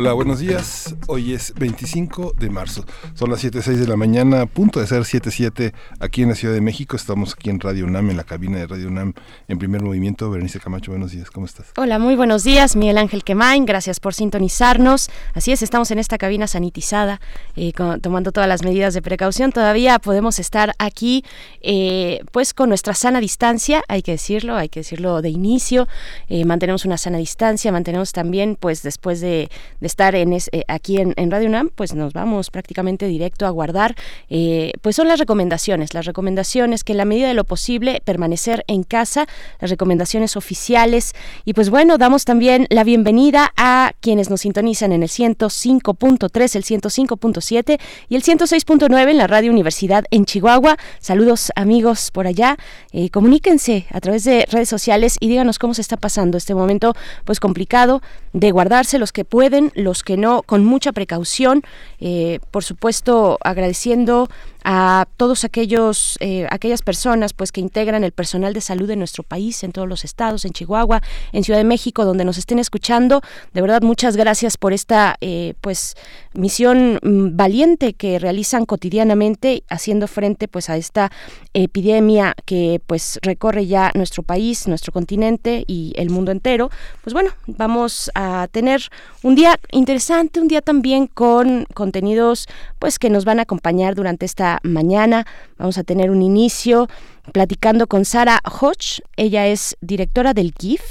Hola, buenos días. Hoy es 25 de marzo. Son las 7.06 de la mañana, a punto de ser 7.07 aquí en la Ciudad de México. Estamos aquí en Radio UNAM, en la cabina de Radio UNAM, en primer movimiento. Berenice Camacho, buenos días, ¿cómo estás? Hola, muy buenos días. Miguel Ángel Quemain, gracias por sintonizarnos. Así es, estamos en esta cabina sanitizada, eh, tomando todas las medidas de precaución. Todavía podemos estar aquí, eh, pues con nuestra sana distancia, hay que decirlo, hay que decirlo de inicio. Eh, mantenemos una sana distancia, mantenemos también, pues después de estar en eh, aquí en, Radio UNAM, pues nos vamos prácticamente directo a guardar, eh, pues son las recomendaciones, las recomendaciones que en la medida de lo posible permanecer en casa, las recomendaciones oficiales y pues bueno, damos también la bienvenida a quienes nos sintonizan en el 105.3, el 105.7 y el 106.9 en la Radio Universidad en Chihuahua. Saludos amigos por allá, eh, comuníquense a través de redes sociales y díganos cómo se está pasando este momento pues complicado de guardarse los que pueden, los que no, con mucha precaución, eh, por supuesto agradeciendo a todos aquellos eh, aquellas personas pues que integran el personal de salud de nuestro país en todos los estados en Chihuahua en Ciudad de México donde nos estén escuchando. De verdad muchas gracias por esta eh, pues misión mm, valiente que realizan cotidianamente haciendo frente pues a esta epidemia que pues recorre ya nuestro país nuestro continente y el mundo entero. Pues bueno vamos a tener un día interesante un día también con contenidos pues que nos van a acompañar durante esta mañana. Vamos a tener un inicio platicando con Sara Hodge. Ella es directora del GIF,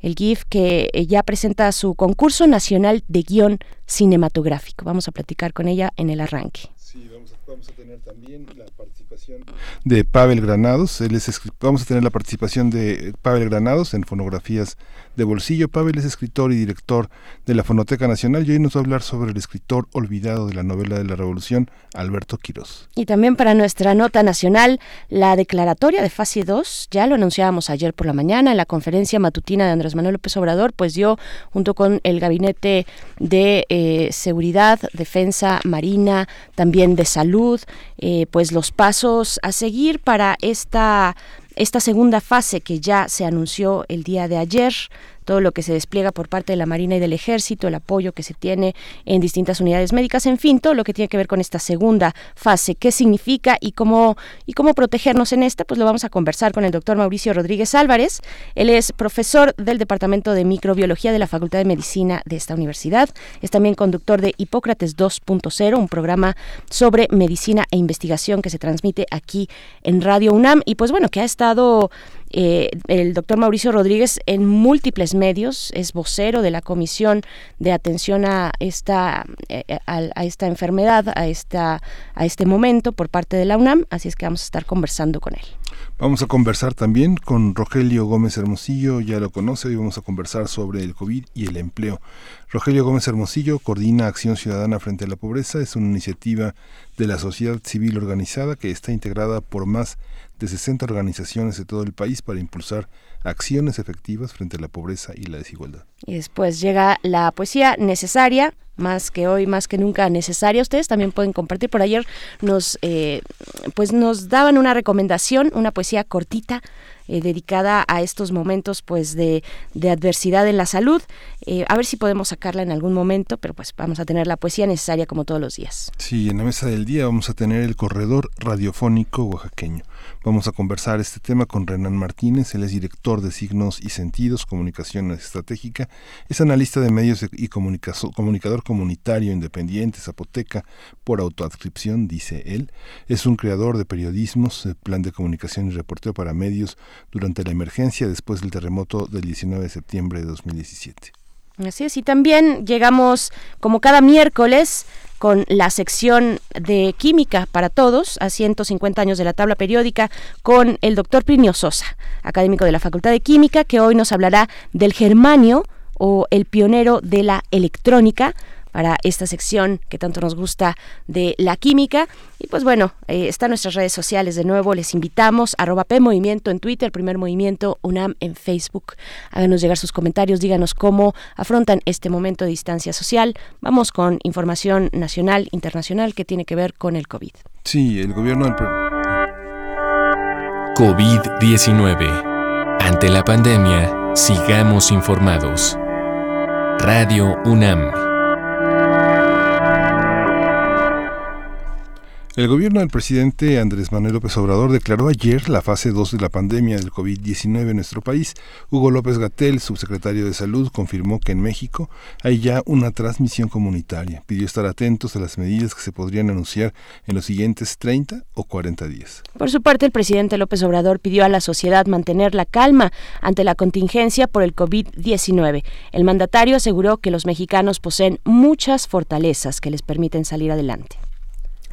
el GIF que eh, ya presenta su concurso nacional de guion cinematográfico. Vamos a platicar con ella en el arranque. Sí, vamos a, tener también la participación de Pavel Granados. Vamos a tener la participación de Pavel Granados en fonografías de bolsillo. Pavel es escritor y director de la Fonoteca Nacional y hoy nos va a hablar sobre el escritor olvidado de la novela de la Revolución, Alberto Quirós. Y también para nuestra nota nacional, la declaratoria de fase 2, ya lo anunciábamos ayer por la mañana en la conferencia matutina de Andrés Manuel López Obrador, pues dio junto con el Gabinete de eh, Seguridad, Defensa, Marina, también de Salud, eh, pues los pasos a seguir para esta esta segunda fase que ya se anunció el día de ayer todo lo que se despliega por parte de la Marina y del Ejército, el apoyo que se tiene en distintas unidades médicas, en fin, todo lo que tiene que ver con esta segunda fase, qué significa y cómo, y cómo protegernos en esta, pues lo vamos a conversar con el doctor Mauricio Rodríguez Álvarez. Él es profesor del Departamento de Microbiología de la Facultad de Medicina de esta universidad. Es también conductor de Hipócrates 2.0, un programa sobre medicina e investigación que se transmite aquí en Radio UNAM y pues bueno, que ha estado eh, el doctor Mauricio Rodríguez en múltiples medios, es vocero de la Comisión de Atención a esta, eh, a, esta enfermedad, a, esta, a este momento por parte de la UNAM, así es que vamos a estar conversando con él. Vamos a conversar también con Rogelio Gómez Hermosillo, ya lo conoce, y vamos a conversar sobre el COVID y el empleo. Rogelio Gómez Hermosillo coordina Acción Ciudadana frente a la Pobreza, es una iniciativa de la sociedad civil organizada que está integrada por más de 60 organizaciones de todo el país para impulsar acciones efectivas frente a la pobreza y la desigualdad. Y después llega la poesía necesaria, más que hoy, más que nunca necesaria. Ustedes también pueden compartir. Por ayer nos, eh, pues nos daban una recomendación, una poesía cortita eh, dedicada a estos momentos pues de, adversidad en la salud. Eh, a ver si podemos sacarla en algún momento, pero pues vamos a tener la poesía necesaria como todos los días. Sí, en la mesa del día vamos a tener el corredor radiofónico oaxaqueño. Vamos a conversar este tema con Renan Martínez, él es director de Signos y Sentidos, Comunicación Estratégica, es analista de medios y comunicador comunitario independiente, zapoteca, por autoadscripción, dice él. Es un creador de periodismos, plan de comunicación y reporteo para medios durante la emergencia después del terremoto del 19 de septiembre de 2017. Así es, y también llegamos como cada miércoles con la sección de química para todos a 150 años de la tabla periódica con el doctor Plinio Sosa, académico de la Facultad de Química, que hoy nos hablará del germanio o el pionero de la electrónica para esta sección que tanto nos gusta de la química. Y pues bueno, eh, están nuestras redes sociales de nuevo. Les invitamos, arroba P Movimiento en Twitter, Primer Movimiento UNAM en Facebook. Háganos llegar sus comentarios, díganos cómo afrontan este momento de distancia social. Vamos con información nacional, internacional que tiene que ver con el COVID. Sí, el gobierno del... COVID-19. Ante la pandemia, sigamos informados. Radio UNAM. El gobierno del presidente Andrés Manuel López Obrador declaró ayer la fase 2 de la pandemia del COVID-19 en nuestro país. Hugo López Gatel, subsecretario de Salud, confirmó que en México hay ya una transmisión comunitaria. Pidió estar atentos a las medidas que se podrían anunciar en los siguientes 30 o 40 días. Por su parte, el presidente López Obrador pidió a la sociedad mantener la calma ante la contingencia por el COVID-19. El mandatario aseguró que los mexicanos poseen muchas fortalezas que les permiten salir adelante.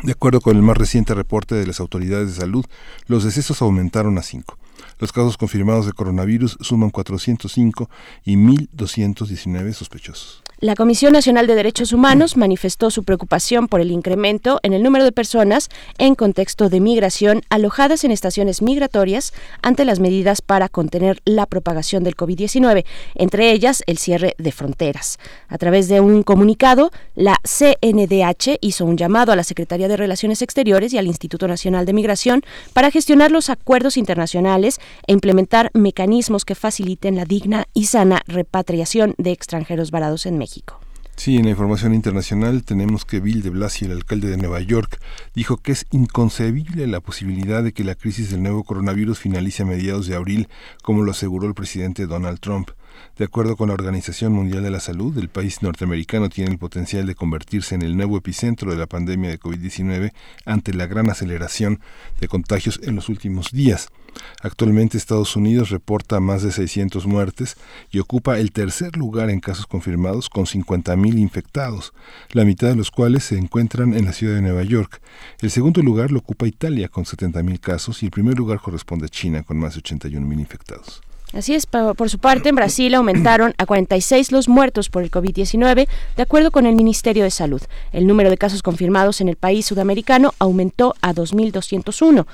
De acuerdo con el más reciente reporte de las autoridades de salud, los decesos aumentaron a 5. Los casos confirmados de coronavirus suman 405 y 1.219 sospechosos. La Comisión Nacional de Derechos Humanos manifestó su preocupación por el incremento en el número de personas en contexto de migración alojadas en estaciones migratorias ante las medidas para contener la propagación del COVID-19, entre ellas el cierre de fronteras. A través de un comunicado, la CNDH hizo un llamado a la Secretaría de Relaciones Exteriores y al Instituto Nacional de Migración para gestionar los acuerdos internacionales e implementar mecanismos que faciliten la digna y sana repatriación de extranjeros varados en México. Sí, en la información internacional tenemos que Bill de Blasio, el alcalde de Nueva York, dijo que es inconcebible la posibilidad de que la crisis del nuevo coronavirus finalice a mediados de abril, como lo aseguró el presidente Donald Trump. De acuerdo con la Organización Mundial de la Salud, el país norteamericano tiene el potencial de convertirse en el nuevo epicentro de la pandemia de COVID-19 ante la gran aceleración de contagios en los últimos días. Actualmente Estados Unidos reporta más de 600 muertes y ocupa el tercer lugar en casos confirmados con 50.000 infectados, la mitad de los cuales se encuentran en la ciudad de Nueva York. El segundo lugar lo ocupa Italia con 70.000 casos y el primer lugar corresponde a China con más de 81.000 infectados. Así es, por su parte, en Brasil aumentaron a 46 los muertos por el COVID-19, de acuerdo con el Ministerio de Salud. El número de casos confirmados en el país sudamericano aumentó a 2.201.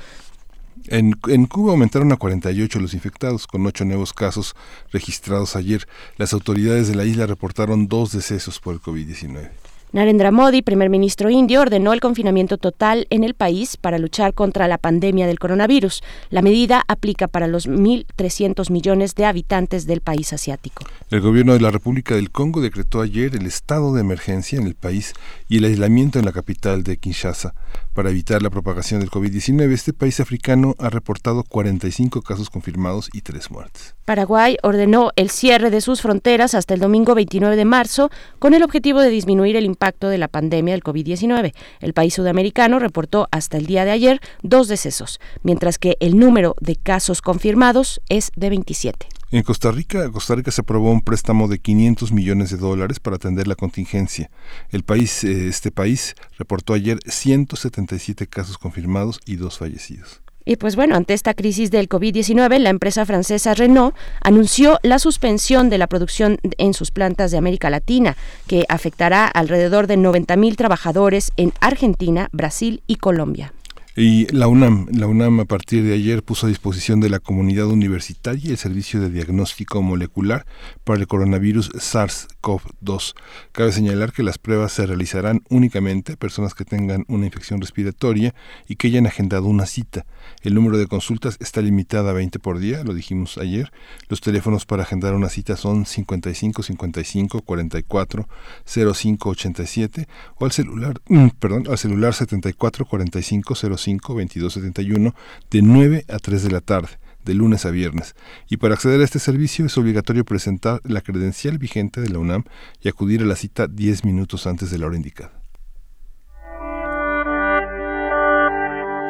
En, en, Cuba aumentaron a 48 los infectados, con ocho nuevos casos registrados ayer. Las autoridades de la isla reportaron dos decesos por el COVID-19. Narendra Modi, primer ministro indio, ordenó el confinamiento total en el país para luchar contra la pandemia del coronavirus. La medida aplica para los 1.300 millones de habitantes del país asiático. El gobierno de la República del Congo decretó ayer el estado de emergencia en el país y el aislamiento en la capital de Kinshasa. Para evitar la propagación del COVID-19, este país africano ha reportado 45 casos confirmados y tres muertes. Paraguay ordenó el cierre de sus fronteras hasta el domingo 29 de marzo con el objetivo de disminuir el impacto de la pandemia del COVID-19. El país sudamericano reportó hasta el día de ayer dos decesos, mientras que el número de casos confirmados es de 27. En Costa Rica, Costa Rica se aprobó un préstamo de 500 millones de dólares para atender la contingencia. El país, eh, este país reportó ayer 177 casos confirmados y dos fallecidos. Y pues bueno, ante esta crisis del COVID-19, la empresa francesa Renault anunció la suspensión de la producción en sus plantas de América Latina, que afectará alrededor de 90.000 trabajadores en Argentina, Brasil y Colombia. Y la UNAM, la UNAM a partir de ayer puso a disposición de la comunidad universitaria el servicio de diagnóstico molecular para el coronavirus SARS-CoV-2. Cabe señalar que las pruebas se realizarán únicamente a personas que tengan una infección respiratoria y que hayan agendado una cita. El número de consultas está limitado a 20 por día, lo dijimos ayer. Los teléfonos para agendar una cita son 55 55 44 05 87 o al celular, perdón, al celular 74 45 05 2271 de 9 a 3 de la tarde de lunes a viernes. Y para acceder a este servicio es obligatorio presentar la credencial vigente de la UNAM y acudir a la cita 10 minutos antes de la hora indicada.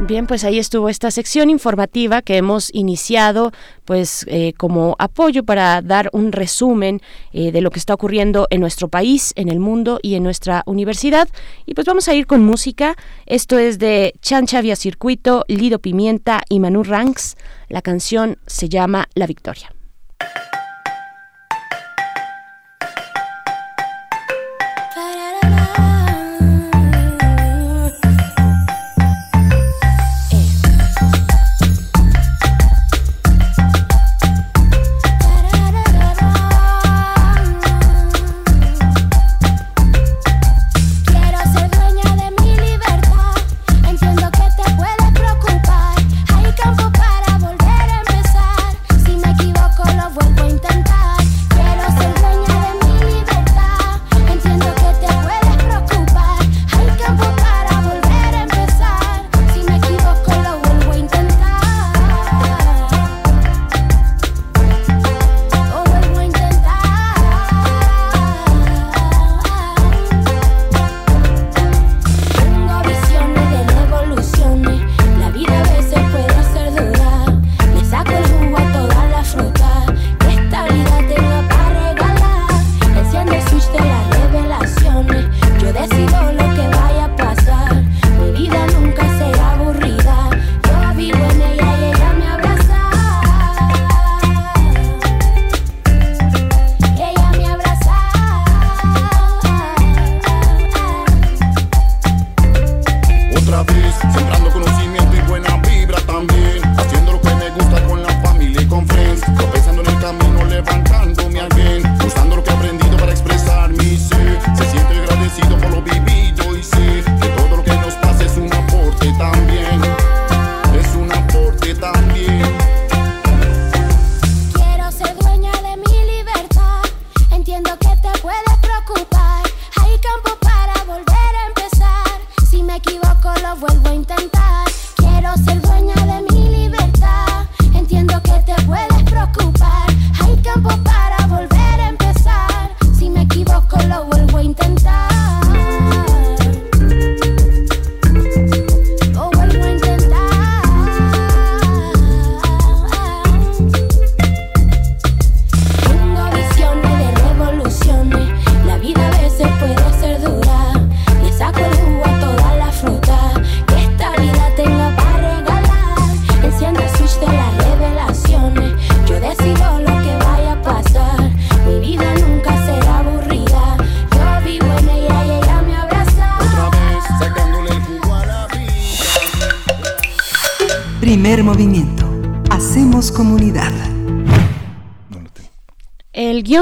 Bien, pues ahí estuvo esta sección informativa que hemos iniciado pues eh, como apoyo para dar un resumen eh, de lo que está ocurriendo en nuestro país, en el mundo y en nuestra universidad. Y pues vamos a ir con música. Esto es de Chancha Via Circuito, Lido Pimienta y Manu Ranks. La canción se llama La Victoria.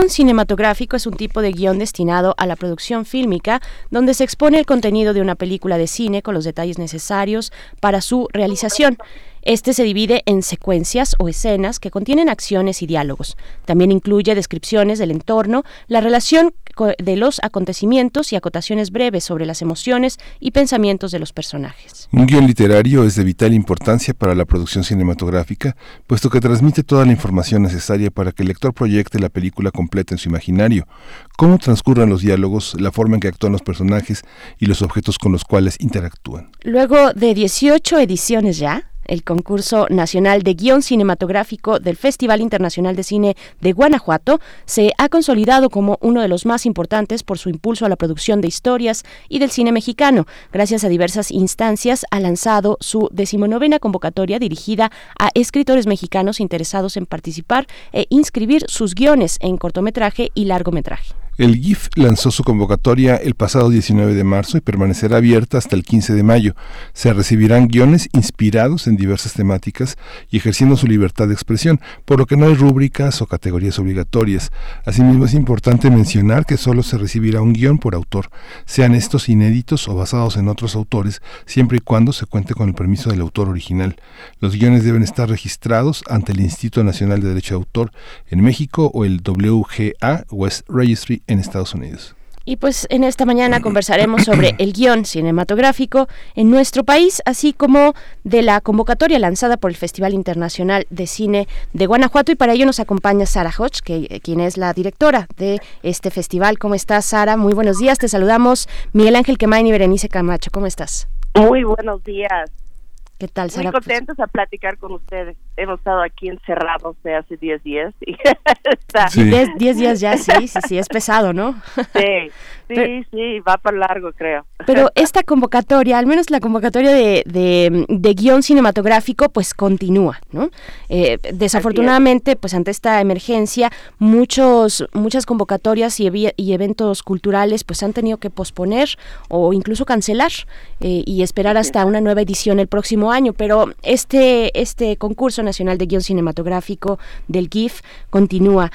Cinematográfico es un tipo de guion destinado a la producción fílmica donde se expone el contenido de una película de cine con los detalles necesarios para su realización. Este se divide en secuencias o escenas que contienen acciones y diálogos. También incluye descripciones del entorno, la relación de los acontecimientos y acotaciones breves sobre las emociones y pensamientos de los personajes. Un guion literario es de vital importancia para la producción cinematográfica, puesto que transmite toda la información necesaria para que el lector proyecte la película completa en su imaginario, cómo transcurren los diálogos, la forma en que actúan los personajes y los objetos con los cuales interactúan. Luego de 18 ediciones ya, el concurso nacional de guion cinematográfico del Festival Internacional de Cine de Guanajuato se ha consolidado como uno de los más importantes por su impulso a la producción de historias y del cine mexicano. Gracias a diversas instancias ha lanzado su decimonovena convocatoria dirigida a escritores mexicanos interesados en participar e inscribir sus guiones en cortometraje y largometraje. El GIF lanzó su convocatoria el pasado 19 de marzo y permanecerá abierta hasta el 15 de mayo. Se recibirán guiones inspirados en diversas temáticas y ejerciendo su libertad de expresión, por lo que no hay rúbricas o categorías obligatorias. Asimismo, es importante mencionar que solo se recibirá un guion por autor, sean estos inéditos o basados en otros autores, siempre y cuando se cuente con el permiso del autor original. Los guiones deben estar registrados ante el Instituto Nacional de Derecho de Autor en México o el WGA West Registry en Estados Unidos. Y pues en esta mañana conversaremos sobre el guion cinematográfico en nuestro país, así como de la convocatoria lanzada por el Festival Internacional de Cine de Guanajuato. Y para ello nos acompaña Sara Hodge, que, quien es la directora de este festival. ¿Cómo estás, Sara? Muy buenos días. Te saludamos Miguel Ángel Quemain y Berenice Camacho. ¿Cómo estás? Muy buenos días. ¿Qué tal, Muy Pues, contentos a platicar con ustedes. Hemos estado aquí encerrados de hace 10 días. Y está... 10 días ya, sí, sí, sí, es pesado, ¿no? Sí, sí, sí, va para largo, creo. Pero esta convocatoria, al menos la convocatoria de, de, de guion cinematográfico, pues continúa, ¿no? Eh, desafortunadamente, pues ante esta emergencia, muchos, muchas convocatorias y, y, eventos culturales pues han tenido que posponer o incluso cancelar eh, y esperar hasta una nueva edición el próximo año, pero este, este concurso nacional de guion cinematográfico del GIF continúa.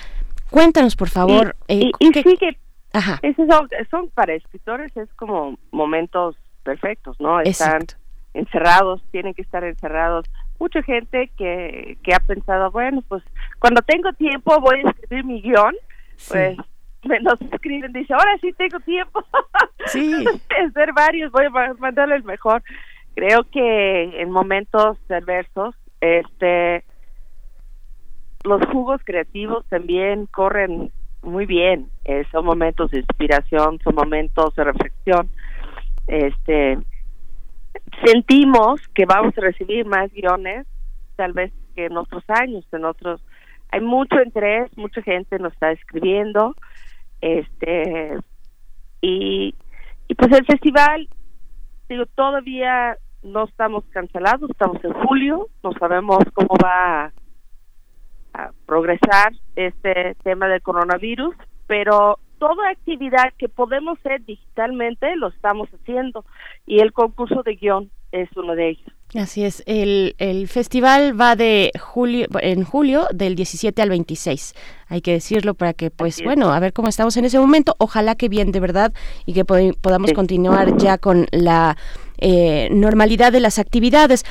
Cuéntanos, por favor. Y, eh, y, y sigue. Ajá. Esos son, son, para escritores, es como momentos perfectos, ¿no? Están Exacto. encerrados, tienen que estar encerrados. Mucha gente que, que ha pensado, bueno, pues cuando tengo tiempo voy a escribir mi guion, sí. pues me los escriben, dice, ahora sí tengo tiempo. Sí. hacer varios, voy a mandarle el mejor creo que en momentos adversos este los jugos creativos también corren muy bien eh, son momentos de inspiración son momentos de reflexión. Este sentimos que vamos a recibir más guiones tal vez que en otros años en otros hay mucho interés mucha gente nos está escribiendo este y y pues el festival digo, todavía no estamos cancelados, estamos en julio, no sabemos cómo va progresar este tema del coronavirus, pero toda actividad que podemos hacer digitalmente lo estamos haciendo y el concurso de guion es uno de ellos. Así es, el, el festival va de julio, en julio del 17 al 26, hay que decirlo para que, pues bueno, a ver cómo estamos en ese momento, ojalá que bien de verdad y que pod podamos sí. continuar ya con la eh, normalidad de las actividades.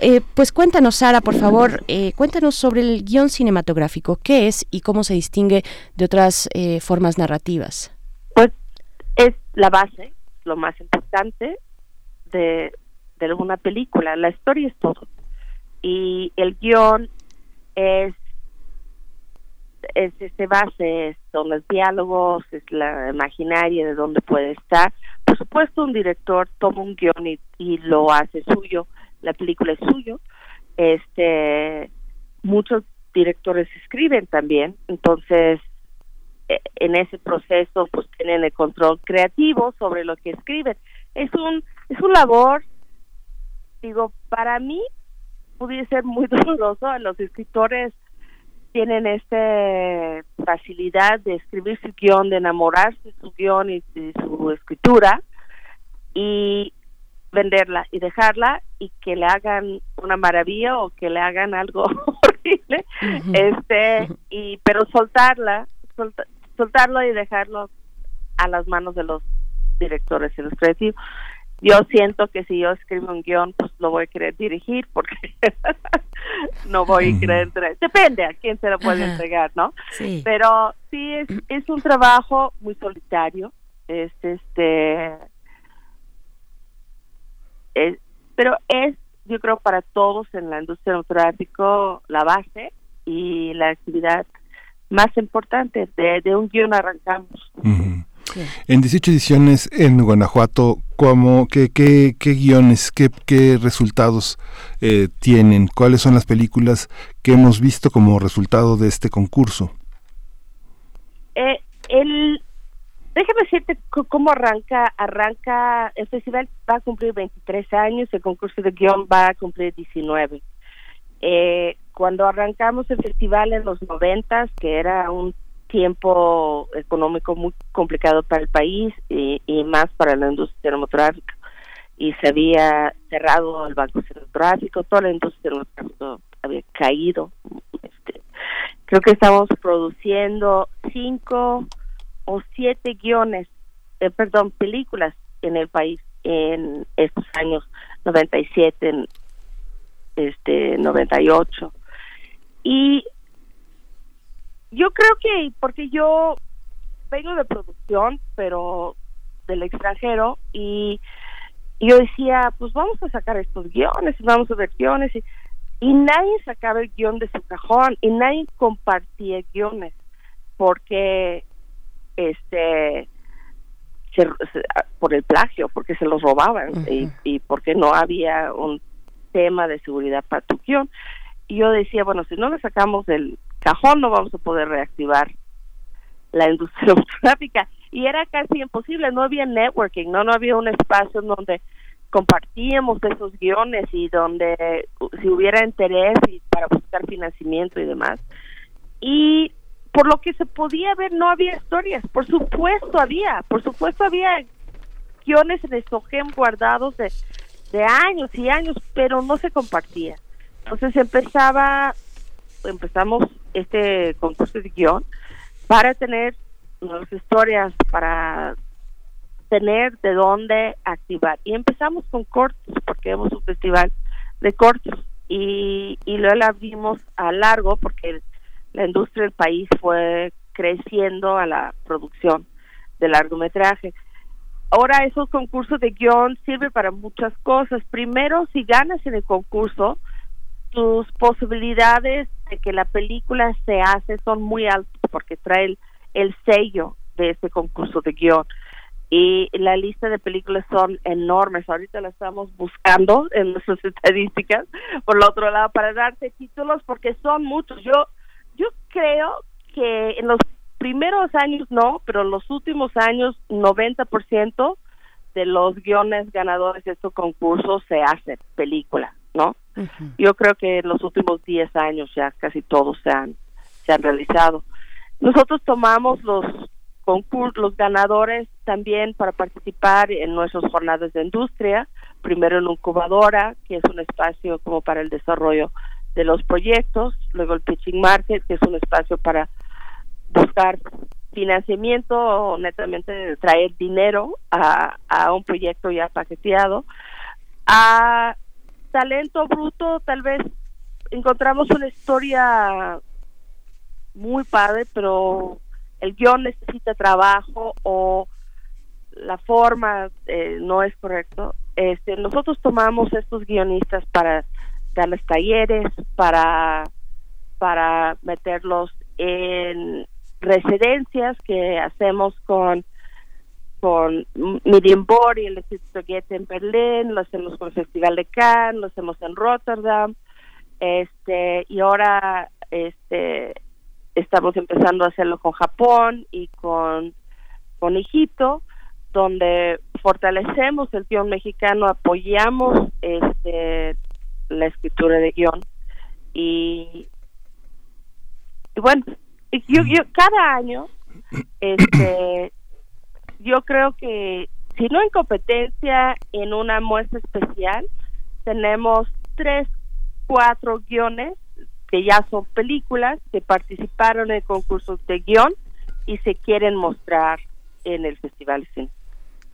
Eh, pues cuéntanos, Sara, por favor, eh, cuéntanos sobre el guion cinematográfico, qué es y cómo se distingue de otras eh, formas narrativas. Pues es la base, lo más importante de, de una película. La historia es todo. Y el guion es es este base, son los diálogos, es la imaginaria de dónde puede estar. Por supuesto, un director toma un guion y, y lo hace suyo, la película es suyo. Este, muchos directores escriben también, entonces en ese proceso pues tienen el control creativo sobre lo que escriben. Es un es un labor digo, para mí pudiera ser muy doloroso los escritores tienen esta facilidad de escribir su guion, de enamorarse de su guion y de su escritura y venderla y dejarla y que le hagan una maravilla o que le hagan algo horrible este y pero soltarla solta, soltarlo y dejarlo a las manos de los directores y los creativos yo siento que si yo escribo un guion, pues lo voy a querer dirigir porque no voy a querer depende a quién se lo puede Ajá. entregar, ¿no? Sí. Pero sí es, es un trabajo muy solitario, es este es, pero es yo creo para todos en la industria del tráfico la base y la actividad más importante de, de un guion arrancamos. Uh -huh. Sí. En 18 ediciones en Guanajuato, ¿cómo, qué, qué, qué guiones, qué, qué resultados eh, tienen? ¿Cuáles son las películas que hemos visto como resultado de este concurso? Eh, el, déjame decirte cómo arranca. Arranca, el festival va a cumplir 23 años, el concurso de guion va a cumplir 19. Eh, cuando arrancamos el festival en los noventas, que era un tiempo económico muy complicado para el país y, y más para la industria cinematográfica y se había cerrado el banco cinematográfico, toda la industria cinematográfica había caído. Este, creo que estamos produciendo cinco o siete guiones, eh, perdón, películas en el país en estos años 97, en este 98 y yo creo que porque yo vengo de producción, pero del extranjero y yo decía, pues vamos a sacar estos guiones vamos a ver guiones y, y nadie sacaba el guion de su cajón y nadie compartía guiones porque este se, se, por el plagio, porque se los robaban uh -huh. y, y porque no había un sistema de seguridad para tu guion. Y yo decía, bueno, si no le sacamos del cajón no vamos a poder reactivar la industria fotográfica. Y era casi imposible, no había networking, no, no había un espacio en donde compartíamos esos guiones y donde si hubiera interés y para buscar financiamiento y demás. Y por lo que se podía ver no había historias, por supuesto había, por supuesto había guiones de Sogem guardados de, de años y años, pero no se compartía. Entonces empezaba, empezamos este concurso de guion para tener nuevas historias, para tener de dónde activar. Y empezamos con cortos, porque hemos un festival de cortos. Y, y luego la abrimos a largo, porque la industria del país fue creciendo a la producción de largometraje. Ahora esos concursos de guion sirven para muchas cosas. Primero, si ganas en el concurso, tus posibilidades de que la película se hace son muy altas porque trae el, el sello de ese concurso de guion y la lista de películas son enormes. Ahorita la estamos buscando en nuestras estadísticas, por el otro lado, para darte títulos, porque son muchos. Yo, yo creo que en los primeros años no, pero en los últimos años 90% de los guiones ganadores de estos concursos se hacen película, ¿no? Yo creo que en los últimos 10 años ya casi todos se han, se han realizado. Nosotros tomamos los concursos, los ganadores también para participar en nuestras jornadas de industria, primero en incubadora, que es un espacio como para el desarrollo de los proyectos, luego el pitching market, que es un espacio para buscar financiamiento netamente traer dinero a, a un proyecto ya paqueteado. A talento bruto, tal vez encontramos una historia muy padre, pero el guion necesita trabajo o la forma eh, no es correcto. Este, nosotros tomamos estos guionistas para darles talleres, para para meterlos en residencias que hacemos con con Medium y el Instituto Goethe en Berlín, lo hacemos con el Festival de Cannes, lo hacemos en Rotterdam, este y ahora este estamos empezando a hacerlo con Japón y con, con Egipto, donde fortalecemos el guion mexicano, apoyamos este, la escritura de guion y, y bueno, yo, yo cada año, este, yo creo que si no en competencia, en una muestra especial, tenemos tres, cuatro guiones que ya son películas que participaron en concursos de guion y se quieren mostrar en el Festival de Cine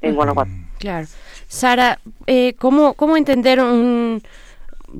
en Guanajuato. Claro. Sara, eh, ¿cómo, ¿cómo entender un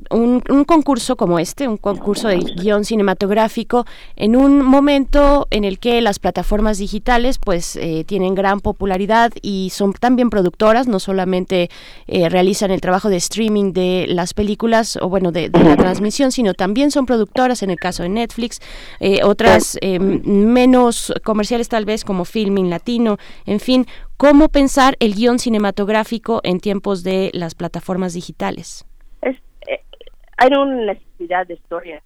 un, concurso como este, un concurso de guion cinematográfico, en un momento en el que las plataformas digitales pues eh, tienen gran popularidad y son también productoras, no solamente eh, realizan el trabajo de streaming de las películas o bueno, de, la transmisión, sino también son productoras en el caso de Netflix, eh, otras menos comerciales tal vez como Filming Latino, en fin, ¿cómo pensar el guion cinematográfico en tiempos de las plataformas digitales? Hay una necesidad de historia,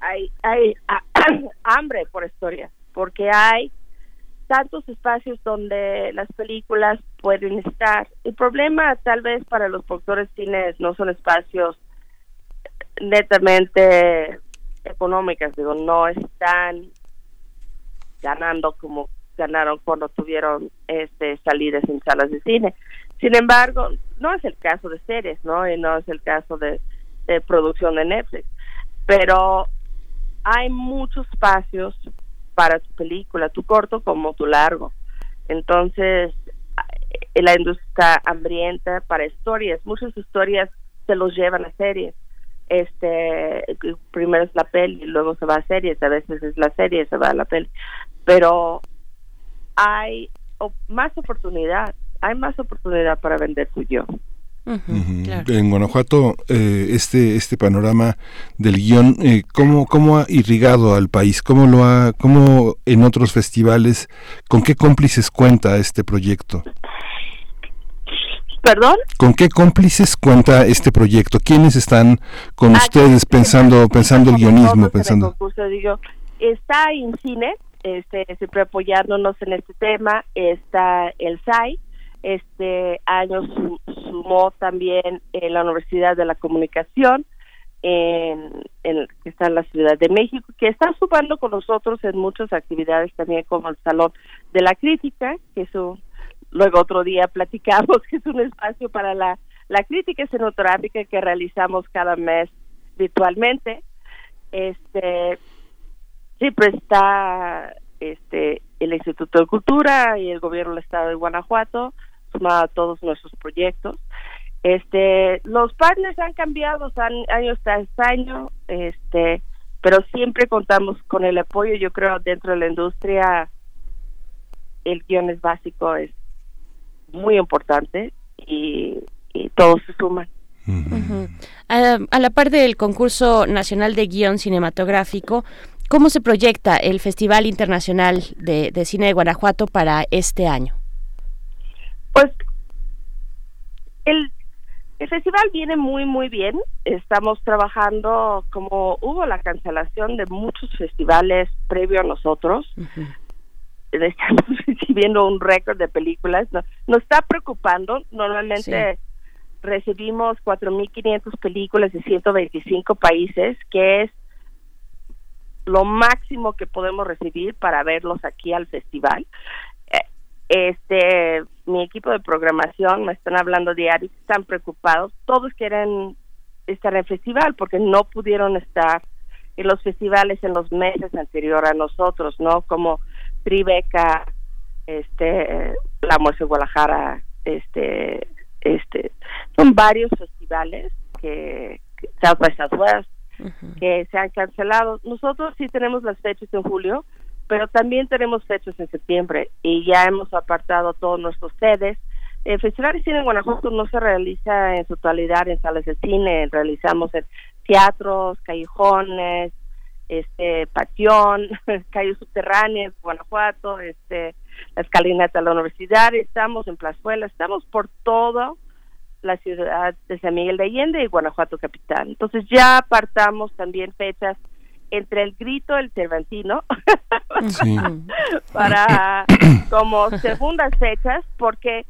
hay, hay hambre por historia, porque hay tantos espacios donde las películas pueden estar. El problema tal vez para los productores cines no son espacios netamente económicas, digo, no están ganando como ganaron cuando tuvieron este salidas en salas de cine. Sin embargo, no es el caso de series, ¿no? Y no es el caso de de producción de Netflix. Pero hay muchos espacios para tu película, tu corto como tu largo. Entonces, eh, la industria hambrienta para historias. Muchas historias se los llevan a series. Este, primero es la peli, luego se va a series, a veces es la serie, se va a la peli. Pero hay más oportunidad, hay más oportunidad para vender tu yo. En Guanajuato, eh, este este panorama del guion, eh, ¿cómo, ¿cómo, ha irrigado al país? ¿Cómo lo ha, cómo en otros festivales, con qué cómplices cuenta este proyecto? ¿Perdón? ¿Con qué cómplices cuenta este proyecto? ¿Quiénes están con Ah, ustedes pensando pensando el guionismo, en el pensando? concurso, digo, está INCINE, este, siempre apoyándonos en este tema, está el SAI, este año su- sumó también eh, la Universidad de la Comunicación, en, que está en la Ciudad de México, que está sumando con nosotros en muchas actividades también como el Salón de la Crítica, que es un, luego otro día platicamos que es un espacio para la, la crítica escenográfica que realizamos cada mes virtualmente. Este siempre está este el Instituto de Cultura y el gobierno del estado de Guanajuato a todos nuestros proyectos. Este, los partners han cambiado han- año tras año, este, pero siempre contamos con el apoyo. Yo creo dentro de la industria el guion es básico, es muy importante y, y todos se suman. A, a la par del concurso nacional de guion cinematográfico, ¿cómo se proyecta el Festival Internacional de, de Cine de Guanajuato para este año? Pues el, el festival viene muy, muy bien. Estamos trabajando como hubo la cancelación de muchos festivales previo a nosotros. Estamos recibiendo un récord de películas. No- Nos está preocupando. Normalmente recibimos 4.500 películas de 125 países, que es lo máximo que podemos recibir para verlos aquí al festival. Eh, Este, mi equipo de programación me están hablando diario, están preocupados, todos quieren estar en el festival porque no pudieron estar en los festivales en los meses anterior a nosotros, ¿no? Como Tribeca, este, La Muerte de Guadalajara, este, este, son varios festivales que, que South by Southwest, que se han cancelado. Nosotros sí tenemos las fechas en julio, pero también tenemos fechas en septiembre y ya hemos apartado todos nuestros sedes. El Festival de Cine en Guanajuato no se realiza en su totalidad en salas de cine, realizamos en teatros, callejones, este patión, calles subterráneas, Guanajuato, este la escalinata de la universidad, estamos en Plazuela, estamos por todo la ciudad de San Miguel de Allende y Guanajuato capital. Entonces ya apartamos también fechas entre el grito el Cervantino Sí. para como segundas fechas porque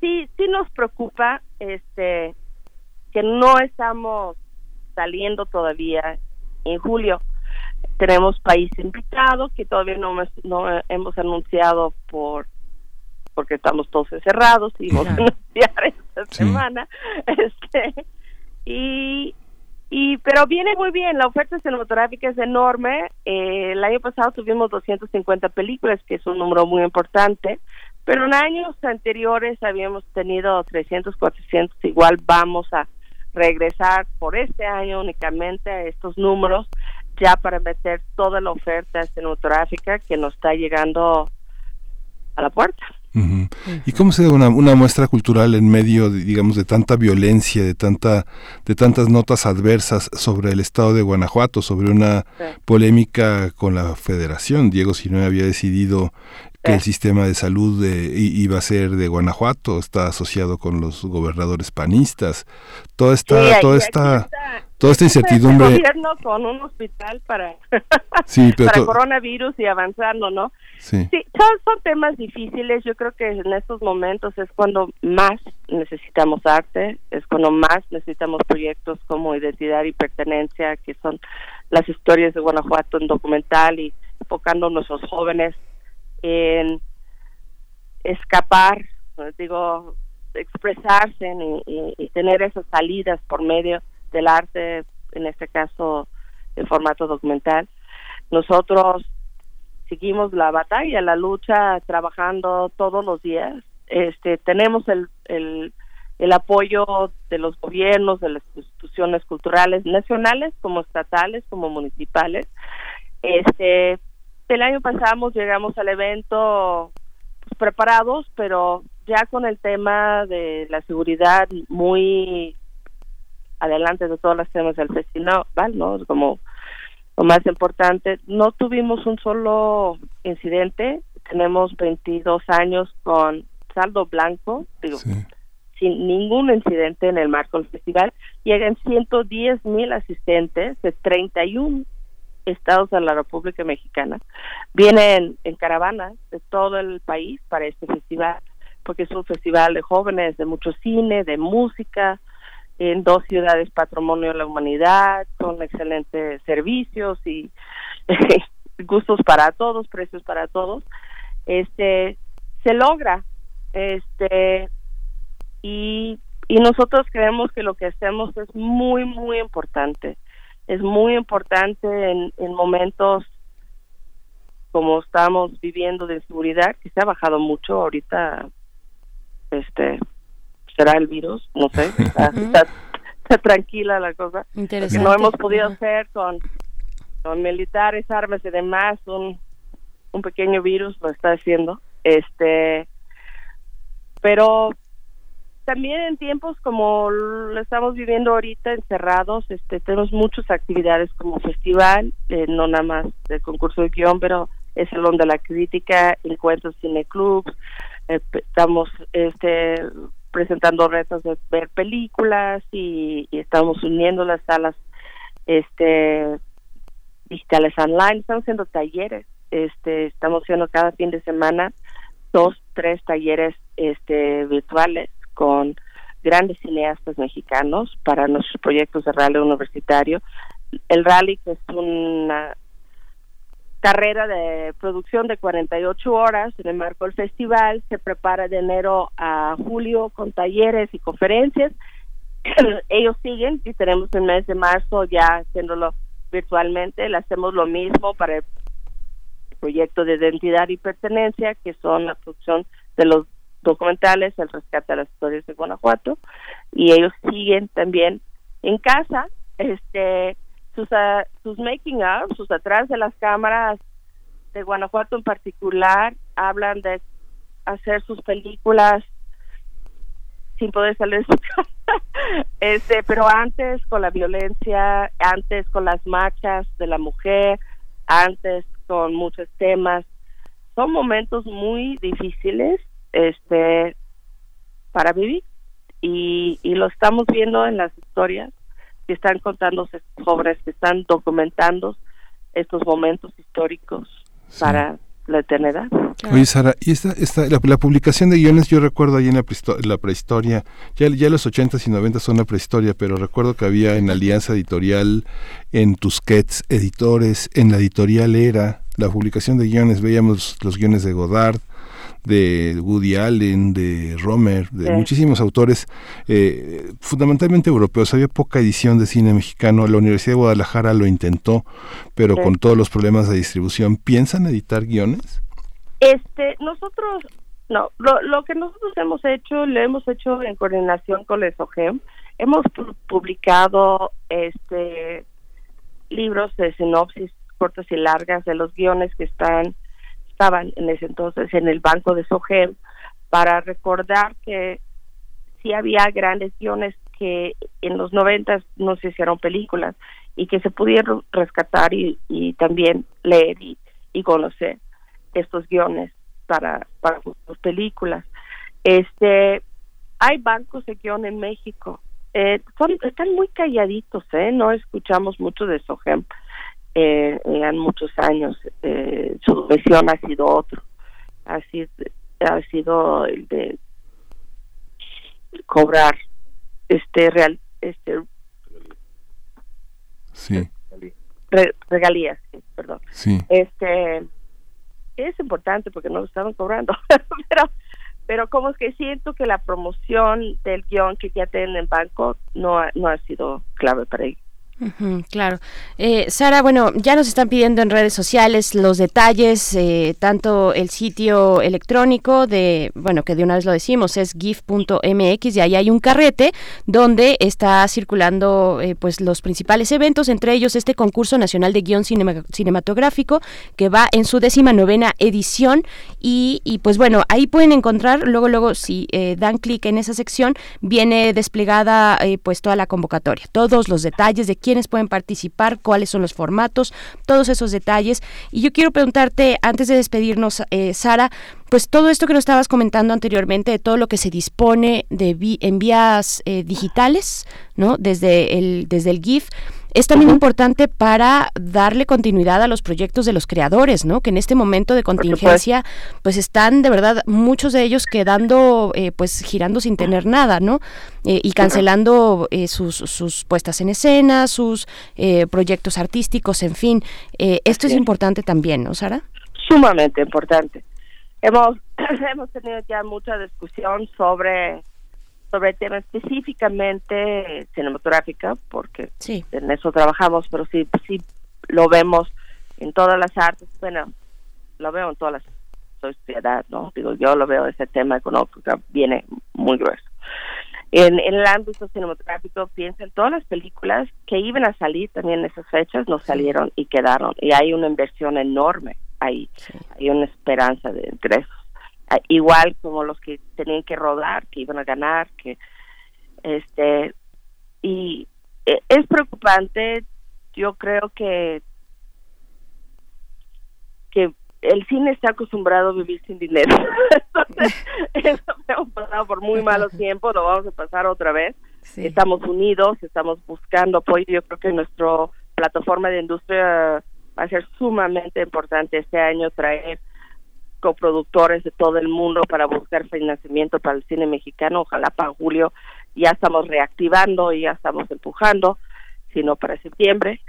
sí sí nos preocupa este que no estamos saliendo todavía en julio tenemos país invitado que todavía no, no hemos anunciado por porque estamos todos encerrados y vamos a anunciar esta Sí. semana este y y pero viene muy bien la oferta cinematográfica es enorme. Eh, el año pasado tuvimos 250 películas que es un número muy importante pero en años anteriores habíamos tenido 300 400 igual vamos a regresar por este año únicamente a estos números ya para meter toda la oferta cinematográfica que nos está llegando a la puerta Ujú. ¿Y cómo se da una, una muestra cultural en medio, de, digamos, de tanta violencia, de tanta, de tantas notas adversas sobre el estado de Guanajuato, sobre una Sí. polémica con la Federación? Diego Sinue había decidido que Sí. el sistema de salud de- i- iba a ser de Guanajuato, está asociado con los gobernadores panistas. Toda esta, Sí, toda esta, está toda esta este incertidumbre. gobierno con un hospital para Sí, pero para to- coronavirus y avanzando, ¿no? sí. Sí, son, son temas difíciles. Yo creo que en estos momentos es cuando más necesitamos arte, es cuando más necesitamos proyectos como Identidad y Pertenencia, que son las historias de Guanajuato en documental y enfocando a nuestros jóvenes en escapar, digo, expresarse y, y- y tener esas salidas por medio del arte, en este caso en formato documental. Nosotros seguimos la batalla, la lucha, trabajando todos los días. Este, tenemos el, el, el apoyo de los gobiernos, de las instituciones culturales nacionales, como estatales, como municipales. Este, el año pasado llegamos al evento pues, preparados, pero ya con el tema de la seguridad muy adelante de todos los temas del festival, ¿no? Como lo más importante, no tuvimos un solo incidente, tenemos 22 años con saldo blanco, digo, sí. sin ningún incidente en el marco del festival. Llegan 110 mil asistentes de 31 estados de la República Mexicana. Vienen en caravanas de todo el país para este festival, porque es un festival de jóvenes, de mucho cine, de música, en dos ciudades patrimonio de la humanidad, con excelentes servicios y gustos para todos, precios para todos. Este se logra este y y nosotros creemos que lo que hacemos es muy muy importante es muy importante en, en momentos como estamos viviendo de seguridad que se ha bajado mucho ahorita este será el virus no sé. Está, tranquila la cosa. Que no hemos podido hacer con con militares armas y demás un un pequeño virus lo está haciendo. Este pero también en tiempos como lo estamos viviendo ahorita encerrados, este, tenemos muchas actividades como festival, eh, no nada más de concurso de guion, pero el Salón de la Crítica, encuentros cineclubs, eh, estamos este, presentando retos de ver películas y, y, estamos uniendo las salas este digitales online, estamos haciendo talleres, este, estamos haciendo cada fin de semana dos, tres talleres este, virtuales con grandes cineastas mexicanos para nuestros proyectos de rally universitario. El rally, que es una carrera de producción de 48 horas en el marco del festival, se prepara de enero a julio con talleres y conferencias. Ellos siguen y tenemos el mes de marzo ya haciéndolo virtualmente. Le hacemos lo mismo para el proyecto de identidad y pertenencia, que son la producción de los documentales, el rescate de las historias de Guanajuato, y ellos siguen también en casa, este, sus, uh, sus making up, sus atrás de las cámaras de Guanajuato en particular, hablan de hacer sus películas sin poder salir de su casa, este, pero antes con la violencia, antes con las marchas de la mujer, antes con muchos temas, son momentos muy difíciles este para vivir y, y lo estamos viendo en las historias que están contando jóvenes que están documentando estos momentos históricos para la eternidad. Oye, Sara, y esta, esta la, publicación de guiones, yo recuerdo ahí en la, la prehistoria, ya, ya los 80 y 90 son la prehistoria, pero recuerdo que había en Alianza Editorial, en Tusquets Editores, en la editorial Era, la publicación de guiones, veíamos los guiones de Godard, de Woody Allen, de Romer, de muchísimos autores, eh, fundamentalmente europeos. Había poca edición de cine mexicano. La Universidad de Guadalajara lo intentó, pero con todos los problemas de distribución. ¿Piensan editar guiones? Este, nosotros, no, lo, lo que nosotros hemos hecho, lo hemos hecho en coordinación con el SOGEM. Hemos publicado este libros de sinopsis cortas y largas de los guiones que están estaban en ese entonces en el banco de SOGEM para recordar que sí había grandes guiones que en los noventas no se hicieron películas y que se pudieron rescatar y, también leer y, conocer estos guiones para para sus películas. Este hay bancos de guion en México. Eh, son, están muy calladitos eh no escuchamos mucho de SOGEM eh, en muchos años eh, su misión ha sido otro. Ha sido, ha sido el de cobrar este real este sí. regalías perdón. Sí. este es importante porque no lo estaban cobrando pero pero como es que siento que la promoción del guion que ya tienen en banco no ha, no ha sido clave para ellos claro. Eh, Sara, bueno, ya nos están pidiendo en redes sociales los detalles, eh, tanto el sitio electrónico de, bueno, que de una vez lo decimos, es gif.mx y ahí hay un carrete donde está circulando eh, pues los principales eventos, entre ellos este concurso nacional de guion cinematográfico que va en su décima novena edición y, y, pues bueno, ahí pueden encontrar, luego, luego si dan clic en esa sección, viene desplegada pues toda la convocatoria, todos los detalles de quiénes pueden participar, cuáles son los formatos, todos esos detalles. Y yo quiero preguntarte, antes de despedirnos, eh, Sara, pues todo esto que nos estabas comentando anteriormente, de todo lo que se dispone de en vías eh, digitales, ¿no? Desde el, desde el GIF, es también importante para darle continuidad a los proyectos de los creadores, ¿no? Que en este momento de contingencia, pues están de verdad muchos de ellos quedando, eh, pues girando sin tener nada, ¿no? Eh, y cancelando sus, sus puestas en escena, sus proyectos artísticos, en fin. esto es importante también, ¿no, Sara? Sumamente importante hemos hemos tenido ya mucha discusión sobre sobre el tema específicamente cinematográfica porque en eso trabajamos pero sí sí lo vemos en todas las artes. Bueno lo veo en todas las sociedades no digo yo lo veo ese tema económico que viene muy grueso. En, en, el ámbito cinematográfico piensa en todas las películas que iban a salir también en esas fechas no salieron y quedaron y hay una inversión enorme hay, hay una esperanza de ingresos. Igual como los que tenían que rodar, que iban a ganar, que este y e, es preocupante. Yo creo que que el cine está acostumbrado a vivir sin dinero. Entonces, eso hemos pasado por muy malos tiempos, lo vamos a pasar otra vez. Estamos unidos, estamos buscando apoyo. Yo creo que nuestra plataforma de industria va a ser sumamente importante este año traer coproductores de todo el mundo para buscar financiamiento para el cine mexicano. Ojalá para julio ya estamos reactivando y ya estamos empujando, sino para septiembre.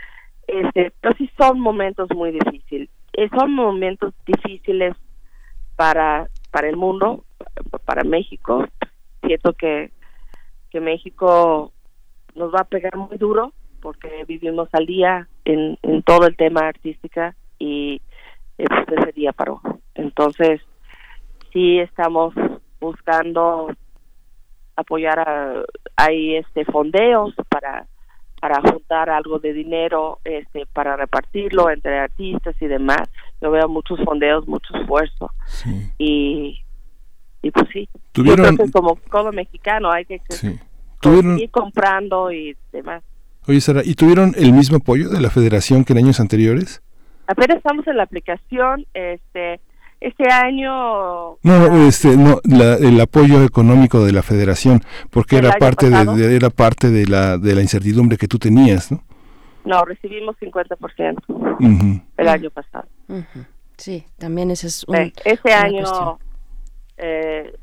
Este, pero sí son momentos muy difíciles. Eh, son momentos difíciles para para el mundo, para México. Siento que que México nos va a pegar muy duro porque vivimos al día en, en todo el tema artística y pues, ese día paró. Entonces, sí estamos buscando apoyar a, hay este fondeos para para juntar algo de dinero este para repartirlo entre artistas y demás. Yo veo muchos fondeos mucho esfuerzo. Y y pues sí. ¿Tuvieron... como todo mexicano hay que seguir comprando y demás. Oye, Sara, ¿y tuvieron el mismo apoyo de la federación que en años anteriores? Apenas estamos en la aplicación, este, este año... No, este, no, el apoyo económico de la federación, porque era parte de, era parte de la, de la incertidumbre que tú tenías, ¿no? No, recibimos 50% el año pasado. Sí, también ese es un... este año, eh,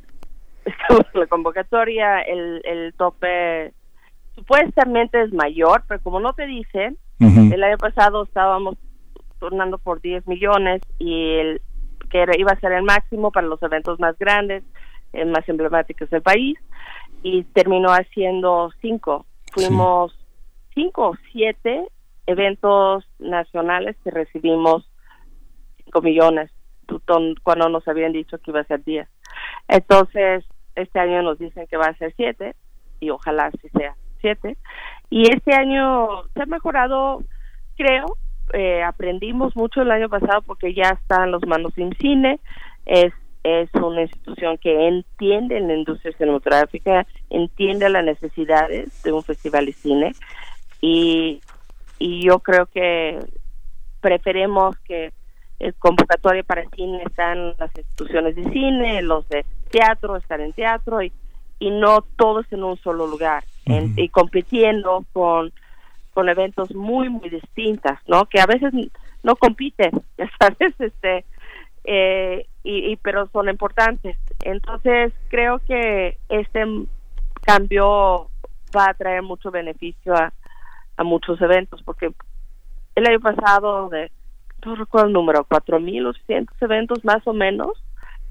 la convocatoria, el, el tope supuestamente es mayor, pero como no te dicen, el año pasado estábamos turnando por 10 millones y el que iba a ser el máximo para los eventos más grandes, eh, más emblemáticos del país, y terminó haciendo 5. Fuimos 5 o 7 eventos nacionales que recibimos 5 millones cuando nos habían dicho que iba a ser 10. Entonces, este año nos dicen que va a ser 7 y ojalá así sea. Y este año se ha mejorado, creo, eh, aprendimos mucho el año pasado porque ya están los manos sin cine, es es una institución que entiende la industria cinematográfica, entiende las necesidades de un festival de cine y, y yo creo que preferemos que el convocatorio para cine están las instituciones de cine, los de teatro están en teatro y, y no todos en un solo lugar y compitiendo con con eventos muy muy distintas no que a veces no compiten ya sabes este eh, y, pero son importantes. Entonces creo que este cambio va a traer mucho beneficio a, a muchos eventos porque el año pasado de no recuerdo el número 4.800 eventos más o menos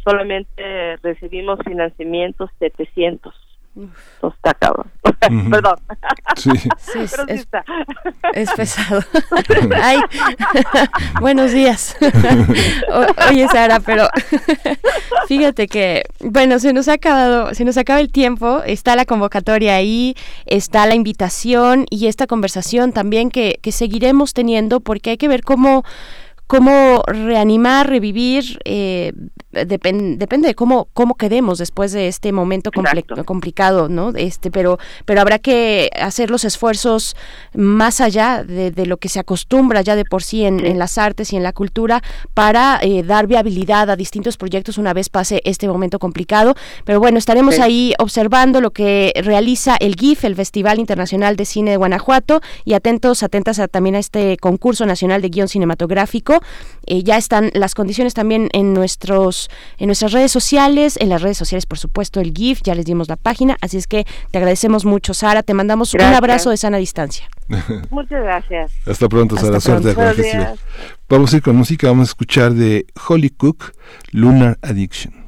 solamente recibimos financiamientos 700 está cabrón. Perdón. Sí. es, pesado. Ay. Buenos días. oye, Sara, pero fíjate que, bueno, se nos ha acabado, se nos acaba el tiempo, está la convocatoria ahí, está la invitación y esta conversación también que, que seguiremos teniendo porque hay que ver cómo cómo reanimar, revivir, eh, depende de cómo, cómo quedemos después de este momento complicado, ¿no? Este, pero, pero habrá que hacer los esfuerzos más allá de, lo que se acostumbra ya de por sí en, las artes y en la cultura para eh, dar viabilidad a distintos proyectos una vez pase este momento complicado. Pero bueno, estaremos ahí observando lo que realiza el GIF, el Festival Internacional de Cine de Guanajuato, y atentos, atentas también a este concurso nacional de guion cinematográfico. Eh, ya están las condiciones también en nuestros en nuestras redes sociales, en las redes sociales por supuesto el GIF, ya les dimos la página, así es que te agradecemos mucho Sara, te mandamos un abrazo de sana distancia. Muchas gracias. Hasta pronto Sara, suerte Vamos a ir con música, vamos a escuchar de Holly Cook, Lunar Addiction.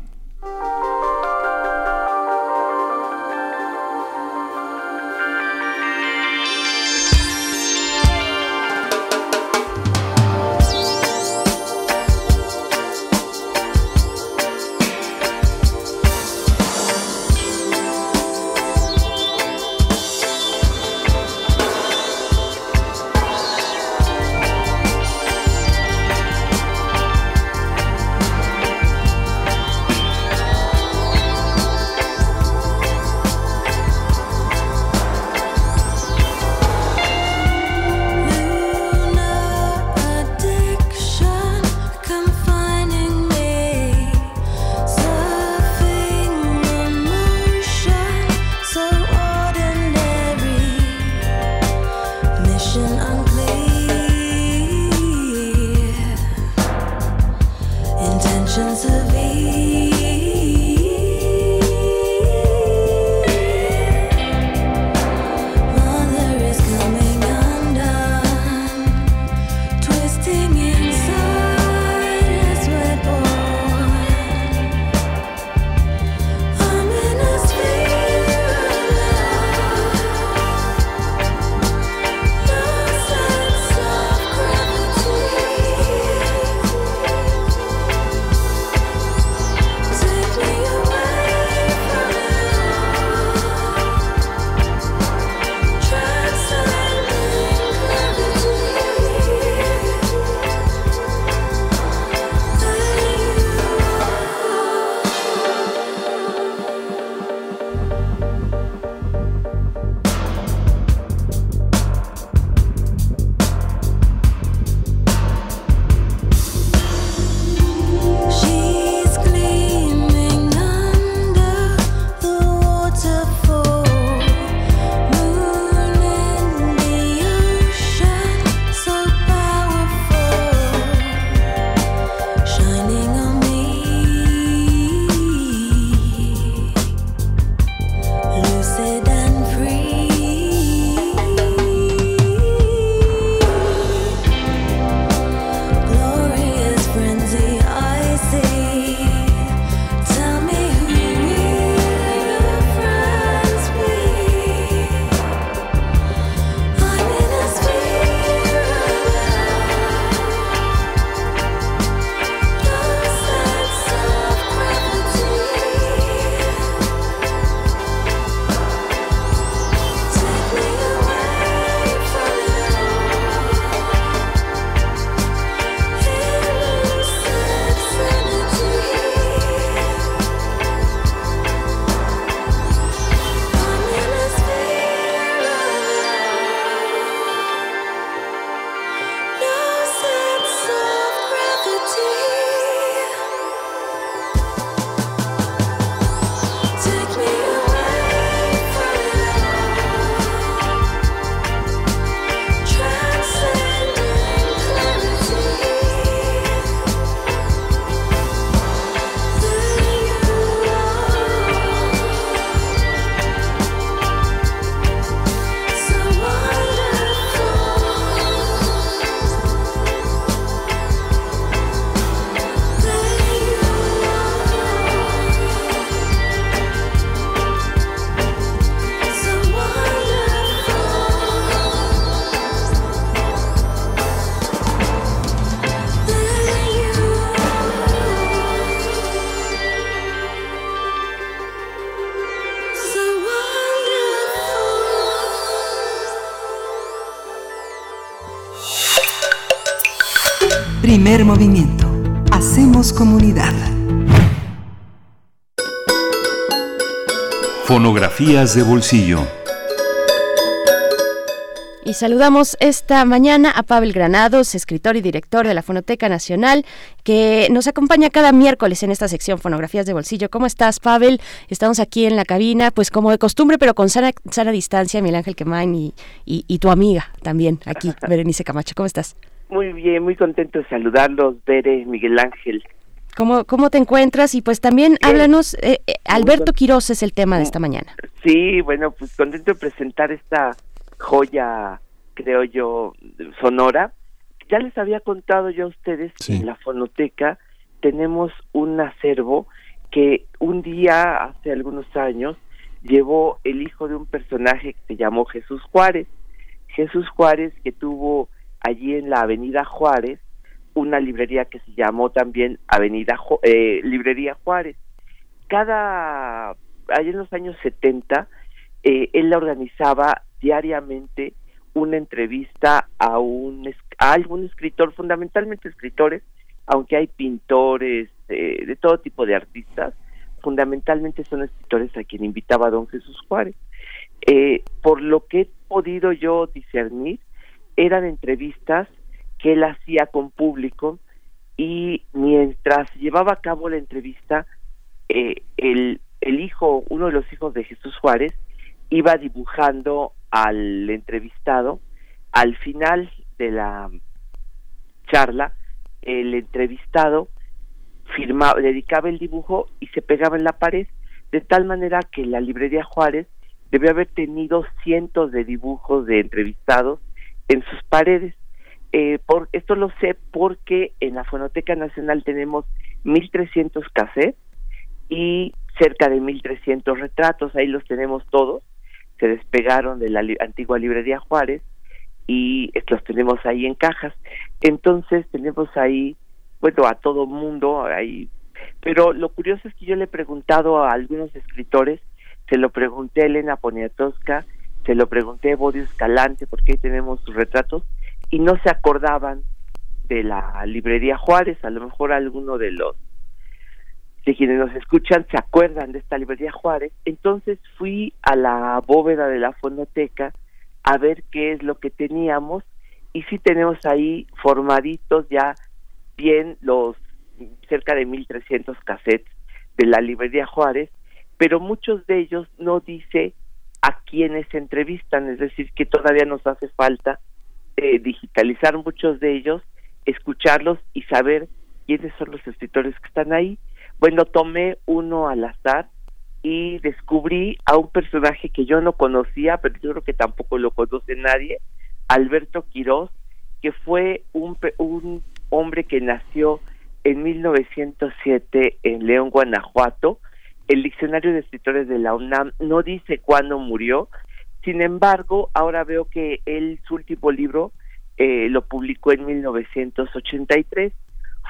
Primer movimiento. Hacemos comunidad. Fonografías de bolsillo. Y saludamos esta mañana a Pavel Granados, escritor y director de la Fonoteca Nacional, que nos acompaña cada miércoles en esta sección Fonografías de Bolsillo. ¿Cómo estás, Pavel? Estamos aquí en la cabina, pues como de costumbre, pero con sana, distancia, Miguel Ángel Quemain y, y, tu amiga también aquí, Berenice Camacho. ¿Cómo estás? Muy bien, muy contento de saludarlos, Bere, Miguel Ángel. ¿Cómo, ¿Cómo te encuentras? Y pues también háblanos, eh, eh, Alberto Quiroz es el tema de esta mañana. Sí, bueno, pues contento de presentar esta joya, creo yo, sonora. Ya les había contado yo a ustedes que en la fonoteca tenemos un acervo que un día, hace algunos años, llevó el hijo de un personaje que se llamó Jesús Juárez. Jesús Juárez que tuvo allí en la Avenida Juárez una librería que se llamó también Avenida eh, Librería Juárez. Cada, allí en los años 70, eh, él organizaba diariamente una entrevista a un a algún escritor, fundamentalmente escritores, aunque hay pintores, eh, de todo tipo de artistas, fundamentalmente son escritores a quien invitaba a don Jesús Juárez. Eh, por lo que he podido yo discernir, eran entrevistas que él hacía con público y mientras llevaba a cabo la entrevista, eh, el, el hijo, uno de los hijos de Jesús Juárez, iba dibujando al entrevistado. Al final de la charla, el entrevistado firmaba, dedicaba el dibujo y se pegaba en la pared, de tal manera que la librería Juárez debió haber tenido cientos de dibujos de entrevistados en sus paredes. Eh, por, esto lo sé porque en la Fonoteca Nacional tenemos 1.300 cassettes y cerca de 1.300 retratos, ahí los tenemos todos se despegaron de la antigua librería Juárez y los tenemos ahí en cajas. Entonces tenemos ahí, bueno, a todo mundo ahí. Pero lo curioso es que yo le he preguntado a algunos escritores, se lo pregunté a Elena Poniatowska, se lo pregunté a Bodio Escalante, porque ahí tenemos sus retratos, y no se acordaban de la librería Juárez, a lo mejor alguno de los de quienes nos escuchan se acuerdan de esta librería Juárez, entonces fui a la bóveda de la fonoteca a ver qué es lo que teníamos y sí tenemos ahí formaditos ya bien los cerca de 1300 cassettes de la librería Juárez, pero muchos de ellos no dice a quienes entrevistan, es decir, que todavía nos hace falta eh, digitalizar muchos de ellos, escucharlos y saber quiénes son los escritores que están ahí bueno, tomé uno al azar y descubrí a un personaje que yo no conocía, pero yo creo que tampoco lo conoce nadie, Alberto Quirós, que fue un, un hombre que nació en 1907 en León, Guanajuato. El diccionario de escritores de la UNAM no dice cuándo murió, sin embargo, ahora veo que él, su último libro, eh, lo publicó en 1983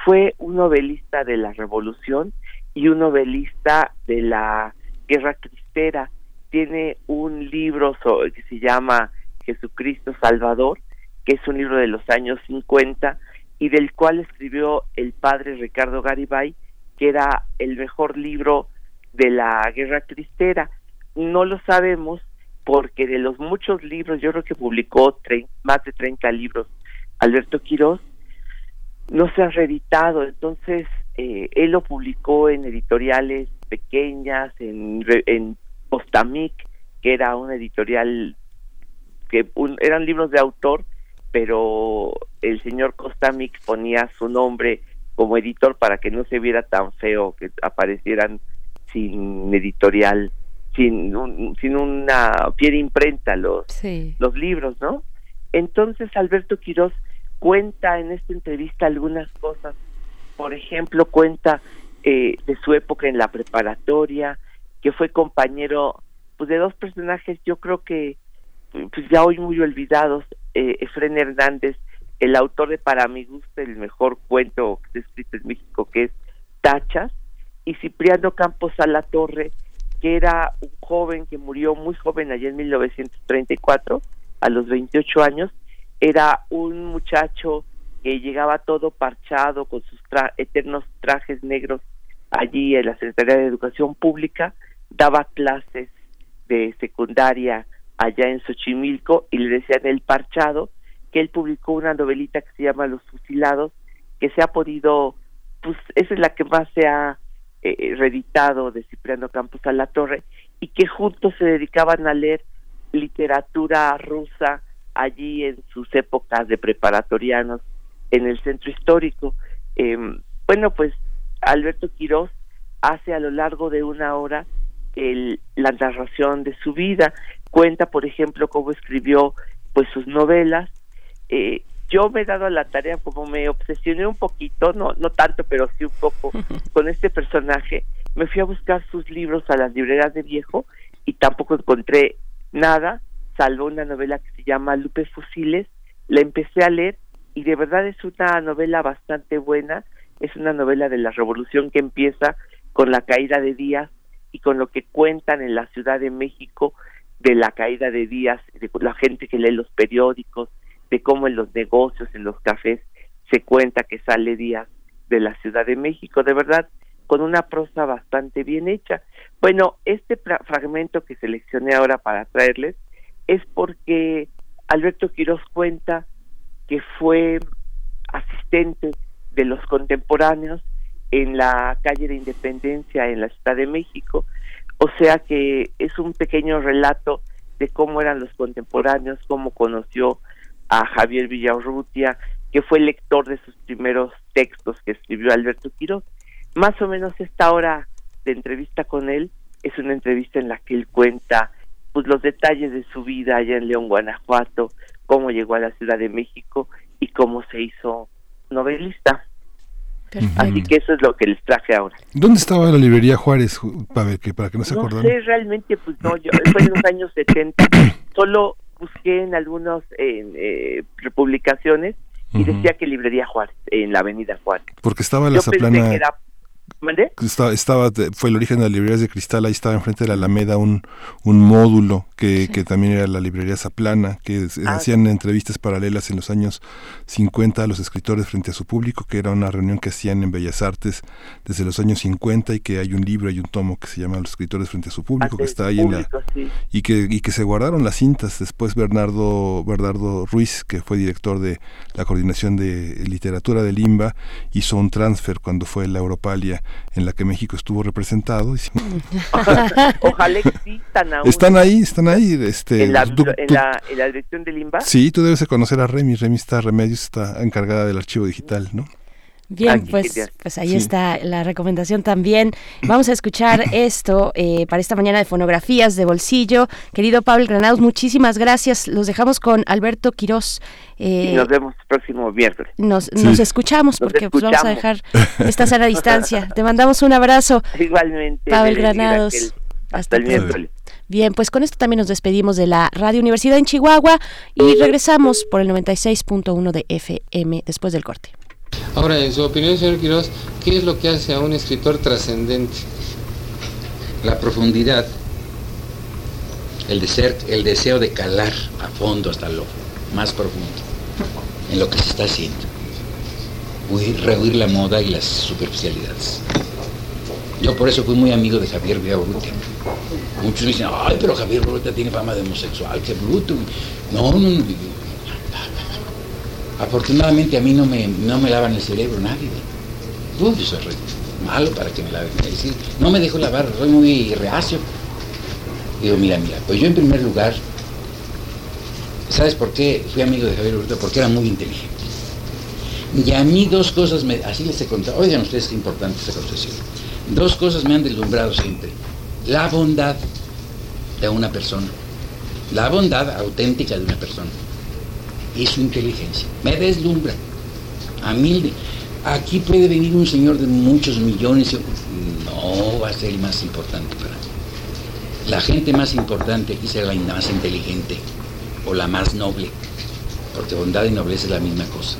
fue un novelista de la Revolución y un novelista de la Guerra Cristera. Tiene un libro que se llama Jesucristo Salvador, que es un libro de los años 50 y del cual escribió el padre Ricardo Garibay, que era el mejor libro de la Guerra Cristera. No lo sabemos porque de los muchos libros, yo creo que publicó más de 30 libros Alberto Quirós, no se ha reeditado, entonces eh, él lo publicó en editoriales pequeñas, en, en que era una editorial que eran libros de autor, pero el señor Costamic ponía su nombre como editor para que no se viera tan feo que aparecieran sin editorial, sin sin una de imprenta los los libros, ¿no? Entonces Alberto Quiroz cuenta en esta entrevista algunas cosas. Por ejemplo, cuenta eh, de su época en la preparatoria, que fue compañero pues, de dos personajes, yo creo que pues ya hoy muy olvidados, eh, Efren Hernández, el autor de Para mi gusto el mejor cuento escrito en México, que es Tachas, y Cipriano Campos Torre que era un joven que murió muy joven allá en 1934, a los 28 años, era un muchacho que llegaba todo parchado con sus eternos trajes negros allí en la Secretaría de Educación Pública, daba clases de secundaria allá en Xochimilco y le decían el parchado, que él publicó una novelita que se llama Los Fusilados, que se ha podido, pues esa es la que más se ha eh, reeditado de Cipriano Campos a la Torre, y que juntos se dedicaban a leer literatura rusa allí en sus épocas de preparatorianos en el centro histórico. Em, bueno, pues Alberto Quirós hace a lo largo de una hora el, la narración de su vida, cuenta, por ejemplo, cómo escribió pues sus novelas. Eh, yo me he dado la tarea, como me obsesioné un poquito, no, no tanto, pero sí un poco con este personaje, me fui a buscar sus libros a las librerías de viejo y tampoco encontré nada, salvo una novela que se llama Lupe Fusiles, la empecé a leer y de verdad es una novela bastante buena, es una novela de la revolución que empieza con la caída de Díaz y con lo que cuentan en la Ciudad de México de la caída de Díaz, de la gente que lee los periódicos, de cómo en los negocios, en los cafés, se cuenta que sale Díaz de la Ciudad de México, de verdad, con una prosa bastante bien hecha. Bueno, este fragmento que seleccioné ahora para traerles es porque Alberto Quiroz cuenta que fue asistente de los contemporáneos en la calle de Independencia en la Ciudad de México, o sea que es un pequeño relato de cómo eran los contemporáneos, cómo conoció a Javier Villarrutia, que fue lector de sus primeros textos que escribió Alberto Quiroz. Más o menos esta hora de entrevista con él es una entrevista en la que él cuenta pues los detalles de su vida allá en León, Guanajuato, cómo llegó a la Ciudad de México y cómo se hizo novelista. Así que eso es lo que les traje ahora. ¿Dónde estaba la librería Juárez, para que, para que no se no sé, realmente, pues no, yo, fue en los años 70. Solo busqué en algunas eh, publicaciones y decía que librería Juárez, en la avenida Juárez. Porque estaba la Zaplana... Estaba, estaba, fue el origen de las librerías de cristal, ahí estaba enfrente de la Alameda un, un módulo que, que también era la librería Zaplana, que ah, hacían entrevistas paralelas en los años 50 a los escritores frente a su público, que era una reunión que hacían en Bellas Artes desde los años 50 y que hay un libro, hay un tomo que se llama Los escritores frente a su público, que está ahí en la... Y, que, y que se guardaron las cintas. Después Bernardo, Bernardo Ruiz, que fue director de la coordinación de literatura de Limba, hizo un transfer cuando fue la Europalia en la que México estuvo representado. Ojalá existan aún. Están ahí, están ahí. Este, ¿En, la, en, la, dirección de Limba? Sí, tú debes de conocer a Remy. Remy está, Remedios está encargada del archivo digital, ¿no? Bien, pues, pues ahí está la recomendación también. Vamos a escuchar esto eh, para esta mañana de fonografías de bolsillo. Querido Pablo Granados, muchísimas gracias. Los dejamos con Alberto Quirós. Eh, y nos vemos el próximo miércoles. Nos, nos escuchamos porque Pues, vamos a dejar esta sana distancia. Te mandamos un abrazo. Igualmente. Pablo Granados. Hasta, el miércoles. Bien, pues con esto también nos despedimos de la Radio Universidad en Chihuahua y regresamos por el 96.1 de FM después del corte. Ahora, en su opinión, señor Quiroz, ¿qué es lo que hace a un escritor trascendente? La profundidad, el, el deseo de calar a fondo hasta lo más profundo en lo que se está haciendo. Rehuir la moda y las superficialidades. Yo por eso fui muy amigo de Javier Villarrutia. Muchos dicen, ay, pero Javier Villarrutia tiene fama de homosexual, qué bruto. No, no, no Afortunadamente a mí no me, no me lavan el cerebro nadie. Uy, yo soy malo para que me laven. no me dejo lavar, soy muy reacio. Digo, mira, mira, pues yo en primer lugar, ¿sabes por qué fui amigo de Javier Urrutia? Porque era muy inteligente. Y a mí dos cosas, me, así les he contado, oigan ustedes qué importante esta concesión. Dos cosas me han deslumbrado siempre. La bondad de una persona, la bondad auténtica de una persona y su inteligencia. Me deslumbra. A mí, aquí puede venir un señor de muchos millones, no va a ser el más importante para mí. La gente más importante aquí será la más inteligente o la más noble, porque bondad y nobleza es la misma cosa.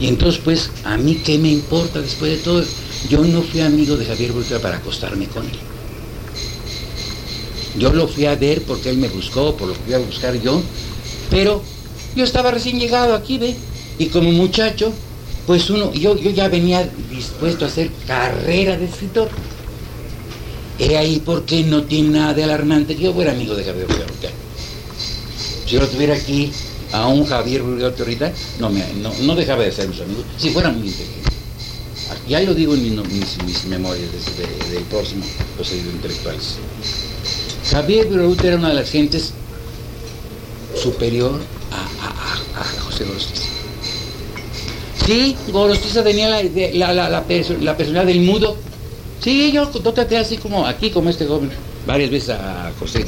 Y entonces, pues, ¿a mí qué me importa después de todo? Yo no fui amigo de Javier Volta para acostarme con él. Yo lo fui a ver porque él me buscó, por lo que fui a buscar yo, pero Yo estaba recién llegado aquí, ¿ve? Y como muchacho, pues uno, yo, yo ya venía dispuesto a hacer carrera de escritor. He ahí porque no tiene nada de alarmante yo fuera amigo de Javier Burgiotti. Si yo lo tuviera aquí a un Javier Burgiotti ahorita, no, me, no, dejaba de ser mis amigos, si fuera muy inteligente. Ya lo digo en mis, memorias del próximo procedimiento intelectuales. Javier Burgiotti era una de las gentes superior a, José Gorostiza. Sí, Gorostiza tenía la, la, la personalidad del mudo, Sí, yo traté así como aquí, como este joven, varias veces a José,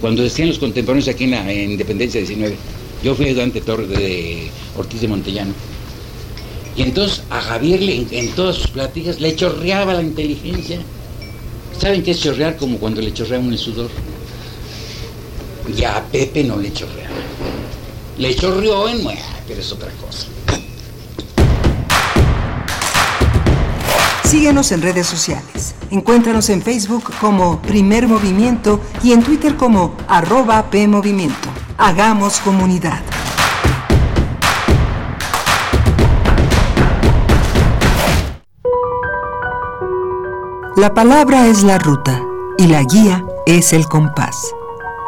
cuando decían los contemporáneos aquí en la Independencia 19, yo fui ayudante de Ortiz de Montellano. Y entonces a Javier en, todas sus pláticas le chorreaba la inteligencia. ¿Saben qué es chorrear? Como cuando le chorrea un sudor. Y a Pepe no le chorreaba. Le chorreó en pero es otra cosa. Síguenos en redes sociales. Encuéntranos en Facebook como Primer Movimiento y en Twitter como arroba PMovimiento. Hagamos comunidad. La palabra es la ruta y la guía es el compás.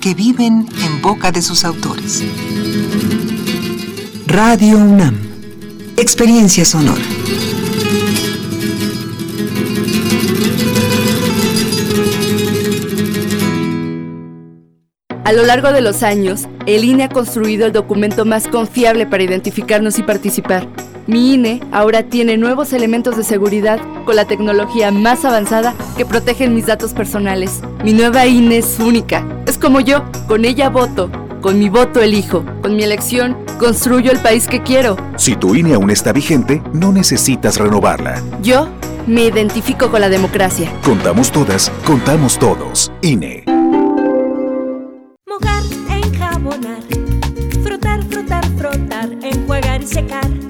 que viven en boca de sus autores. Radio UNAM Experiencia sonora. A lo largo de los años, el INE ha construido el documento más confiable para identificarnos y participar. Mi INE ahora tiene nuevos elementos de seguridad con la tecnología más avanzada que protegen mis datos personales. Mi nueva INE es única. Es como yo, con ella voto con mi voto elijo. Con mi elección construyo el país que quiero. Si tu INE aún está vigente, no necesitas renovarla. Yo me identifico con la democracia. Contamos todas, contamos todos. INE. Mojar, enjabonar. Frotar, frotar, frotar. Enjuagar y secar.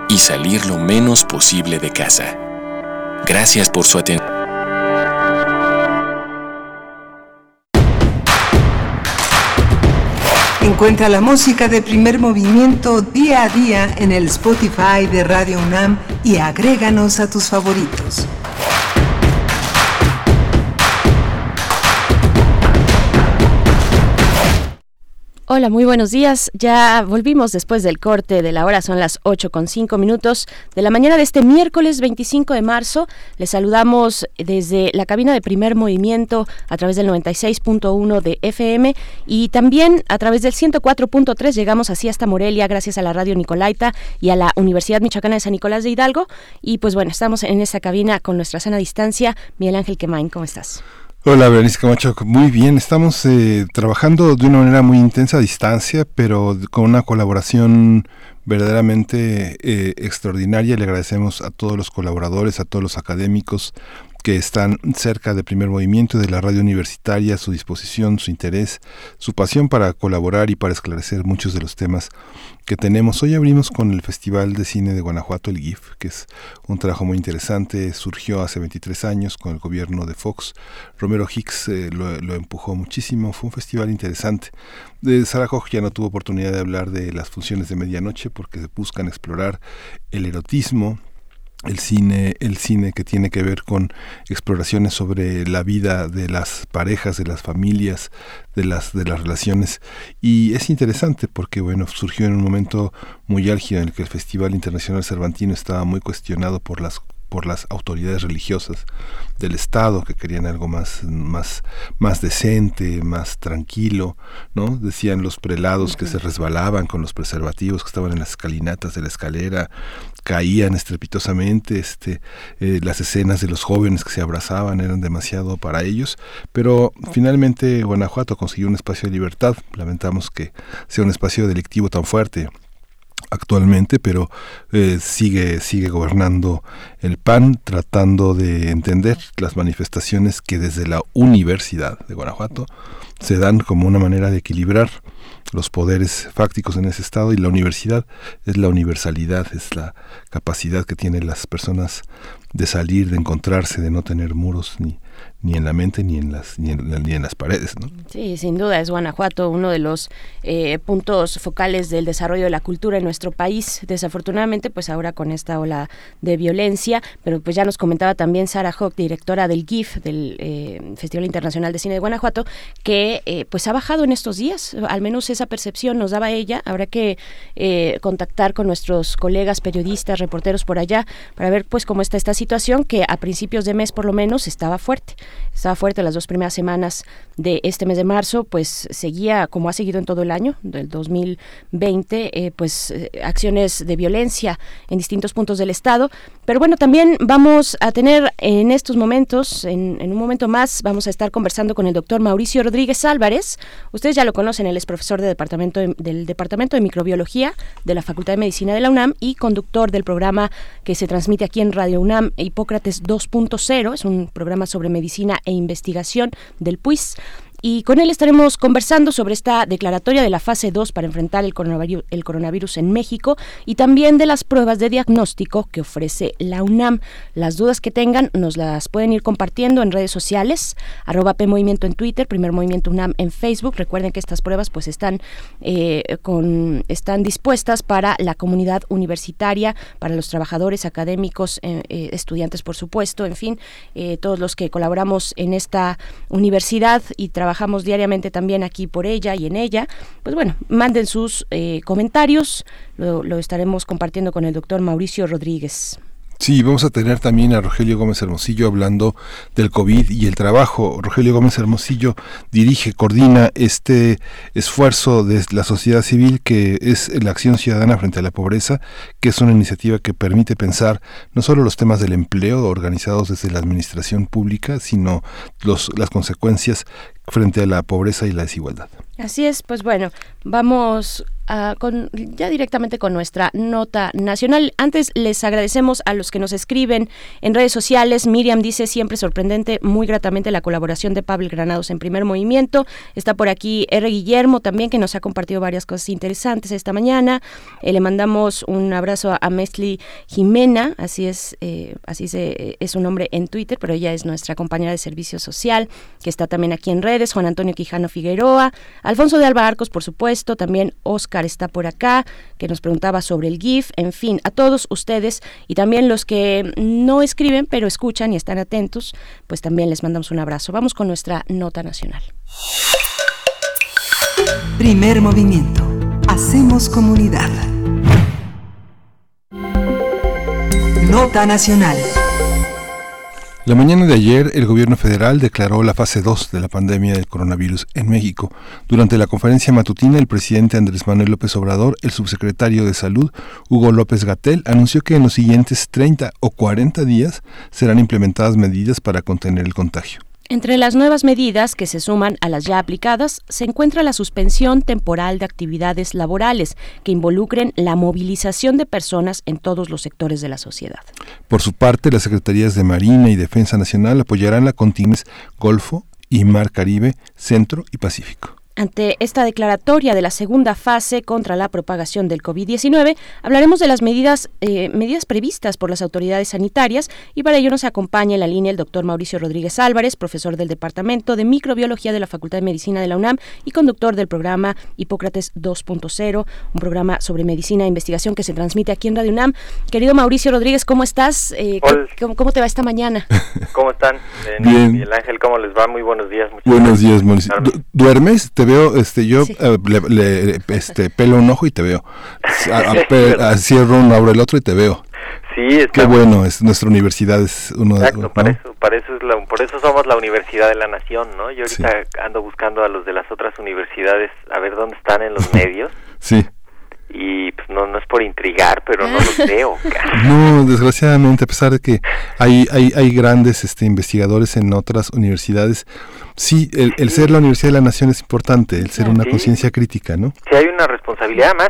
y salir lo menos posible de casa. Gracias por su atención. Encuentra la música de primer movimiento día a día en el Spotify de Radio UNAM y agréganos a tus favoritos. Hola, muy buenos días. Ya volvimos después del corte de la hora, son las 8 con 5 minutos de la mañana de este miércoles 25 de marzo. Les saludamos desde la cabina de primer movimiento a través del 96.1 de FM y también a través del 104.3 llegamos así hasta Morelia gracias a la radio Nicolaita y a la Universidad Michoacana de San Nicolás de Hidalgo. Y pues bueno, estamos en esta cabina con nuestra sana distancia. Miguel Ángel Quemain, ¿cómo estás? Hola, Berenice Camacho. Muy bien, estamos eh, trabajando de una manera muy intensa a distancia, pero con una colaboración verdaderamente eh, extraordinaria. Le agradecemos a todos los colaboradores, a todos los académicos, que están cerca del primer movimiento de la radio universitaria, su disposición, su interés, su pasión para colaborar y para esclarecer muchos de los temas que tenemos. Hoy abrimos con el Festival de Cine de Guanajuato, el GIF, que es un trabajo muy interesante, surgió hace 23 años con el gobierno de Fox. Romero Hicks eh, lo, empujó muchísimo, fue un festival interesante. De Sarah Koch ya no tuvo oportunidad de hablar de las funciones de medianoche porque se buscan explorar el erotismo, el cine, el cine que tiene que ver con exploraciones sobre la vida de las parejas, de las familias, de las de las relaciones. Y es interesante porque bueno, surgió en un momento muy álgido en el que el Festival Internacional Cervantino estaba muy cuestionado por las por las autoridades religiosas del Estado que querían algo más, más, más decente, más tranquilo, ¿no? Decían los prelados que se resbalaban con los preservativos que estaban en las escalinatas de la escalera, caían estrepitosamente, este, eh, las escenas de los jóvenes que se abrazaban eran demasiado para ellos, pero finalmente Guanajuato consiguió un espacio de libertad, lamentamos que sea un espacio delictivo tan fuerte actualmente, pero eh, sigue, sigue gobernando el PAN, tratando de entender las manifestaciones que desde la Universidad de Guanajuato se dan como una manera de equilibrar los poderes fácticos en ese estado y la universidad es la universalidad, es la capacidad que tienen las personas de salir, de encontrarse, de no tener muros ni, ni en la mente ni en las ni en, ni en las paredes ¿no? sí sin duda es Guanajuato uno de los eh, puntos focales del desarrollo de la cultura en nuestro país. Desafortunadamente pues ahora con esta ola de violencia pero pues ya nos comentaba también Sara Hock directora del GIF del eh, Festival Internacional de Cine de Guanajuato que eh, pues ha bajado en estos días. Al menos esa percepción nos daba ella. Habrá que contactar con nuestros colegas periodistas reporteros por allá para ver pues cómo está esta situación que a principios de mes por lo menos estaba fuerte estaba fuerte las dos primeras semanas de este mes de marzo, pues seguía, como ha seguido en todo el año del 2020, eh, pues eh, acciones de violencia en distintos puntos del Estado. Pero bueno, también vamos a tener en estos momentos, en, un momento más, vamos a estar conversando con el doctor Mauricio Rodríguez Álvarez. Ustedes ya lo conocen, él es profesor del Departamento de Microbiología de la Facultad de Medicina de la UNAM y conductor del programa que se transmite aquí en Radio UNAM, Hipócrates 2.0. Es un programa sobre medicina e Investigación del PUIS y con él estaremos conversando sobre esta declaratoria de la fase 2 para enfrentar el coronavirus, el coronavirus, en México y también de las pruebas de diagnóstico que ofrece la UNAM. Las dudas que tengan nos las pueden ir compartiendo en redes sociales, arroba P Movimiento en Twitter, Primer Movimiento UNAM en Facebook. Recuerden que estas pruebas pues están, eh, con, están dispuestas para la comunidad universitaria, para los trabajadores académicos, eh, eh, estudiantes por supuesto, en fin, todos los que colaboramos en esta universidad y trabajamos trabajamos diariamente también aquí por ella y en ella, pues bueno, manden sus eh, comentarios, lo, lo estaremos compartiendo con el doctor Mauricio Rodríguez. Sí, vamos a tener también a Rogelio Gómez Hermosillo hablando del COVID y el trabajo. Rogelio Gómez Hermosillo dirige, coordina este esfuerzo de la sociedad civil que es la acción ciudadana frente a la pobreza, que es una iniciativa que permite pensar no solo los temas del empleo organizados desde la administración pública, sino los, las consecuencias frente a la pobreza y la desigualdad. Así es, pues bueno, vamos a, con, ya directamente con nuestra nota nacional. Antes les agradecemos a los que nos escriben en redes sociales. Miriam dice siempre sorprendente, muy gratamente la colaboración de Pablo Granados en primer movimiento. Está por aquí R. Guillermo también que nos ha compartido varias cosas interesantes esta mañana. Eh, le mandamos un abrazo a Mesli Jimena, así es, eh, así se, es su nombre en Twitter, pero ella es nuestra compañera de servicio social que está también aquí en redes. Juan Antonio Quijano Figueroa. Alfonso de Alba Arcos, por supuesto, también Oscar está por acá, que nos preguntaba sobre el GIF, en fin, a todos ustedes y también los que no escriben, pero escuchan y están atentos, pues también les mandamos un abrazo. Vamos con nuestra nota nacional. Primer movimiento. Hacemos comunidad. Nota nacional. La mañana de ayer, el gobierno federal declaró la fase 2 de la pandemia del coronavirus en México. Durante la conferencia matutina, el presidente Andrés Manuel López Obrador, el subsecretario de Salud, Hugo López Gatel, anunció que en los siguientes 30 o 40 días serán implementadas medidas para contener el contagio. Entre las nuevas medidas que se suman a las ya aplicadas se encuentra la suspensión temporal de actividades laborales que involucren la movilización de personas en todos los sectores de la sociedad. Por su parte, las Secretarías de Marina y Defensa Nacional apoyarán la contingencia Golfo y Mar Caribe, Centro y Pacífico. Ante esta declaratoria de la segunda fase contra la propagación del COVID-19, hablaremos de las medidas, eh, medidas previstas por las autoridades sanitarias y para ello nos acompaña en la línea el doctor Mauricio Rodríguez Álvarez, profesor del Departamento de Microbiología de la Facultad de Medicina de la UNAM y conductor del programa Hipócrates 2.0, un programa sobre medicina e investigación que se transmite aquí en Radio UNAM. Querido Mauricio Rodríguez, ¿cómo estás? Eh, ¿cómo, te va esta mañana? ¿Cómo están? Bien. Miguel Ángel, ¿cómo les va? Muy buenos días. buenos días, Mauricio. ¿Duermes? Te veo, este, yo eh, le, este, pelo un ojo y te veo. cierro uno, abro el otro y te veo. Sí, Qué bueno, es nuestra universidad es uno Exacto, para, eso, para eso es la, por eso somos la universidad de la nación, ¿no? Yo ahorita ando buscando a los de las otras universidades a ver dónde están en los medios. sí y pues no, no es por intrigar, pero no los veo. No, desgraciadamente, a pesar de que hay, hay, hay grandes este, investigadores en otras universidades, sí, el, ser la Universidad de la Nación es importante, el ser una conciencia crítica, ¿no? Sí, hay una responsabilidad, más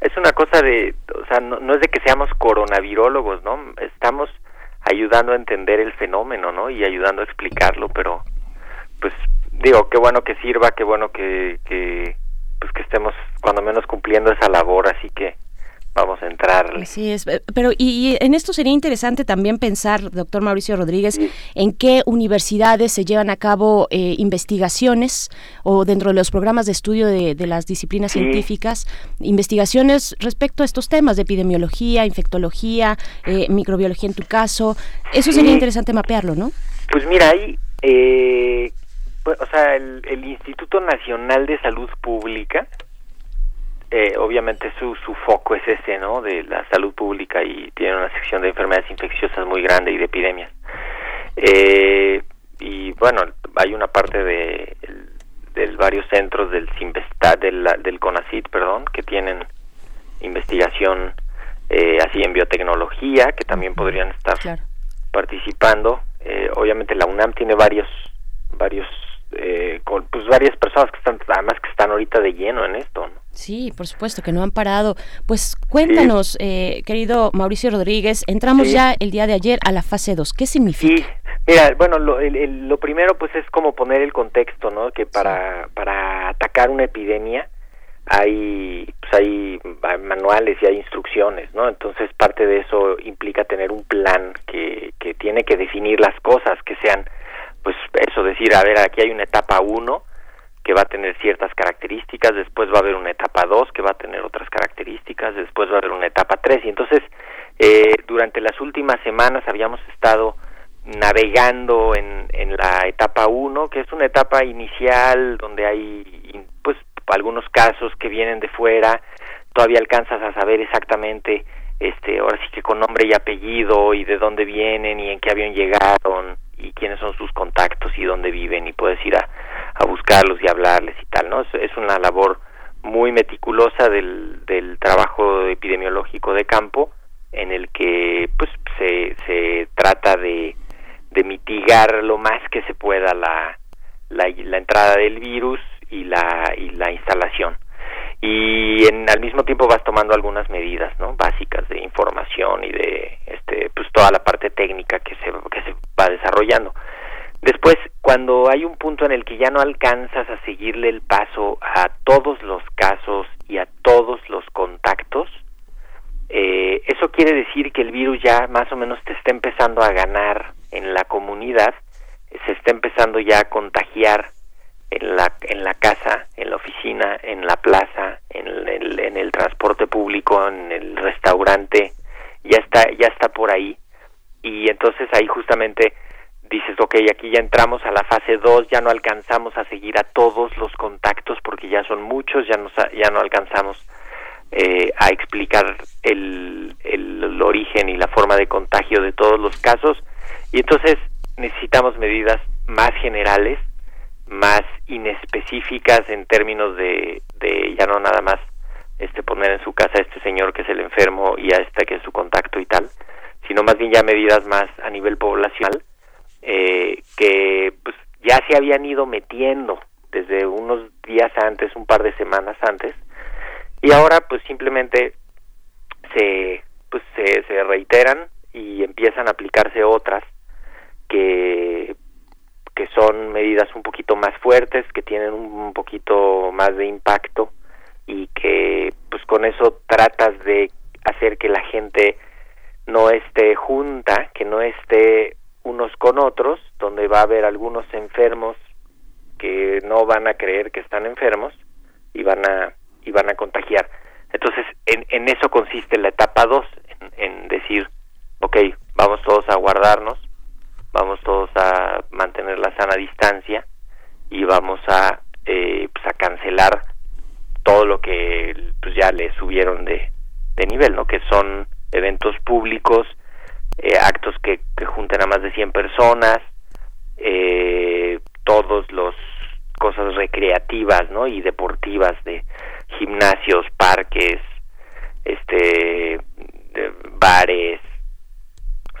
es una cosa de, o sea, no, no es de que seamos coronavirólogos, ¿no? Estamos ayudando a entender el fenómeno, ¿no? Y ayudando a explicarlo, pero pues digo, qué bueno que sirva, qué bueno que, que pues que estemos cuando menos cumpliendo esa labor, así que vamos a entrar. Sí, es, eh, pero y, en esto sería interesante también pensar, doctor Mauricio Rodríguez, en qué universidades se llevan a cabo eh, investigaciones o dentro de los programas de estudio de, las disciplinas científicas, investigaciones respecto a estos temas de epidemiología, infectología, eh, microbiología en tu caso. Eso sería interesante mapearlo, ¿no? Pues mira, ahí eh, o sea, el, Instituto Nacional de Salud Pública, eh, obviamente su, su foco es ese, ¿no? De la salud pública y tiene una sección de enfermedades infecciosas muy grande y de epidemias. Eh, y bueno, hay una parte de, varios centros del Simvestat, del, del CONACIT, perdón, que tienen investigación eh, así en biotecnología, que también podrían estar participando. obviamente la UNAM tiene varios varios eh, con pues varias personas que están además que están ahorita de lleno en esto Sí, por supuesto que no han parado. Pues cuéntanos, eh, querido Mauricio Rodríguez, entramos ya el día de ayer a la fase 2. ¿Qué significa? Sí. Mira, bueno, lo, lo primero pues es como poner el contexto, ¿no? Que para, para atacar una epidemia hay, pues hay manuales y hay instrucciones, ¿no? Entonces parte de eso implica tener un plan que, que tiene que definir las cosas que sean pues eso, decir, a ver, aquí hay una etapa 1 que va a tener ciertas características, después va a haber una etapa 2 que va a tener otras características, después va a haber una etapa 3 y entonces eh, durante las últimas semanas habíamos estado navegando en, en la etapa 1, que es una etapa inicial donde hay pues algunos casos que vienen de fuera, todavía alcanzas a saber exactamente este ahora sí que con nombre y apellido y de dónde vienen y en qué avión llegaron y quiénes son sus contactos y dónde viven y puedes ir a, a buscarlos y hablarles y tal, ¿no? Es, es una labor muy meticulosa del, del trabajo epidemiológico de campo en el que pues se, se trata de, de mitigar lo más que se pueda la, la, la entrada del virus y la, y la instalación y en, al mismo tiempo vas tomando algunas medidas no básicas de información y de este pues toda la parte técnica que se que se va desarrollando. Después cuando hay un punto en el que ya no alcanzas a seguirle el paso a todos los casos y a todos los contactos eh, eso quiere decir que el virus ya más o menos te está empezando a ganar en la comunidad se está empezando ya a contagiar en la, en la casa, en la oficina, en la plaza, en el, en el transporte público, en el restaurante, ya está, ya está por ahí. Y entonces ahí justamente dices, ok, aquí ya entramos a la fase 2, ya no alcanzamos a seguir a todos los contactos porque ya son muchos, ya no, ya no alcanzamos eh, a explicar el, el, el origen y la forma de contagio de todos los casos. Y entonces necesitamos medidas más generales más inespecíficas en términos de, de ya no nada más este poner en su casa a este señor que es el enfermo y a este que es su contacto y tal, sino más bien ya medidas más a nivel poblacional eh, que pues ya se habían ido metiendo desde unos días antes, un par de semanas antes, y ahora pues simplemente se pues se, se reiteran y empiezan a aplicarse otras que que son medidas un poquito más fuertes, que tienen un poquito más de impacto y que pues con eso tratas de hacer que la gente no esté junta, que no esté unos con otros, donde va a haber algunos enfermos que no van a creer que están enfermos y van a y van a contagiar. Entonces, en, en eso consiste la etapa 2, en, en decir, ok, vamos todos a guardarnos, vamos todos a mantener la sana distancia y vamos a eh, pues a cancelar todo lo que pues ya le subieron de, de nivel, ¿no? Que son eventos públicos, eh, actos que, que, junten a más de 100 personas, eh, todos los cosas recreativas, ¿no? Y deportivas de gimnasios, parques, este, bares,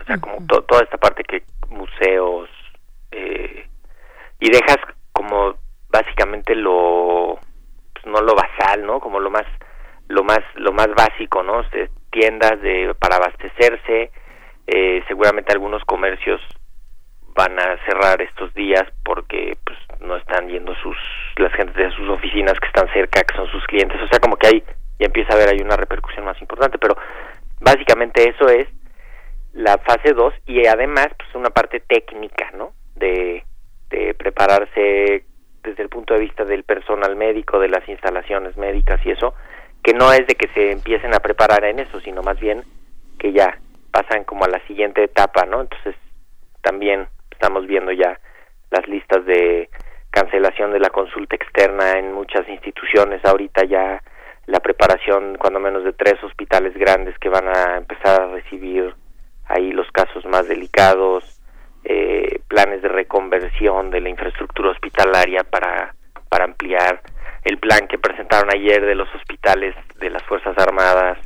sea, como toda esta parte que museos eh, y dejas como básicamente lo pues no lo basal no como lo más lo más lo más básico no tiendas de para abastecerse eh, seguramente algunos comercios van a cerrar estos días porque pues no están yendo sus las gentes de sus oficinas que están cerca que son sus clientes. O sea como que hay ya empieza a haber ahí una repercusión más importante pero básicamente eso es la fase 2 y además pues una parte técnica, ¿no? De, de prepararse desde el punto de vista del personal médico, de las instalaciones médicas y eso, que no es de que se empiecen a preparar en eso, sino más bien que ya pasan como a la siguiente etapa, ¿no? Entonces también estamos viendo ya las listas de cancelación de la consulta externa en muchas instituciones, ahorita ya la preparación cuando menos de tres hospitales grandes que van a empezar a recibir ahí los casos más delicados, eh, planes de reconversión de la infraestructura hospitalaria para, para ampliar el plan que presentaron ayer de los hospitales de las Fuerzas Armadas,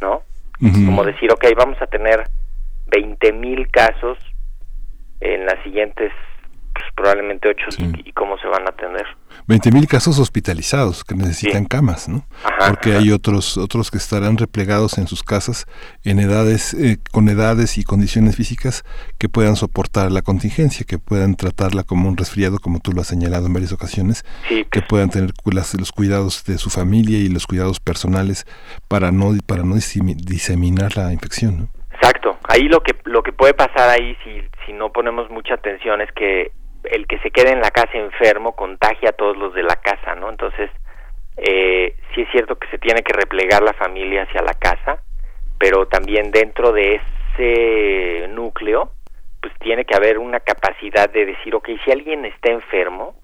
¿no? Como decir, ok, vamos a tener 20 mil casos en las siguientes pues, probablemente ocho y, cómo se van a atender. 20.000 casos hospitalizados que necesitan camas, ¿no? Porque hay otros otros que estarán replegados en sus casas en edades eh, con edades y condiciones físicas que puedan soportar la contingencia, que puedan tratarla como un resfriado, como tú lo has señalado en varias ocasiones, que puedan tener los cuidados de su familia y los cuidados personales para no para no diseminar la infección, ¿no? Exacto. Ahí lo que lo que puede pasar ahí si si no ponemos mucha atención es que el que se quede en la casa enfermo contagia a todos los de la casa, ¿no? Entonces, eh, sí es cierto que se tiene que replegar la familia hacia la casa, pero también dentro de ese núcleo, pues tiene que haber una capacidad de decir, ok, si alguien está enfermo,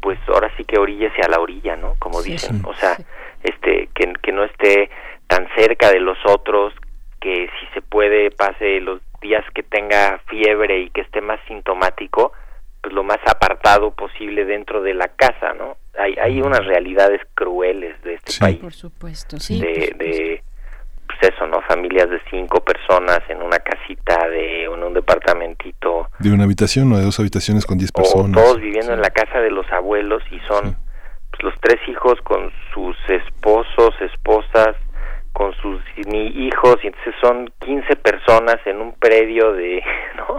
pues ahora sí que oríllese a la orilla, ¿no? Como dicen, o sea, este, que, que no esté tan cerca de los otros, que si se puede pase los días que tenga fiebre y que esté más sintomático, pues lo más apartado posible dentro de la casa, ¿no? Hay, hay unas realidades crueles de este país. Por supuesto, sí. De, de, pues eso, ¿no? Familias de cinco personas en una casita, de en un departamentito. De una habitación o de dos habitaciones con diez personas. todos viviendo en la casa de los abuelos y son pues, los tres hijos con sus esposos, esposas, con sus ni hijos y entonces son 15 personas en un predio de no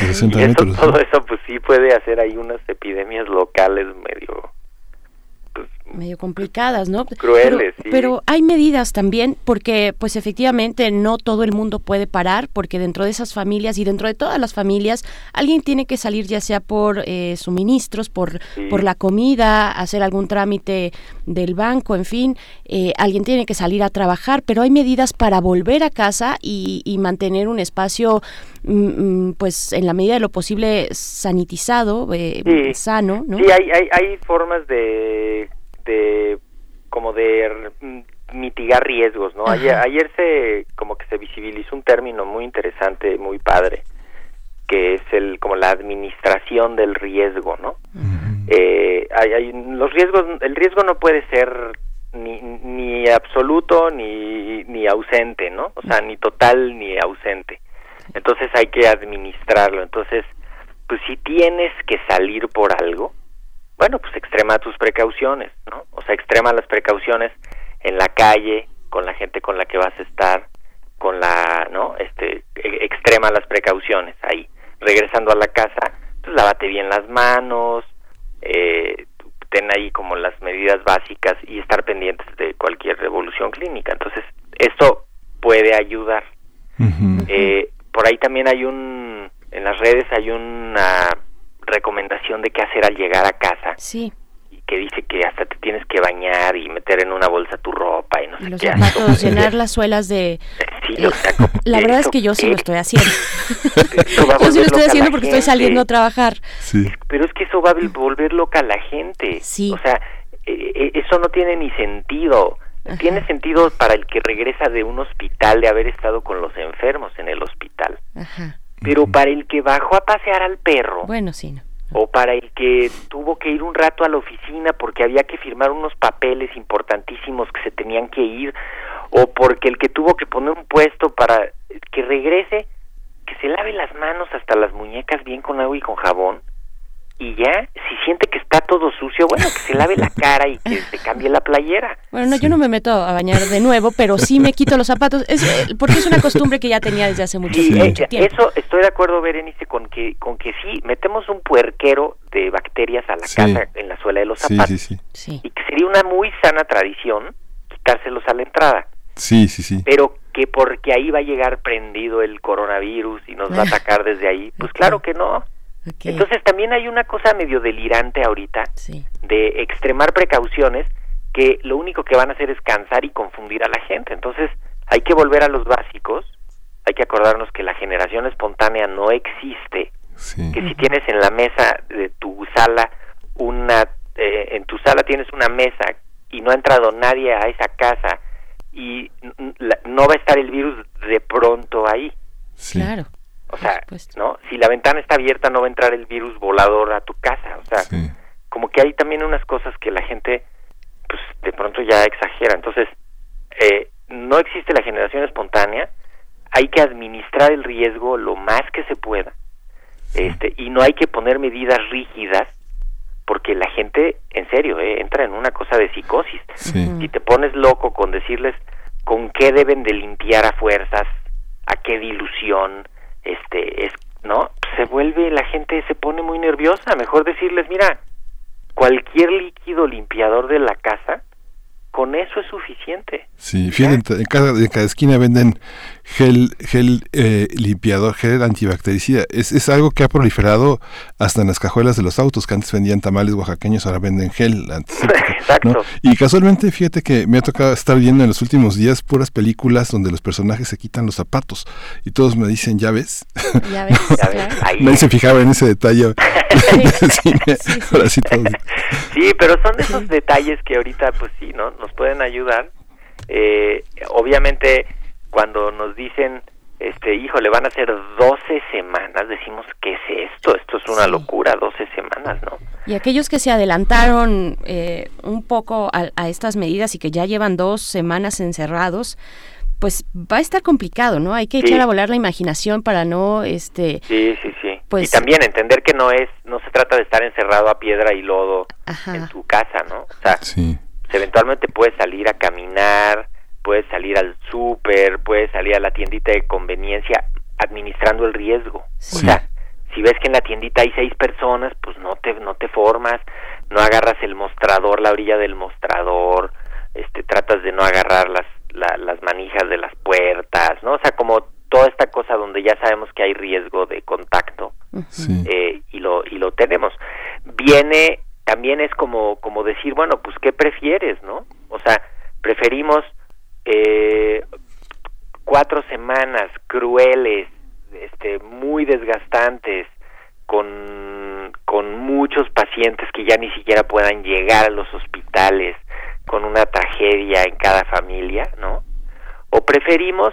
y eso, todo eso pues sí puede hacer ahí unas epidemias locales medio medio complicadas, ¿no? Crueles, pero, pero, hay medidas también porque pues efectivamente no todo el mundo puede parar porque dentro de esas familias y dentro de todas las familias alguien tiene que salir ya sea por eh, suministros, por, por la comida, hacer algún trámite del banco, en fin, eh, alguien tiene que salir a trabajar, pero hay medidas para volver a casa y, mantener un espacio mm, mm, pues en la medida de lo posible sanitizado, eh, sano, ¿no? Sí, hay, hay, hay formas de de como de mitigar riesgos, ¿no? Ayer, ayer se como que se visibilizó un término muy interesante, muy padre, que es el como la administración del riesgo, ¿no? eh, hay, hay, los riesgos, el riesgo no puede ser ni, ni absoluto ni, ni ausente, ¿no? O sea, ni total ni ausente. Entonces hay que administrarlo. Entonces pues si tienes que salir por algo, bueno, pues extrema tus precauciones, ¿no? O sea, extrema las precauciones en la calle, con la gente con la que vas a estar, con la, ¿no? Este, e, extrema las precauciones ahí. Regresando a la casa, pues lávate bien las manos, eh, ten ahí como las medidas básicas y estar pendientes de cualquier revolución clínica. Entonces, esto puede ayudar. eh, por ahí también hay un, en las redes hay una recomendación de qué hacer al llegar a casa. Sí. Y que dice que hasta te tienes que bañar y meter en una bolsa tu ropa y no sé Los qué. zapatos, llenar las suelas de... Sí, o sea, como- La verdad es ¿eso que yo sí lo estoy haciendo. Yo sí lo estoy haciendo porque estoy saliendo a trabajar. Pero es que eso va a volver loca a la gente. Sí. O sea, eh, eh, eso no tiene ni sentido. Tiene sentido para el que regresa de un hospital de haber estado con los enfermos en el hospital. Ajá. Pero para el que bajó a pasear al perro, Bueno, sí, no. o para el que tuvo que ir un rato a la oficina porque había que firmar unos papeles importantísimos que se tenían que ir, o porque el que tuvo que poner un puesto para que regrese, que se lave las manos hasta las muñecas bien con agua y con jabón, y ya, si siente que está todo sucio, bueno, que se lave la cara y que se cambie la playera. Bueno, no, yo no me meto a bañar de nuevo, pero sí me quito los zapatos. Es, eh, porque es una costumbre que ya tenía desde hace mucho, Sí, mucho eh, tiempo. eso estoy de acuerdo, Berenice, con que con que sí, metemos un puerquero de bacterias a la Sí. casa en la suela de los zapatos. sí, sí. Y que sería una muy sana tradición quitárselos a la entrada. Sí, sí, sí. Pero que porque ahí va a llegar prendido el coronavirus y nos va a atacar desde ahí, pues claro que no. Entonces también hay una cosa medio delirante ahorita de extremar precauciones que lo único que van a hacer es cansar y confundir a la gente. Entonces hay que volver a los básicos, hay que acordarnos que la generación espontánea no existe, que si tienes en la mesa de tu sala una, eh, en tu sala tienes una mesa y no ha entrado nadie a esa casa y no va a estar el virus de pronto ahí. Claro. O sea, ¿no? Si la ventana está abierta no va a entrar el virus volador a tu casa. O sea, como que hay también unas cosas que la gente, pues de pronto ya exagera. Entonces, eh, no existe la generación espontánea. Hay que administrar el riesgo lo más que se pueda. Este, y no hay que poner medidas rígidas porque la gente, en serio, eh, entra en una cosa de psicosis. Si te pones loco con decirles con qué deben de limpiar a fuerzas, a qué dilución, este, es, ¿no? Se vuelve, la gente se pone muy nerviosa. Mejor decirles, mira, cualquier líquido limpiador de la casa, con eso es suficiente. Sí, fíjate, en cada, en cada esquina venden gel, gel eh, limpiador, gel antibactericida. Es, es algo que ha proliferado hasta en las cajuelas de los autos, que antes vendían tamales oaxaqueños, ahora venden gel antiséptico. ¿no? Y casualmente, fíjate que me ha tocado estar viendo en los últimos días puras películas donde los personajes se quitan los zapatos y todos me dicen, ¿ya ves? Ya ves, Ya ves, ahí Nadie es. se fijaba en ese detalle. Sí, ahora sí todos- Sí, pero son esos detalles que ahorita, pues sí, ¿no? Nos pueden ayudar. Eh, obviamente, cuando nos dicen, este, hijo, le van a hacer 12 semanas, decimos, ¿qué es esto? Esto es una locura, 12 semanas, ¿no? Y aquellos que se adelantaron eh, un poco a, a estas medidas y que ya llevan dos semanas encerrados, pues va a estar complicado, ¿no? Hay que Sí. echar a volar la imaginación para no, este, Sí, sí, sí. Pues- y también entender que no es, no se trata de estar encerrado a piedra y lodo en tu casa, ¿no? O sea, pues, eventualmente puedes salir a caminar, puedes salir al súper, puedes salir a la tiendita de conveniencia administrando el riesgo. O sea, si ves que en la tiendita hay seis personas, pues no te no te formas, no agarras el mostrador, la orilla del mostrador, este tratas de no agarrar las la- las manijas de las puertas, ¿no? O sea, como toda esta cosa donde ya sabemos que hay riesgo de contacto eh, y lo y lo tenemos. Viene también es como como decir, bueno, pues qué prefieres, ¿no? O sea, preferimos eh, cuatro semanas crueles, este, muy desgastantes, con, con muchos pacientes que ya ni siquiera puedan llegar a los hospitales, con una tragedia en cada familia, ¿no? O preferimos,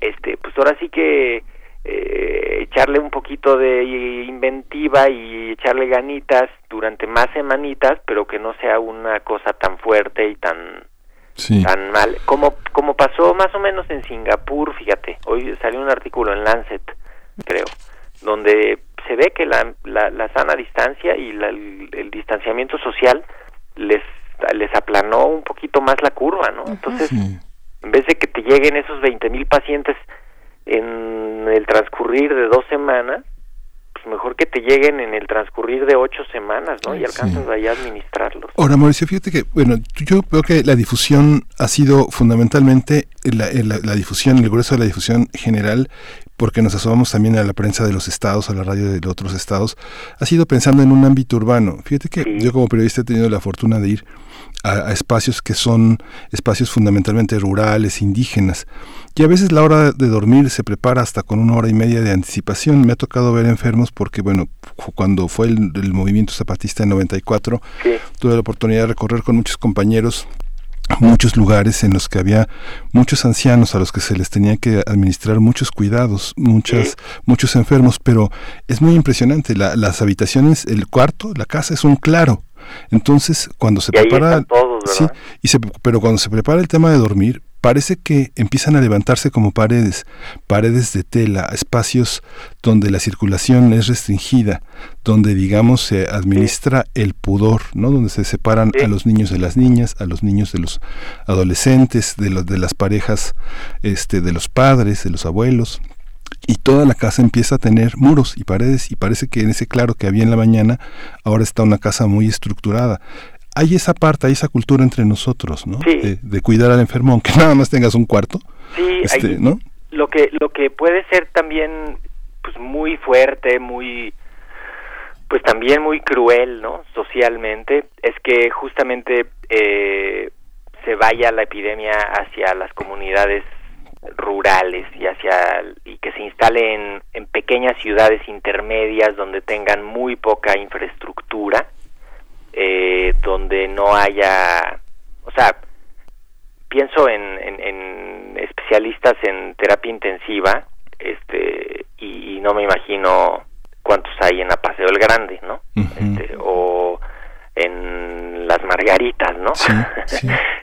este, pues ahora sí que eh, echarle un poquito de inventiva y echarle ganitas durante más semanitas, pero que no sea una cosa tan fuerte y tan Sí. tan mal como como pasó más o menos en Singapur fíjate hoy salió un artículo en Lancet creo donde se ve que la, la, sana distancia y el, distanciamiento social les les aplanó un poquito más la curva, ¿no? Entonces, en vez de que te lleguen esos 20 mil pacientes en el transcurrir de dos semanas, pues mejor que te lleguen en el transcurrir de ocho semanas, ¿no? Y alcanzas ahí a administrarlos. Ahora, Mauricio, fíjate que, bueno, yo veo que la difusión ha sido fundamentalmente la, la difusión, el grueso de la difusión general porque nos asomamos también a la prensa de los estados, a la radio de otros estados, ha sido pensando en un ámbito urbano. Fíjate que yo como periodista he tenido la fortuna de ir a, espacios que son espacios fundamentalmente rurales, indígenas. Y a veces la hora de dormir se prepara hasta con una hora y media de anticipación. Me ha tocado ver enfermos porque, bueno, cuando fue el, movimiento zapatista en 94, tuve la oportunidad de recorrer con muchos compañeros muchos lugares en los que había muchos ancianos a los que se les tenía que administrar muchos cuidados, muchas, muchos enfermos, pero es muy impresionante. las habitaciones, el cuarto, la casa es un claro. Entonces, cuando se prepara, sí, y se, pero cuando se prepara el tema de dormir, parece que empiezan a levantarse como paredes, paredes de tela, espacios donde la circulación es restringida, donde digamos se administra el pudor, ¿no? Donde se separan a los niños de las niñas, a los niños de los adolescentes, de los de las parejas, este, de los padres, de los abuelos y toda la casa empieza a tener muros y paredes y parece que en ese claro que había en la mañana ahora está una casa muy estructurada. Hay esa parte, hay esa cultura entre nosotros, ¿no? De, cuidar al enfermo, aunque nada más tengas un cuarto. Sí, este, ¿no? Lo que, lo que puede ser también pues muy fuerte, muy pues también muy cruel, ¿no? Socialmente, es que justamente eh, se vaya la epidemia hacia las comunidades rurales y hacia y que se instale en, pequeñas ciudades intermedias donde tengan muy poca infraestructura eh, donde no haya o sea pienso en, en, especialistas en terapia intensiva este y, no me imagino cuántos hay en la Paseo del Grande no este, o en las Margaritas no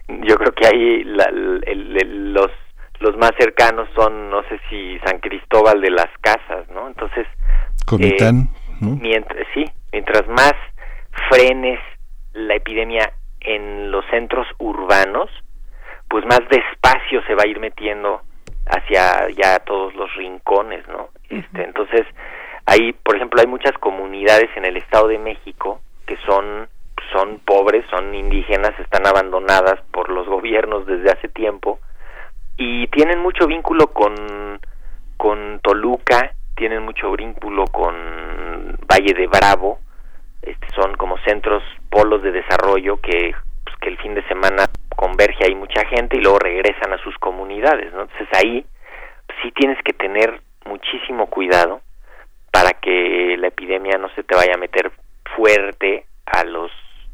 yo creo que ahí los los más cercanos son, no sé si San Cristóbal de las Casas, ¿no? Entonces, Comitán, eh, mientras sí, mientras más frenes la epidemia en los centros urbanos, pues más despacio se va a ir metiendo hacia ya todos los rincones, ¿no? Este, entonces, ahí, por ejemplo, hay muchas comunidades en el Estado de México que son son pobres, son indígenas, están abandonadas por los gobiernos desde hace tiempo y tienen mucho vínculo con, con Toluca, tienen mucho vínculo con Valle de Bravo, este, son como centros, polos de desarrollo que, pues, que el fin de semana converge ahí mucha gente y luego regresan a sus comunidades, ¿no? Entonces ahí sí tienes que tener muchísimo cuidado para que la epidemia no se te vaya a meter fuerte a los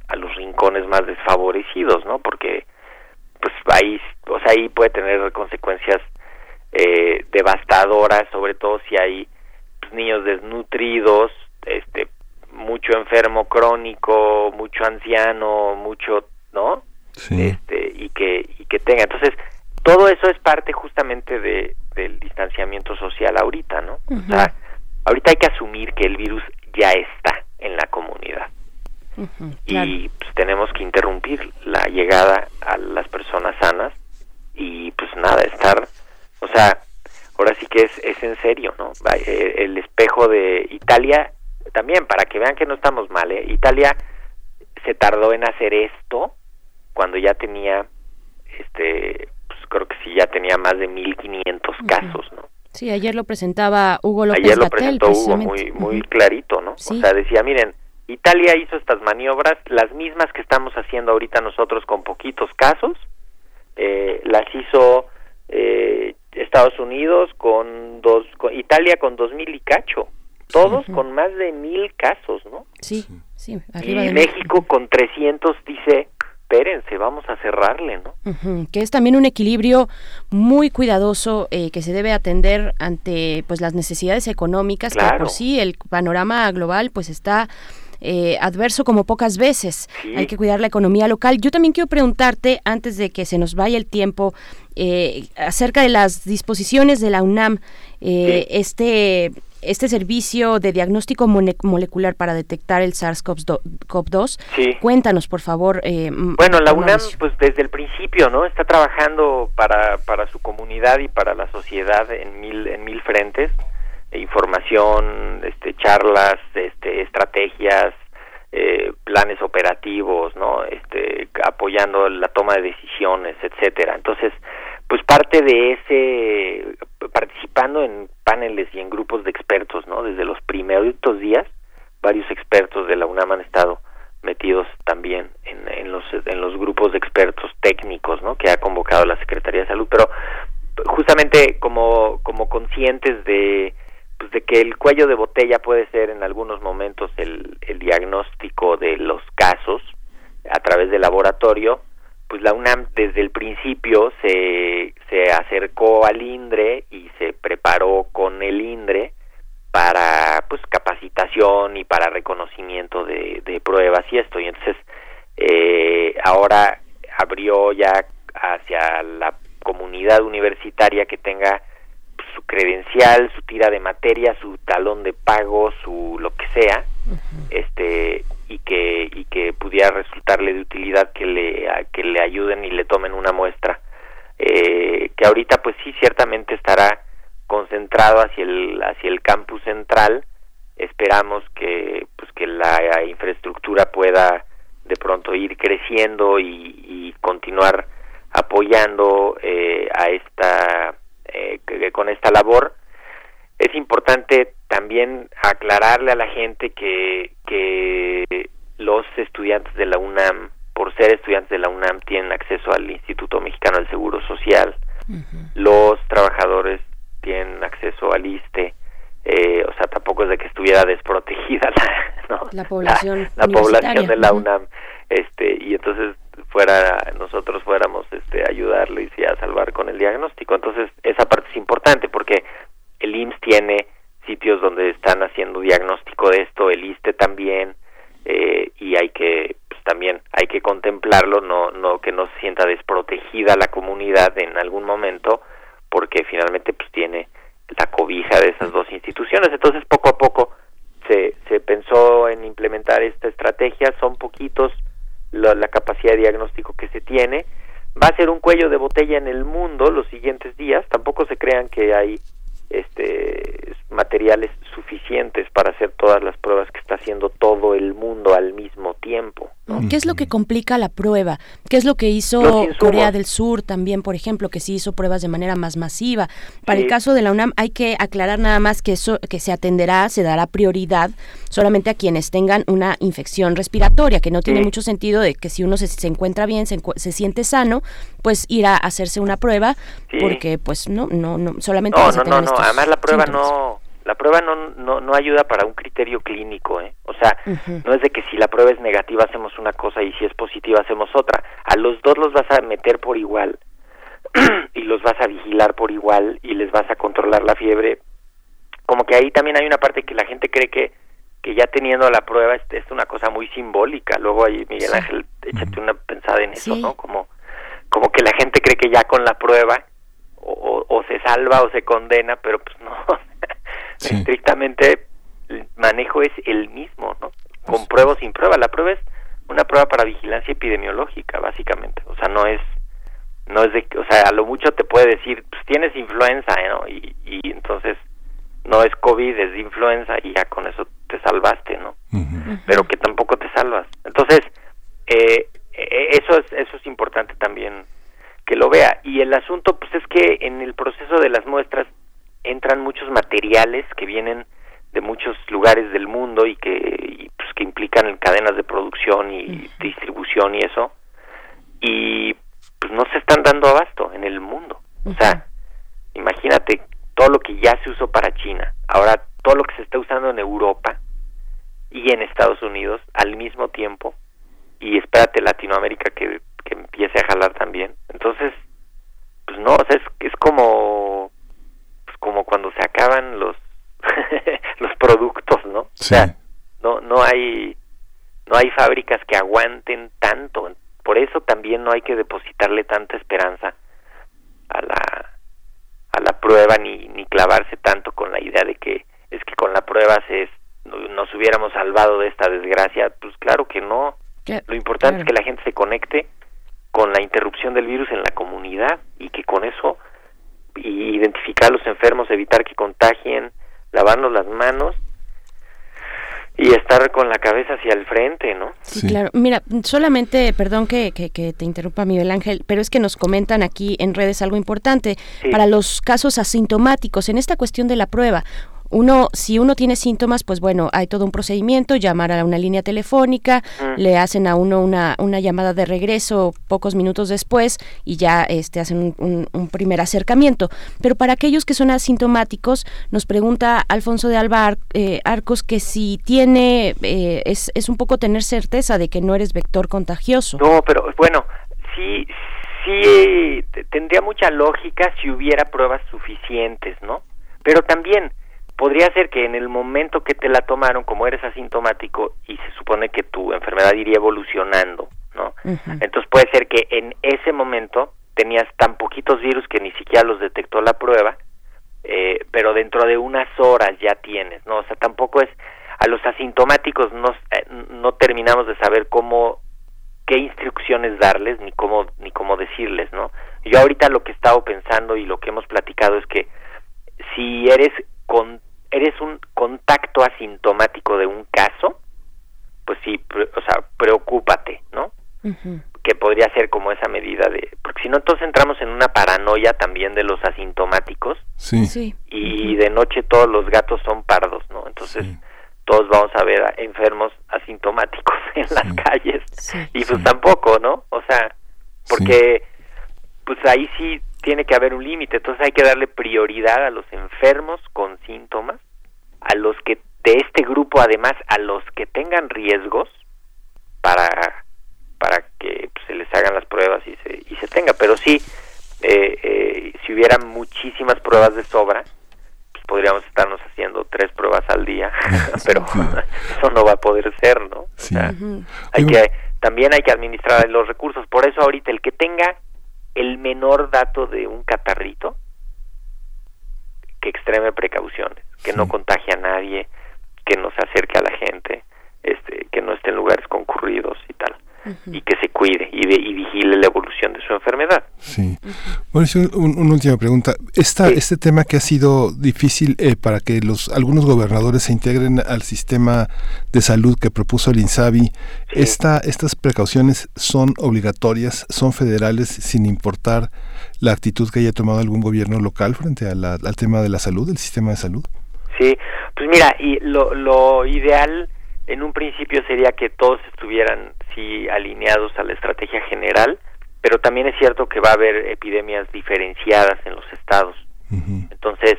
a los rincones más desfavorecidos, ¿no? Porque pues ahí, o sea, ahí puede tener consecuencias eh, devastadoras, sobre todo si hay pues, niños desnutridos, este, mucho enfermo crónico, mucho anciano, mucho, ¿no? Este, y que y que tenga. Entonces, todo eso es parte justamente de del distanciamiento social ahorita, ¿no? O sea, ahorita hay que asumir que el virus ya está en la comunidad y pues tenemos que interrumpir la llegada a las personas sanas y pues nada, estar, o sea, ahora sí que es, es en serio, ¿no? Eh, el espejo de Italia, también para que vean que no estamos mal, ¿eh? Italia se tardó en hacer esto cuando ya tenía, este, pues creo que sí, ya tenía más de 1500 casos, ¿no? Sí, ayer lo presentaba Hugo López Ayer lo presentó Hugo muy, muy clarito, ¿no? O sea, decía, miren, Italia hizo estas maniobras, las mismas que estamos haciendo ahorita nosotros con poquitos casos, eh, las hizo eh, Estados Unidos con dos, Italia con dos mil y cacho, todos con más de mil casos, ¿no? Sí, sí. y México con 300 dice, espérense, vamos a cerrarle, ¿no? Que es también un equilibrio muy cuidadoso eh, que se debe atender ante pues las necesidades económicas, que por sí el panorama global pues está eh, adverso como pocas veces. Hay que cuidar la economía local. Yo también quiero preguntarte, antes de que se nos vaya el tiempo, eh, acerca de las disposiciones de la UNAM, eh, este este servicio de diagnóstico molecular para detectar el SARS-CoV-2. Cuéntanos, por favor. Eh, bueno, la UNAM, pues desde el principio, ¿no? Está trabajando para, para su comunidad y para la sociedad en mil, en mil frentes. E información, este, charlas, este, estrategias, eh, planes operativos, ¿no? Este, apoyando la toma de decisiones, etcétera. Entonces, pues parte de ese participando en paneles y en grupos de expertos, ¿no? Desde los primeros días, varios expertos de la UNAM han estado metidos también en, en los en los grupos de expertos técnicos, ¿no? Que ha convocado la Secretaría de Salud, pero justamente como como conscientes de pues de que el cuello de botella puede ser en algunos momentos el, el diagnóstico de los casos a través del laboratorio, pues la UNAM desde el principio se, se acercó al INDRE y se preparó con el INDRE para pues capacitación y para reconocimiento de, de pruebas y esto. Y entonces eh, ahora abrió ya hacia la comunidad universitaria que tenga su credencial, su tira de materia, su talón de pago, su lo que sea, este y que y que pudiera resultarle de utilidad que le que le ayuden y le tomen una muestra. Eh, que ahorita pues sí ciertamente estará concentrado hacia el hacia el campus central. Esperamos que pues que la infraestructura pueda de pronto ir creciendo y, continuar apoyando eh, a esta eh, con esta labor es importante también aclararle a la gente que, que los estudiantes de la UNAM, por ser estudiantes de la UNAM, tienen acceso al Instituto Mexicano del Seguro Social. Los trabajadores tienen acceso al ISTE. Eh, o sea, tampoco es de que estuviera desprotegida la, la población, la, población de la UNAM. Este, y entonces fuera nosotros fuéramos este ayudarles y a salvar con el diagnóstico. Entonces, esa parte es importante porque el IMSS tiene sitios donde están haciendo diagnóstico de esto, el ISTE también, eh, y hay que pues, también hay que contemplarlo, no, no que no se sienta desprotegida la comunidad en algún momento, porque finalmente pues tiene la cobija de esas dos instituciones. Entonces poco a poco se, se pensó en implementar esta estrategia, son poquitos la, la capacidad de diagnóstico que se tiene, va a ser un cuello de botella en el mundo los siguientes días, tampoco se crean que hay este materiales suficientes para hacer todas las pruebas que está haciendo todo el mundo al mismo tiempo. ¿Qué es lo que complica la prueba? ¿Qué es lo que hizo Corea del Sur también, por ejemplo, que sí hizo pruebas de manera más masiva? Para el caso de la UNAM hay que aclarar nada más que eso que se atenderá, se dará prioridad solamente a quienes tengan una infección respiratoria, que no tiene mucho sentido de que si uno se, se encuentra bien, se, se, siente sano, pues ir a hacerse una prueba, porque pues no, no, no, solamente no, no, no, no, además la prueba no la prueba no, no, no ayuda para un criterio clínico, ¿eh? O sea, no es de que si la prueba es negativa hacemos una cosa y si es positiva hacemos otra. A los dos los vas a meter por igual y los vas a vigilar por igual y les vas a controlar la fiebre. Como que ahí también hay una parte que la gente cree que que ya teniendo la prueba es, es una cosa muy simbólica. Luego ahí Miguel Ángel, échate una pensada en eso, ¿no? Como como que la gente cree que ya con la prueba o, o, se salva o se condena, pero pues no, estrictamente el manejo es el mismo, ¿no? Con prueba o sin prueba. La prueba es una prueba para vigilancia epidemiológica, básicamente. O sea, no es, no es de, o sea, a lo mucho te puede decir, pues tienes influenza, ¿no? Y, y entonces no es COVID, es de influenza y ya con eso te salvaste, ¿no? Pero que tampoco te salvas. Entonces, eh, eh, eso es, eso es importante también que lo vea. Y el asunto, pues es que en el proceso de las muestras entran muchos materiales que vienen de muchos lugares del mundo y que pues que implican cadenas de producción y distribución y eso y pues no se están dando abasto en el mundo. O sea imagínate todo lo que ya se usó para China ahora todo lo que se está usando en Europa y en Estados Unidos al mismo tiempo y espérate Latinoamérica que, que empiece a jalar también. Entonces pues no o sea es, es como como cuando se acaban los los productos, ¿no? O sea, no no hay no hay fábricas que aguanten tanto. Por eso también no hay que depositarle tanta esperanza a la a la prueba ni ni clavarse tanto con la idea de que es que con la prueba se nos hubiéramos salvado de esta desgracia. Pues claro que no. Lo importante es que la gente se conecte con la interrupción del virus en la comunidad y que con eso identificar a los enfermos, evitar que contagien, lavarnos las manos y estar con la cabeza hacia el frente, ¿no? Sí, claro. Mira, solamente, perdón que, que, te interrumpa Miguel Ángel, pero es que nos comentan aquí en redes algo importante. Para los casos asintomáticos, en esta cuestión de la prueba, uno, si uno tiene síntomas, pues bueno, hay todo un procedimiento, llamar a una línea telefónica, mm. le hacen a uno una, una llamada de regreso pocos minutos después y ya este, hacen un, primer acercamiento. Pero para aquellos que son asintomáticos, nos pregunta Alfonso de Alba eh, Arcos que si tiene, eh, es, es un poco tener certeza de que no eres vector contagioso. No, pero bueno, sí, sí tendría mucha lógica si hubiera pruebas suficientes, ¿no? Pero también podría ser que en el momento que te la tomaron, como eres asintomático y se supone que tu enfermedad iría evolucionando, ¿no? Entonces puede ser que en ese momento tenías tan poquitos virus que ni siquiera los detectó la prueba, eh, pero dentro de unas horas ya tienes, ¿no? O sea, tampoco es a los asintomáticos no, eh, no terminamos de saber cómo qué instrucciones darles ni cómo ni cómo decirles, ¿no? Yo ahorita lo que he estado pensando y lo que hemos platicado es que si eres con, eres un contacto asintomático de un caso, pues sí, o sea, preocúpate, ¿no? Que podría ser como esa medida de, porque si no entonces entramos en una paranoia también de los asintomáticos. Sí. Y de noche todos los gatos son pardos, ¿no? Entonces todos vamos a ver a enfermos asintomáticos en las calles. Y pues tampoco, ¿no? O sea, porque pues ahí sí tiene que haber un límite, entonces hay que darle prioridad a los enfermos con síntomas, a los que de este grupo además a los que tengan riesgos para para que pues, se les hagan las pruebas y se y se tenga, pero sí eh, eh, si hubiera muchísimas pruebas de sobra pues podríamos estarnos haciendo tres pruebas al día, pero eso no va a poder ser, ¿no? hay que también hay que administrar los recursos, por eso ahorita el que tenga el menor dato de un catarrito que extreme precauciones, que no contagie a nadie, que no se acerque a la gente, este, que no esté en lugares concurridos y tal y que se cuide y, y, vigile la evolución de su enfermedad. Sí. Bueno, una última pregunta. Esta, Este tema que ha sido difícil eh, para que los algunos gobernadores se integren al sistema de salud que propuso el INSABI, esta, ¿estas precauciones son obligatorias, son federales, sin importar la actitud que haya tomado algún gobierno local frente a al tema de la salud, del sistema de salud? Sí, pues mira, y lo, lo ideal en un principio sería que todos estuvieran sí alineados a la estrategia general, pero también es cierto que va a haber epidemias diferenciadas en los estados. Entonces,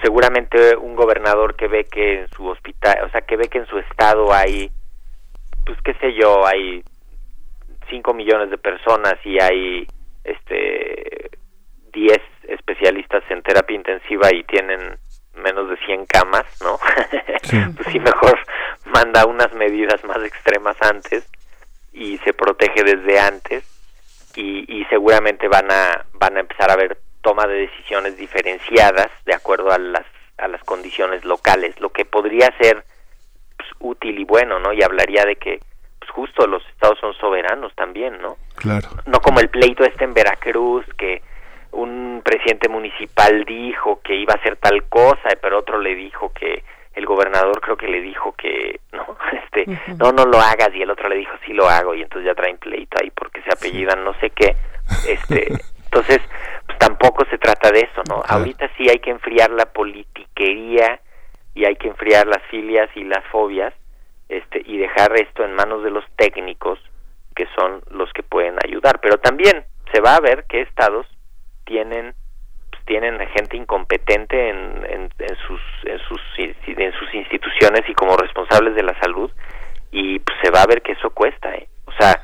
seguramente un gobernador que ve que en su hospital, o sea, que ve que en su estado hay, pues qué sé yo, hay 5 millones de personas y hay este 10 especialistas en terapia intensiva y tienen menos de 100 camas, ¿no? pues sí, mejor manda unas medidas más extremas antes y se protege desde antes y, y seguramente van a van a empezar a haber toma de decisiones diferenciadas de acuerdo a las a las condiciones locales, lo que podría ser pues, útil y bueno, ¿no? Y hablaría de que pues justo los estados son soberanos también, ¿no? Claro. No como el pleito este en Veracruz que un presidente municipal dijo que iba a hacer tal cosa, pero otro le dijo que el gobernador creo que le dijo que no, este, no, no lo hagas y el otro le dijo sí lo hago y entonces ya traen pleito ahí porque se apellidan no sé qué, este, entonces pues tampoco se trata de eso, ¿no? Ahorita sí hay que enfriar la politiquería y hay que enfriar las filias y las fobias, este, y dejar esto en manos de los técnicos que son los que pueden ayudar, pero también se va a ver qué estados tienen pues, tienen gente incompetente en, en, sus en sus en sus instituciones y como responsables de la salud y pues se va a ver que eso cuesta ¿eh? o sea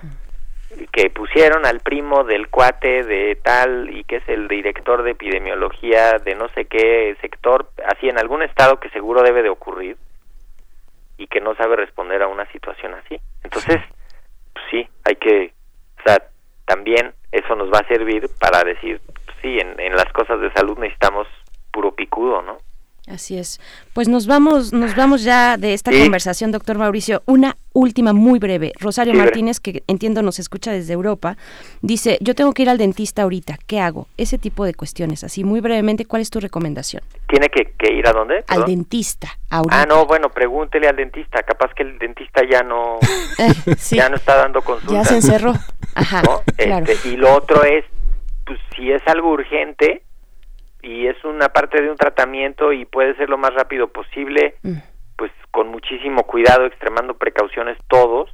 que pusieron al primo del cuate de tal y que es el director de epidemiología de no sé qué sector así en algún estado que seguro debe de ocurrir y que no sabe responder a una situación así. Entonces, pues sí, hay que, o sea, también eso nos va a servir para decir, sí, en, en las cosas de salud necesitamos puro picudo, ¿no? Así es. Pues nos vamos, nos vamos ya de esta conversación, doctor Mauricio. Una última muy breve. Rosario Martínez, que entiendo nos escucha desde Europa, dice, yo tengo que ir al dentista ahorita, ¿qué hago? Ese tipo de cuestiones. Así, muy brevemente, ¿cuál es tu recomendación? ¿Tiene que, ir a dónde? Al dentista, ahorita. Ah, no, bueno, pregúntele al dentista. Capaz que el dentista ya no, eh, ya no está dando consultas. Ya se encerró. Ajá, este, y lo otro es, pues si es algo urgente, y es una parte de un tratamiento y puede ser lo más rápido posible, mm. pues con muchísimo cuidado, extremando precauciones todos,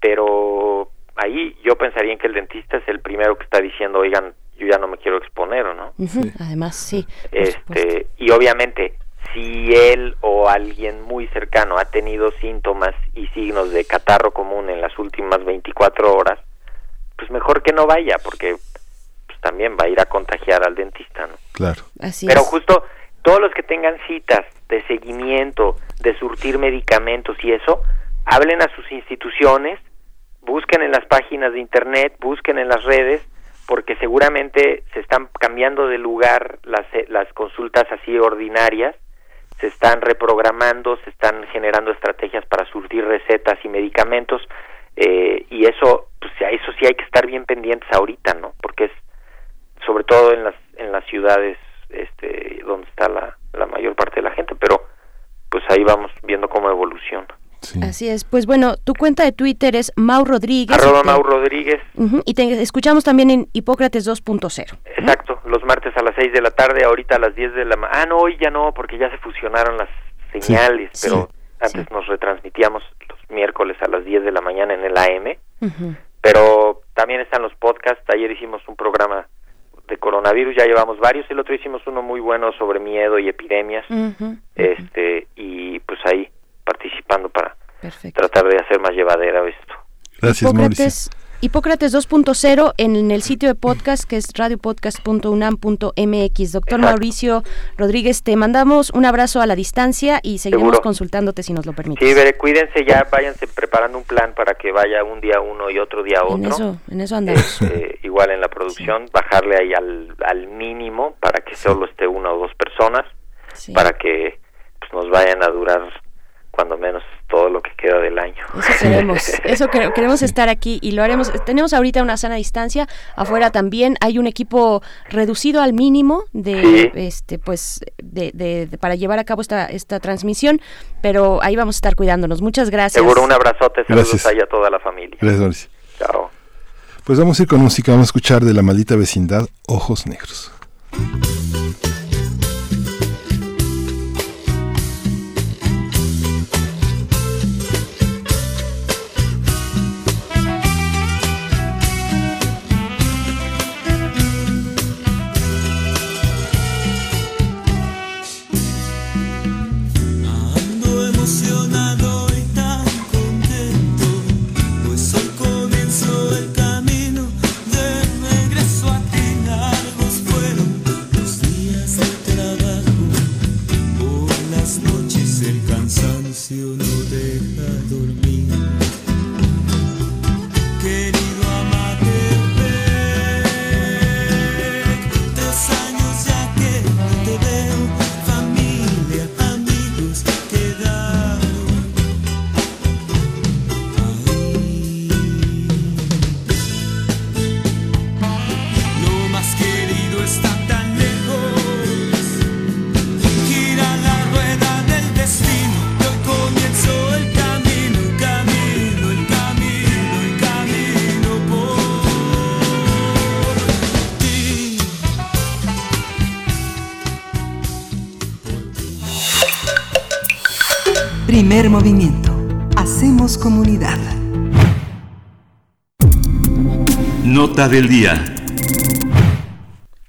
pero ahí yo pensaría en que el dentista es el primero que está diciendo, oigan, yo ya no me quiero exponer, ¿o no? Además, sí. Este, y obviamente, si él o alguien muy cercano ha tenido síntomas y signos de catarro común en las últimas 24 horas, pues mejor que no vaya, porque también va a ir a contagiar al dentista, ¿no? Claro. Pero justo todos los que tengan citas de seguimiento, de surtir medicamentos y eso, hablen a sus instituciones, busquen en las páginas de internet, busquen en las redes, porque seguramente se están cambiando de lugar las, eh, las consultas así ordinarias, se están reprogramando, se están generando estrategias para surtir recetas y medicamentos, eh, y eso, pues a eso sí hay que estar bien pendientes ahorita, ¿no? Porque es sobre todo en las en las ciudades este donde está la, la mayor parte de la gente pero pues ahí vamos viendo cómo evoluciona Así es. Pues bueno, tu cuenta de Twitter es Mau Rodríguez. Arroba Mau Rodríguez. y te escuchamos también en Hipócrates 2.0. Exacto, los martes a las 6 de la tarde, ahorita a las 10 de la mañana. Ah, no, hoy ya no, porque ya se fusionaron las señales, pero antes nos retransmitíamos los miércoles a las 10 de la mañana en el AM. Pero también están los podcasts. Ayer hicimos un programa de coronavirus ya llevamos varios. El otro hicimos uno muy bueno sobre miedo y epidemias este y pues ahí participando para tratar de hacer más llevadera esto. Gracias Mauricio Hipócrates 2.0 en el sitio de podcast que es radiopodcast.unam.mx. Doctor Mauricio Rodríguez, te mandamos un abrazo a la distancia y seguiremos consultándote si nos lo permite. Sí, cuídense ya, váyanse preparando un plan para que vaya un día uno y otro día otro. En eso, en eso andamos. Este, igual en la producción, bajarle ahí al, al mínimo para que solo esté una o dos personas, para que pues, nos vayan a durar cuando menos todo lo que queda del año. Eso queremos, eso queremos estar aquí y lo haremos. Tenemos ahorita una sana distancia, afuera también hay un equipo reducido al mínimo de este pues de, para llevar a cabo esta esta transmisión, pero ahí vamos a estar cuidándonos. Muchas gracias. Seguro un abrazote, saludos ahí a toda la familia. Gracias. Chao. Pues vamos a ir con música, vamos a escuchar de la maldita vecindad Ojos Negros. Nota del día.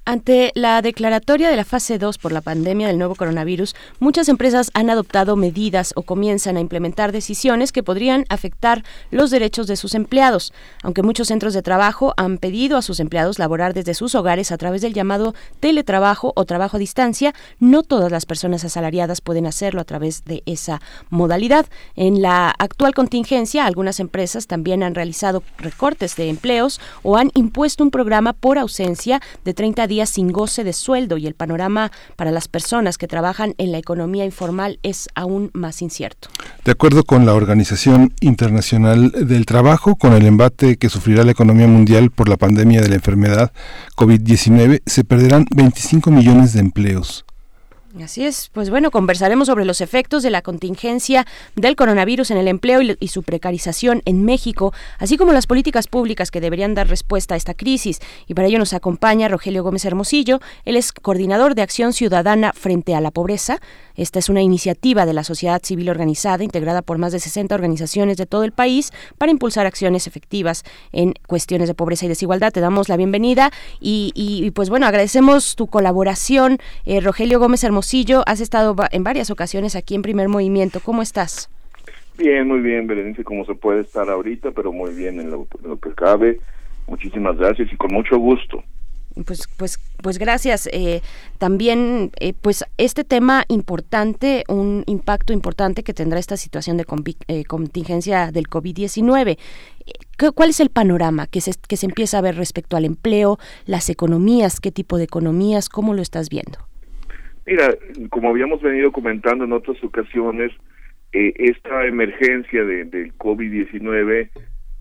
Ante la declaratoria de la fase 2 por la pandemia del nuevo coronavirus, muchas empresas han adoptado medidas o comienzan a implementar decisiones que podrían afectar los derechos de sus empleados. Aunque muchos centros de trabajo han pedido a sus empleados laborar desde sus hogares a través del llamado teletrabajo o trabajo a distancia, no todas las personas asalariadas pueden hacerlo a través de esa modalidad. En la actual contingencia, algunas empresas también han realizado recortes de empleos o han impuesto un programa por ausencia de 30 días sin goce de sueldo y el panorama para las personas que trabajan en la economía informal es aún más incierto. De acuerdo con la Organización Internacional del Trabajo, con el embate que sufrirá la economía mundial por la pandemia de la enfermedad COVID-19, se perderán 25 millones de empleos. Así es, pues bueno, conversaremos sobre los efectos de la contingencia del coronavirus en el empleo y, su precarización en México, así como las políticas públicas que deberían dar respuesta a esta crisis. Y para ello nos acompaña Rogelio Gómez Hermosillo, él es coordinador de Acción Ciudadana frente a la Pobreza. Esta es una iniciativa de la sociedad civil organizada, integrada por más de 60 organizaciones de todo el país, para impulsar acciones efectivas en cuestiones de pobreza y desigualdad. Te damos la bienvenida y, pues bueno, agradecemos tu colaboración, eh, Rogelio Gómez Hermosillo has estado en varias ocasiones aquí en Primer Movimiento. ¿Cómo estás? Bien, muy bien, Berenice, como se puede estar ahorita, pero muy bien en lo, que cabe. Muchísimas gracias y con mucho gusto. Pues, pues, pues gracias. Eh, también, eh, pues este tema importante, un impacto importante que tendrá esta situación de eh, contingencia del COVID-19. ¿Cuál es el panorama que se, que se empieza a ver respecto al empleo, las economías, qué tipo de economías, cómo lo estás viendo? Mira, como habíamos venido comentando en otras ocasiones, eh, esta emergencia de, del COVID-19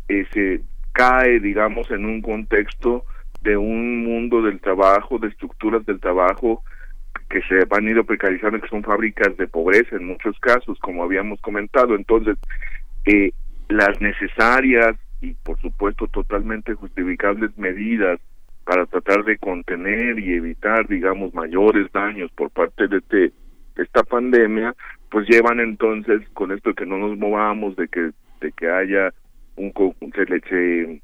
eh, se cae, digamos, en un contexto de un mundo del trabajo, de estructuras del trabajo que se han ido precarizando, que son fábricas de pobreza en muchos casos, como habíamos comentado. Entonces, eh, las necesarias y, por supuesto, totalmente justificables medidas para tratar de contener y evitar, digamos, mayores daños por parte de este, esta pandemia, pues llevan entonces con esto que no nos movamos, de que de que haya un se le se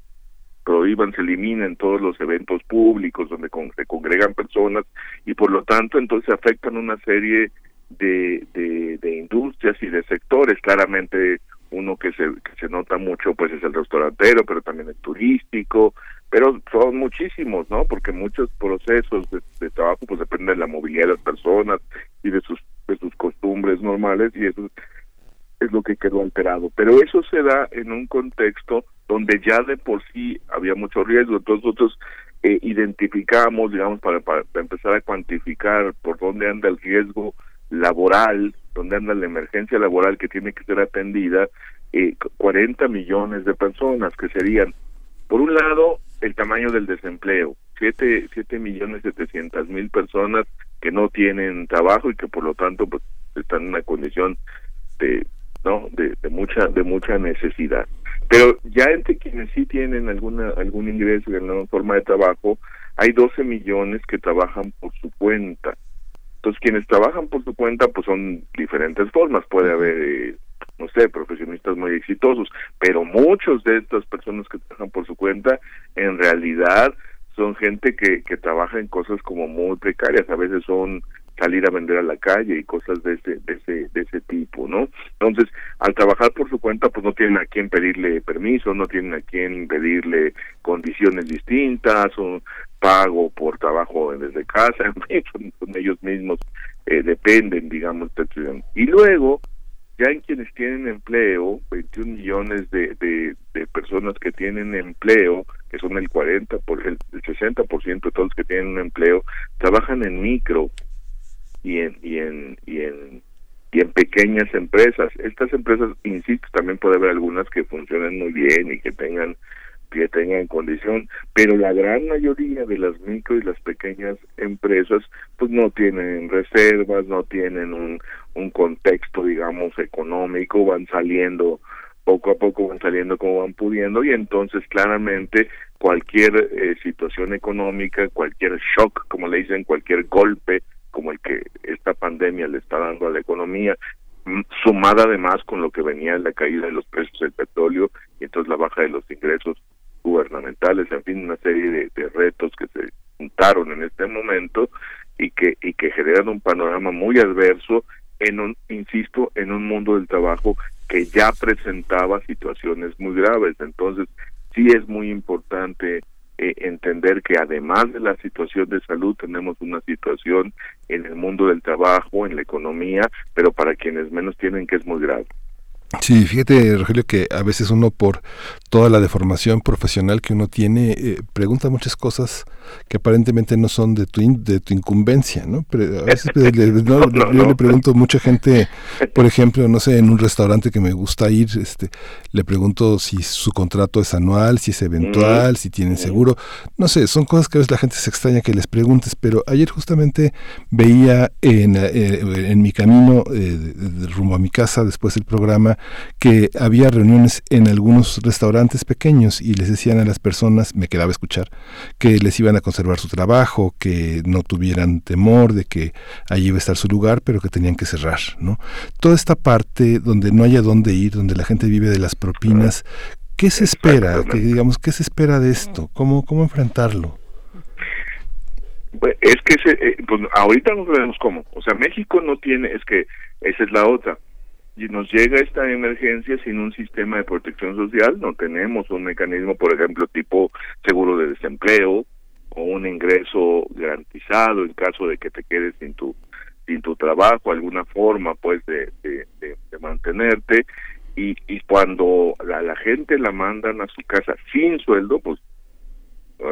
prohíban, se eliminen todos los eventos públicos donde se congregan personas y por lo tanto entonces afectan una serie de, de industrias y de sectores, claramente uno que se, que se nota mucho pues es el restaurantero, pero también el turístico, pero son muchísimos, ¿no? Porque muchos procesos de, trabajo pues dependen de la movilidad de las personas y de sus de sus costumbres normales y eso es lo que quedó alterado. Pero eso se da en un contexto donde ya de por sí había mucho riesgo, entonces nosotros eh, identificamos, digamos, para, para empezar a cuantificar por dónde anda el riesgo laboral, dónde anda la emergencia laboral que tiene que ser atendida, eh, 40 millones de personas que serían, por un lado, el tamaño del desempleo, siete, siete millones setecientas mil personas que no tienen trabajo y que por lo tanto pues están en una condición de no de, de mucha de mucha necesidad. Pero ya entre quienes sí tienen alguna algún ingreso y alguna forma de trabajo hay 12 millones que trabajan por su cuenta entonces quienes trabajan por su cuenta pues son diferentes formas. Puede haber eh, no sé, profesionistas muy exitosos, pero muchos de estas personas que trabajan por su cuenta en realidad son gente que, que trabaja en cosas como muy precarias, a veces son salir a vender a la calle y cosas de ese, de ese, de ese tipo, ¿no? Entonces, al trabajar por su cuenta, pues no tienen a quién pedirle permiso, no tienen a quién pedirle condiciones distintas, o pago por trabajo desde casa, son, ellos mismos eh, dependen, digamos, de y luego ya en quienes tienen empleo, 21 millones de, de, personas que tienen empleo, que son el 40, por el, 60% de todos los que tienen un empleo, trabajan en micro y en y en y en y en pequeñas empresas. Estas empresas, insisto, también puede haber algunas que funcionen muy bien y que tengan que tengan condición, pero la gran mayoría de las micro y las pequeñas empresas pues no tienen reservas, no tienen un, un contexto digamos económico, van saliendo poco a poco van saliendo como van pudiendo y entonces claramente cualquier eh, situación económica, cualquier shock, como le dicen, cualquier golpe como el que esta pandemia le está dando a la economía, mm, sumada además con lo que venía la caída de los precios del petróleo y entonces la baja de los ingresos gubernamentales, en fin, una serie de, retos que se presentaron en este momento y que y que generan un panorama muy adverso en un insisto en un mundo del trabajo que ya presentaba situaciones muy graves. Entonces sí es muy importante eh, entender que además de la situación de salud tenemos una situación en el mundo del trabajo en la economía pero para quienes menos tienen que es muy grave. Sí, fíjate, Rogelio, que a veces uno por toda la deformación profesional que uno tiene, eh, pregunta muchas cosas que aparentemente no son de tu, de tu incumbencia, ¿no? Pero a veces yo le pregunto a mucha gente, por ejemplo, no sé, en un restaurante que me gusta ir, este, le pregunto si su contrato es anual, si es eventual, mm. si tienen seguro, no sé, son cosas que a veces la gente se extraña que les preguntes, pero ayer justamente veía en, eh, en mi camino eh, rumbo a mi casa después del programa que había reuniones en algunos restaurantes pequeños y les decían a las personas, me quedaba a escuchar, que les iban a conservar su trabajo, que no tuvieran temor de que allí iba a estar su lugar, pero que tenían que cerrar, ¿no? Toda esta parte donde no haya dónde ir, donde la gente vive de las propinas, ¿qué se espera? Que, digamos, ¿qué se espera de esto? ¿Cómo, cómo enfrentarlo? Pues, es que eh, pues ahorita no sabemos cómo. O sea, México no tiene, es que esa es la otra y nos llega esta emergencia sin un sistema de protección social, no tenemos un mecanismo, por ejemplo, tipo seguro de desempleo o un ingreso garantizado en caso de que te quedes sin tu sin tu trabajo, alguna forma pues de, de, mantenerte. Y, y cuando la, la gente la mandan a su casa sin sueldo, pues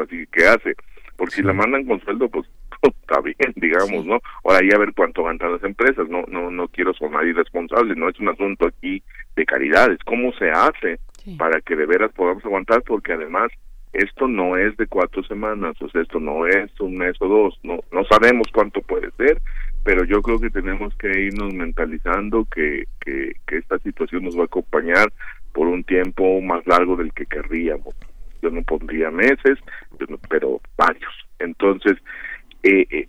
así que hace, porque si la mandan con sueldo, pues está bien, digamos, ¿no? Ahora ya a ver cuánto aguantan las empresas, no, no, no quiero sonar irresponsable, no es un asunto aquí de caridad, es cómo se hace para que de veras podamos aguantar, porque además esto no es de cuatro semanas, o sea, esto no es un mes o dos, no, no sabemos cuánto puede ser, pero yo creo que tenemos que irnos mentalizando que, que, que esta situación nos va a acompañar por un tiempo más largo del que querríamos. Yo no pondría meses, pero varios. Entonces, eh, eh,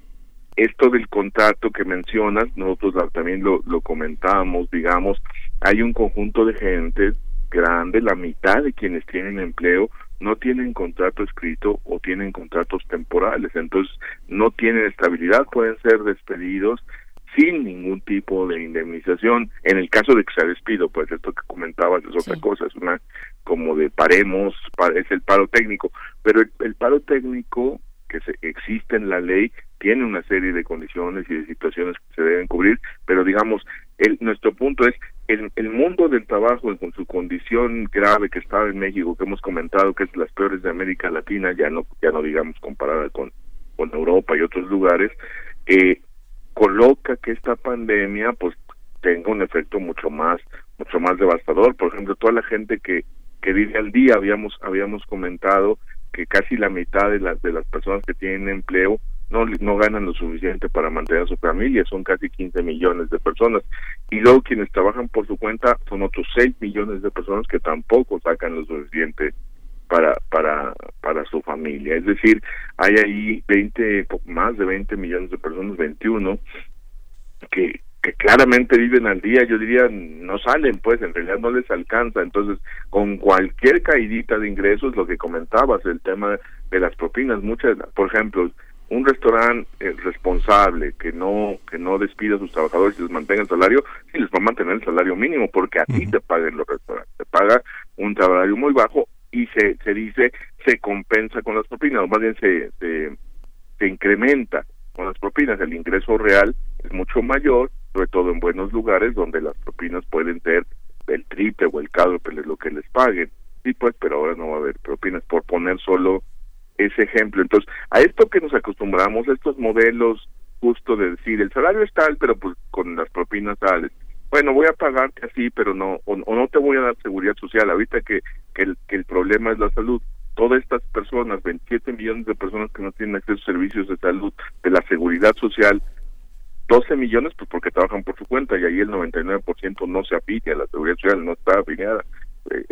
esto del contrato que mencionas, nosotros también lo, lo comentábamos, digamos, hay un conjunto de gente grande, la mitad de quienes tienen empleo no tienen contrato escrito o tienen contratos temporales, entonces no tienen estabilidad, pueden ser despedidos sin ningún tipo de indemnización. En el caso de que se despido, pues esto que comentabas es otra cosa, es una como de paremos, es el paro técnico, pero el paro técnico que se, existe en la ley tiene una serie de condiciones y de situaciones que se deben cubrir, pero digamos, el, nuestro punto es el, el mundo del trabajo con su condición grave que está en México, que hemos comentado que es las peores de América Latina, ya no ya no digamos comparada con, con Europa y otros lugares, eh, coloca que esta pandemia pues tenga un efecto mucho más mucho más devastador. Por ejemplo, toda la gente que que vive al día habíamos habíamos comentado que casi la mitad de las de las personas que tienen empleo no no ganan lo suficiente para mantener a su familia, son casi 15 millones de personas. Y luego quienes trabajan por su cuenta son otros 6 millones de personas que tampoco sacan lo suficiente para para para su familia. Es decir, hay ahí 20 más de 20 millones de personas, 21 que que claramente viven al día, yo diría, no salen, pues en realidad no les alcanza. Entonces, con cualquier caidita de ingresos, lo que comentabas, el tema de las propinas, muchas, por ejemplo, un restaurante eh, responsable que no que no despida a sus trabajadores y les mantenga el salario, sí les va a mantener el salario mínimo porque a ti te paguen los restaurantes, te paga un salario muy bajo y se se dice se compensa con las propinas, o más bien se, se se incrementa con las propinas, el ingreso real es mucho mayor sobre todo en buenos lugares donde las propinas pueden ser el triple o el cuádruple lo que les paguen. Sí, pues, pero ahora no va a haber propinas, por poner solo ese ejemplo. Entonces, a esto que nos acostumbramos, estos modelos justo de decir, el salario es tal, pero pues con las propinas tales. Bueno, voy a pagarte así, pero no, o, no te voy a dar seguridad social. Ahorita que, que, el, que el problema es la salud, todas estas personas, 27 millones de personas que no tienen acceso a servicios de salud, de la seguridad social, 12 millones pues porque trabajan por su cuenta y ahí el 99% no se afilia, la seguridad social no está afiliada, eh,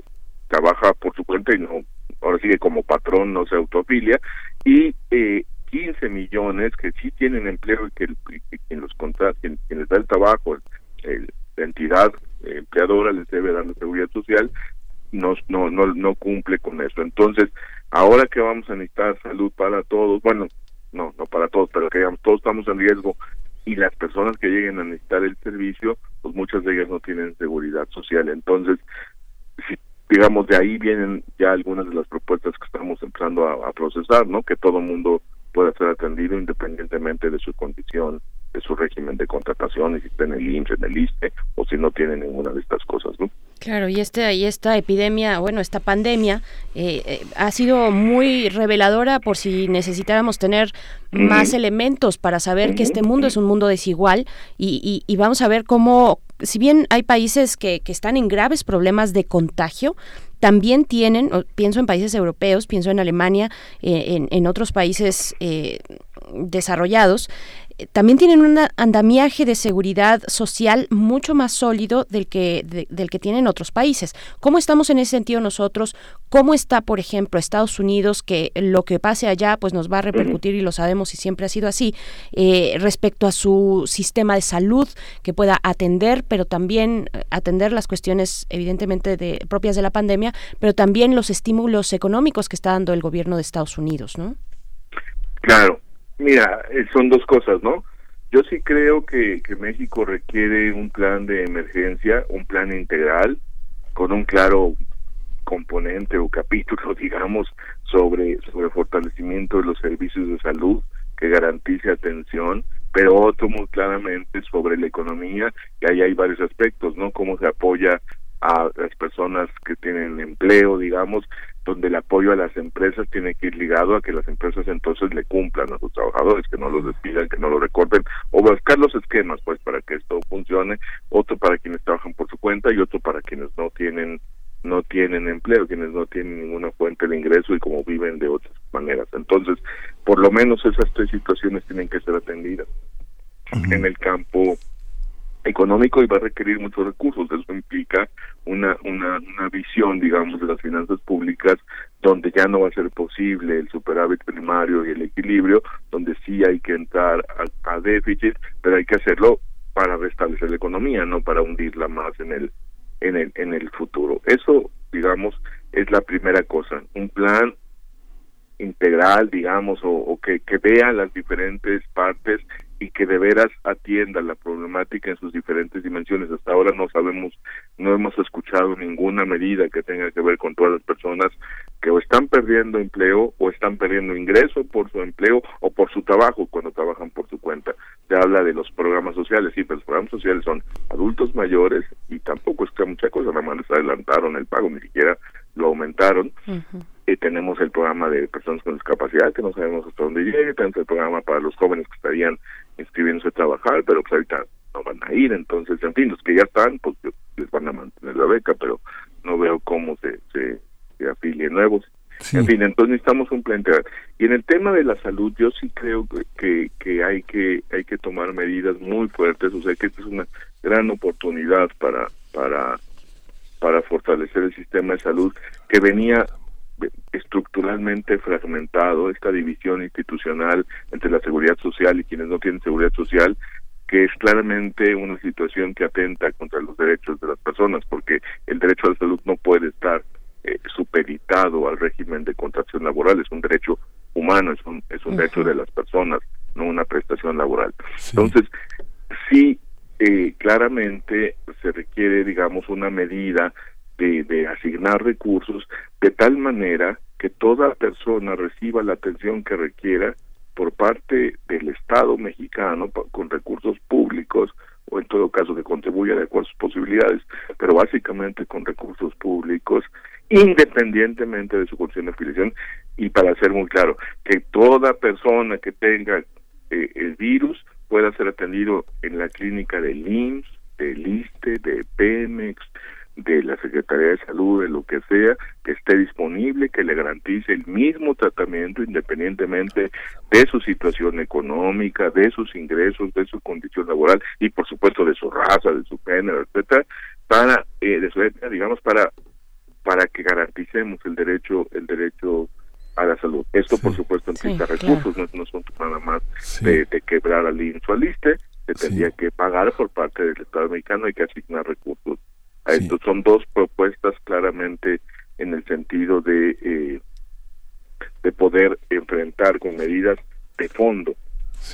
trabaja por su cuenta y no, ahora sigue como patrón no se autoafilia y eh, 15 millones que sí tienen empleo y que, quien los contrata, quien, les da el trabajo, la entidad empleadora les debe dar la seguridad social, no, no, no, no cumple con eso. Entonces, ahora que vamos a necesitar salud para todos, bueno, no, no para todos, pero que digamos, todos estamos en riesgo y las personas que lleguen a necesitar el servicio, pues muchas de ellas no tienen seguridad social. Entonces, si digamos, de ahí vienen ya algunas de las propuestas que estamos empezando a, procesar, ¿no? Que todo mundo pueda ser atendido independientemente de su condición de su régimen de contratación y si está en el IMSS, en el ISTE o si no tiene ninguna de estas cosas, ¿no? Claro, y, este, y esta epidemia, bueno, esta pandemia eh, eh, ha sido muy reveladora por si necesitáramos tener más elementos para saber que este mundo es un mundo desigual y, y, vamos a ver cómo, si bien hay países que, que están en graves problemas de contagio, también tienen, pienso en países europeos, pienso en Alemania, eh, en, en, otros países desarrollados, también tienen un andamiaje de seguridad social mucho más sólido del que, del que tienen otros países. ¿Cómo estamos en ese sentido nosotros? ¿Cómo está, por ejemplo, Estados Unidos, que lo que pase allá pues nos va a repercutir y lo sabemos y siempre ha sido así, eh, respecto a su sistema de salud que pueda atender, pero también eh, atender las cuestiones evidentemente de, propias de la pandemia, pero también los estímulos económicos que está dando el gobierno de Estados Unidos, ¿no? Claro, Mira, eh, son dos cosas, ¿no? Yo sí creo que, que México requiere un plan de emergencia, un plan integral, con un claro componente o capítulo, digamos, sobre, sobre fortalecimiento de los servicios de salud que garantice atención, pero otro muy claramente sobre la economía, y ahí hay varios aspectos, ¿no? Cómo se apoya a las personas que tienen empleo, digamos, donde el apoyo a las empresas tiene que ir ligado a que las empresas entonces le cumplan a sus trabajadores, que no los despidan, que no lo recorten, o buscar los esquemas pues para que esto funcione, otro para quienes trabajan por su cuenta y otro para quienes no tienen no tienen empleo, quienes no tienen ninguna fuente de ingreso y como viven de otras maneras. Entonces, por lo menos esas tres situaciones tienen que ser atendidas. En el campo económico y va a requerir muchos recursos. Eso implica una, una, una visión, digamos, de las finanzas públicas donde ya no va a ser posible el superávit primario y el equilibrio, donde sí hay que entrar a, déficit, pero hay que hacerlo para restablecer la economía, no para hundirla más en el en el en el futuro. Eso, digamos, es la primera cosa. Un plan integral, digamos, o, que, que vea las diferentes partes y que de veras atienda la problemática en sus diferentes dimensiones. Hasta ahora no sabemos, no hemos escuchado ninguna medida que tenga que ver con todas las personas que o están perdiendo empleo o están perdiendo ingreso por su empleo o por su trabajo cuando trabajan por su cuenta. Se habla de los programas sociales, sí, pero los programas sociales son adultos mayores y tampoco es que mucha cosa, nada más les adelantaron el pago, ni siquiera lo aumentaron. Y tenemos el programa de personas con discapacidad que no sabemos hasta dónde llegue, tenemos el programa para los jóvenes que estarían inscribiéndose a trabajar, pero pues ahorita no van a ir, entonces, en fin, los que ya están, pues les van a mantener la beca, pero no veo cómo se, se, afilien nuevos. En fin, entonces necesitamos un plan Y en el tema de la salud, yo sí creo que, que, hay que hay que tomar medidas muy fuertes, o sea que esta es una gran oportunidad para para para fortalecer el sistema de salud que venía estructuralmente fragmentado, esta división institucional entre la seguridad social y quienes no tienen seguridad social, que es claramente una situación que atenta contra los derechos de las personas, porque el derecho a la salud no puede estar eh, supeditado al régimen de contratación laboral, es un derecho humano, es un, es un derecho de las personas, no una prestación laboral. Entonces, sí, eh, claramente se requiere, digamos, una medida de, asignar recursos de tal manera que toda persona reciba la atención que requiera por parte del Estado mexicano con recursos públicos o en todo caso que contribuya de acuerdo a sus posibilidades, pero básicamente con recursos públicos independientemente de su condición de afiliación. Y para ser muy claro, que toda persona que tenga eh, el virus pueda ser atendido en la clínica del IMSS, del ISTE, de Pemex, de la Secretaría de Salud, de lo que sea, que esté disponible, que le garantice el mismo tratamiento independientemente de su situación económica, de sus ingresos, de su condición laboral y por supuesto de su raza, de su género, etcétera, para eh, de su digamos para para que garanticemos el derecho el derecho a la salud. Esto por supuesto implica recursos, no, no, son nada más de, quebrar al insualiste, se tendría que pagar por parte del Estado mexicano, hay que asignar recursos estos son dos propuestas claramente en el sentido de, eh, de poder enfrentar con medidas de fondo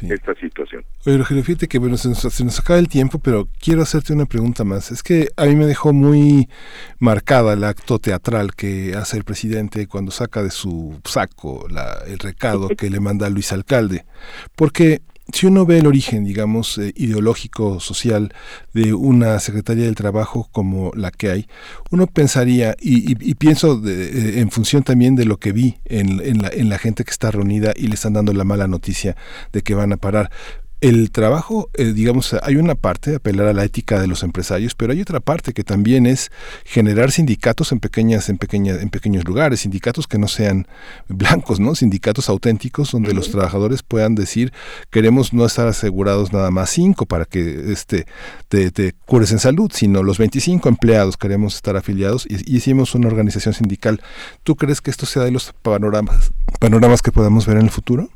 esta situación. Oye, Rogelio, fíjate que bueno, se nos, acaba el tiempo, pero quiero hacerte una pregunta más. Es que a mí me dejó muy marcada el acto teatral que hace el presidente cuando saca de su saco el recado que le manda a Luis Alcalde. Porque si uno ve el origen, digamos, eh, ideológico, social de una Secretaría del Trabajo como la que hay, uno pensaría, y, pienso eh, en función también de lo que vi en, en, la, en la gente que está reunida y le están dando la mala noticia de que van a parar, el trabajo, eh, digamos, hay una parte, apelar a la ética de los empresarios, pero hay otra parte que también es generar sindicatos en pequeñas, en pequeñas, en pequeños lugares, sindicatos que no sean blancos, ¿no? Sindicatos auténticos donde los trabajadores puedan decir queremos no estar asegurados nada más cinco para que este te, te cures en salud, sino los 25 empleados queremos estar afiliados y, y hicimos una organización sindical. ¿Tú crees que esto sea de los panoramas, panoramas que podamos ver en el futuro?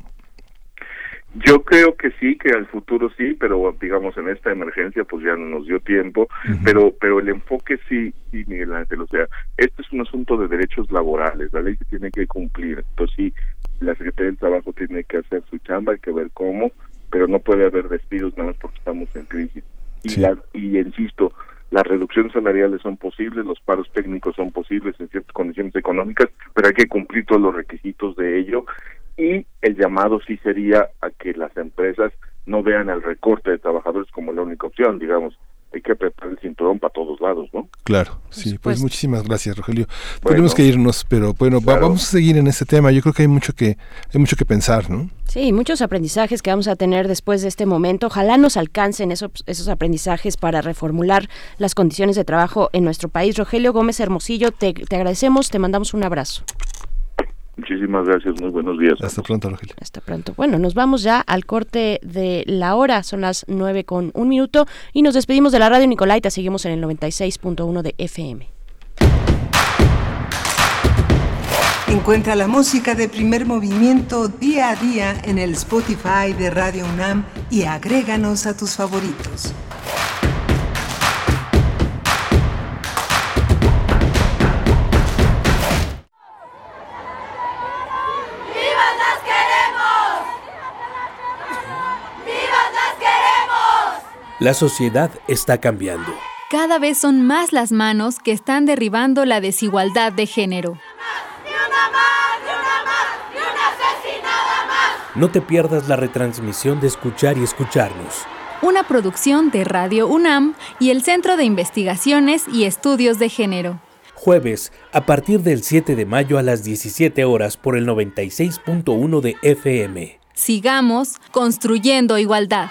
Yo creo que sí, que al futuro sí, pero digamos en esta emergencia pues ya no nos dio tiempo, pero pero el enfoque sí, sí, Miguel Ángel, o sea, este es un asunto de derechos laborales, la ley se tiene que cumplir, entonces sí, la Secretaría del Trabajo tiene que hacer su chamba, hay que ver cómo, pero no puede haber despidos nada más porque estamos en crisis. Y, la, y insisto, las reducciones salariales son posibles, los paros técnicos son posibles en ciertas condiciones económicas, pero hay que cumplir todos los requisitos de ello y el llamado sí sería a que las empresas no vean el recorte de trabajadores como la única opción, digamos, hay que apretar el cinturón para todos lados, ¿no? Claro, sí, pues muchísimas gracias, Rogelio. Tenemos que irnos, pero bueno, vamos a seguir en este tema. Yo creo que hay mucho que hay mucho que pensar, ¿no? Sí, muchos aprendizajes que vamos a tener después de este momento. Ojalá nos alcancen esos, esos aprendizajes para reformular las condiciones de trabajo en nuestro país. Rogelio Gómez Hermosillo, te, te agradecemos, te mandamos un abrazo. Muchísimas gracias, muy buenos días. Hasta pronto, Rogelio. Hasta pronto. Bueno, nos vamos ya al corte de la hora, son las nueve con un minuto y nos despedimos de la radio Nicolaita, seguimos en el 96.1 de FM. Encuentra la música de primer movimiento día a día en el Spotify de Radio UNAM y agréganos a tus favoritos. La sociedad está cambiando. Cada vez son más las manos que están derribando la desigualdad de género. No te pierdas la retransmisión de Escuchar y Escucharnos. Una producción de Radio UNAM y el Centro de Investigaciones y Estudios de Género. Jueves, a partir del 7 de mayo a las 17 horas por el 96.1 de FM. Sigamos construyendo igualdad.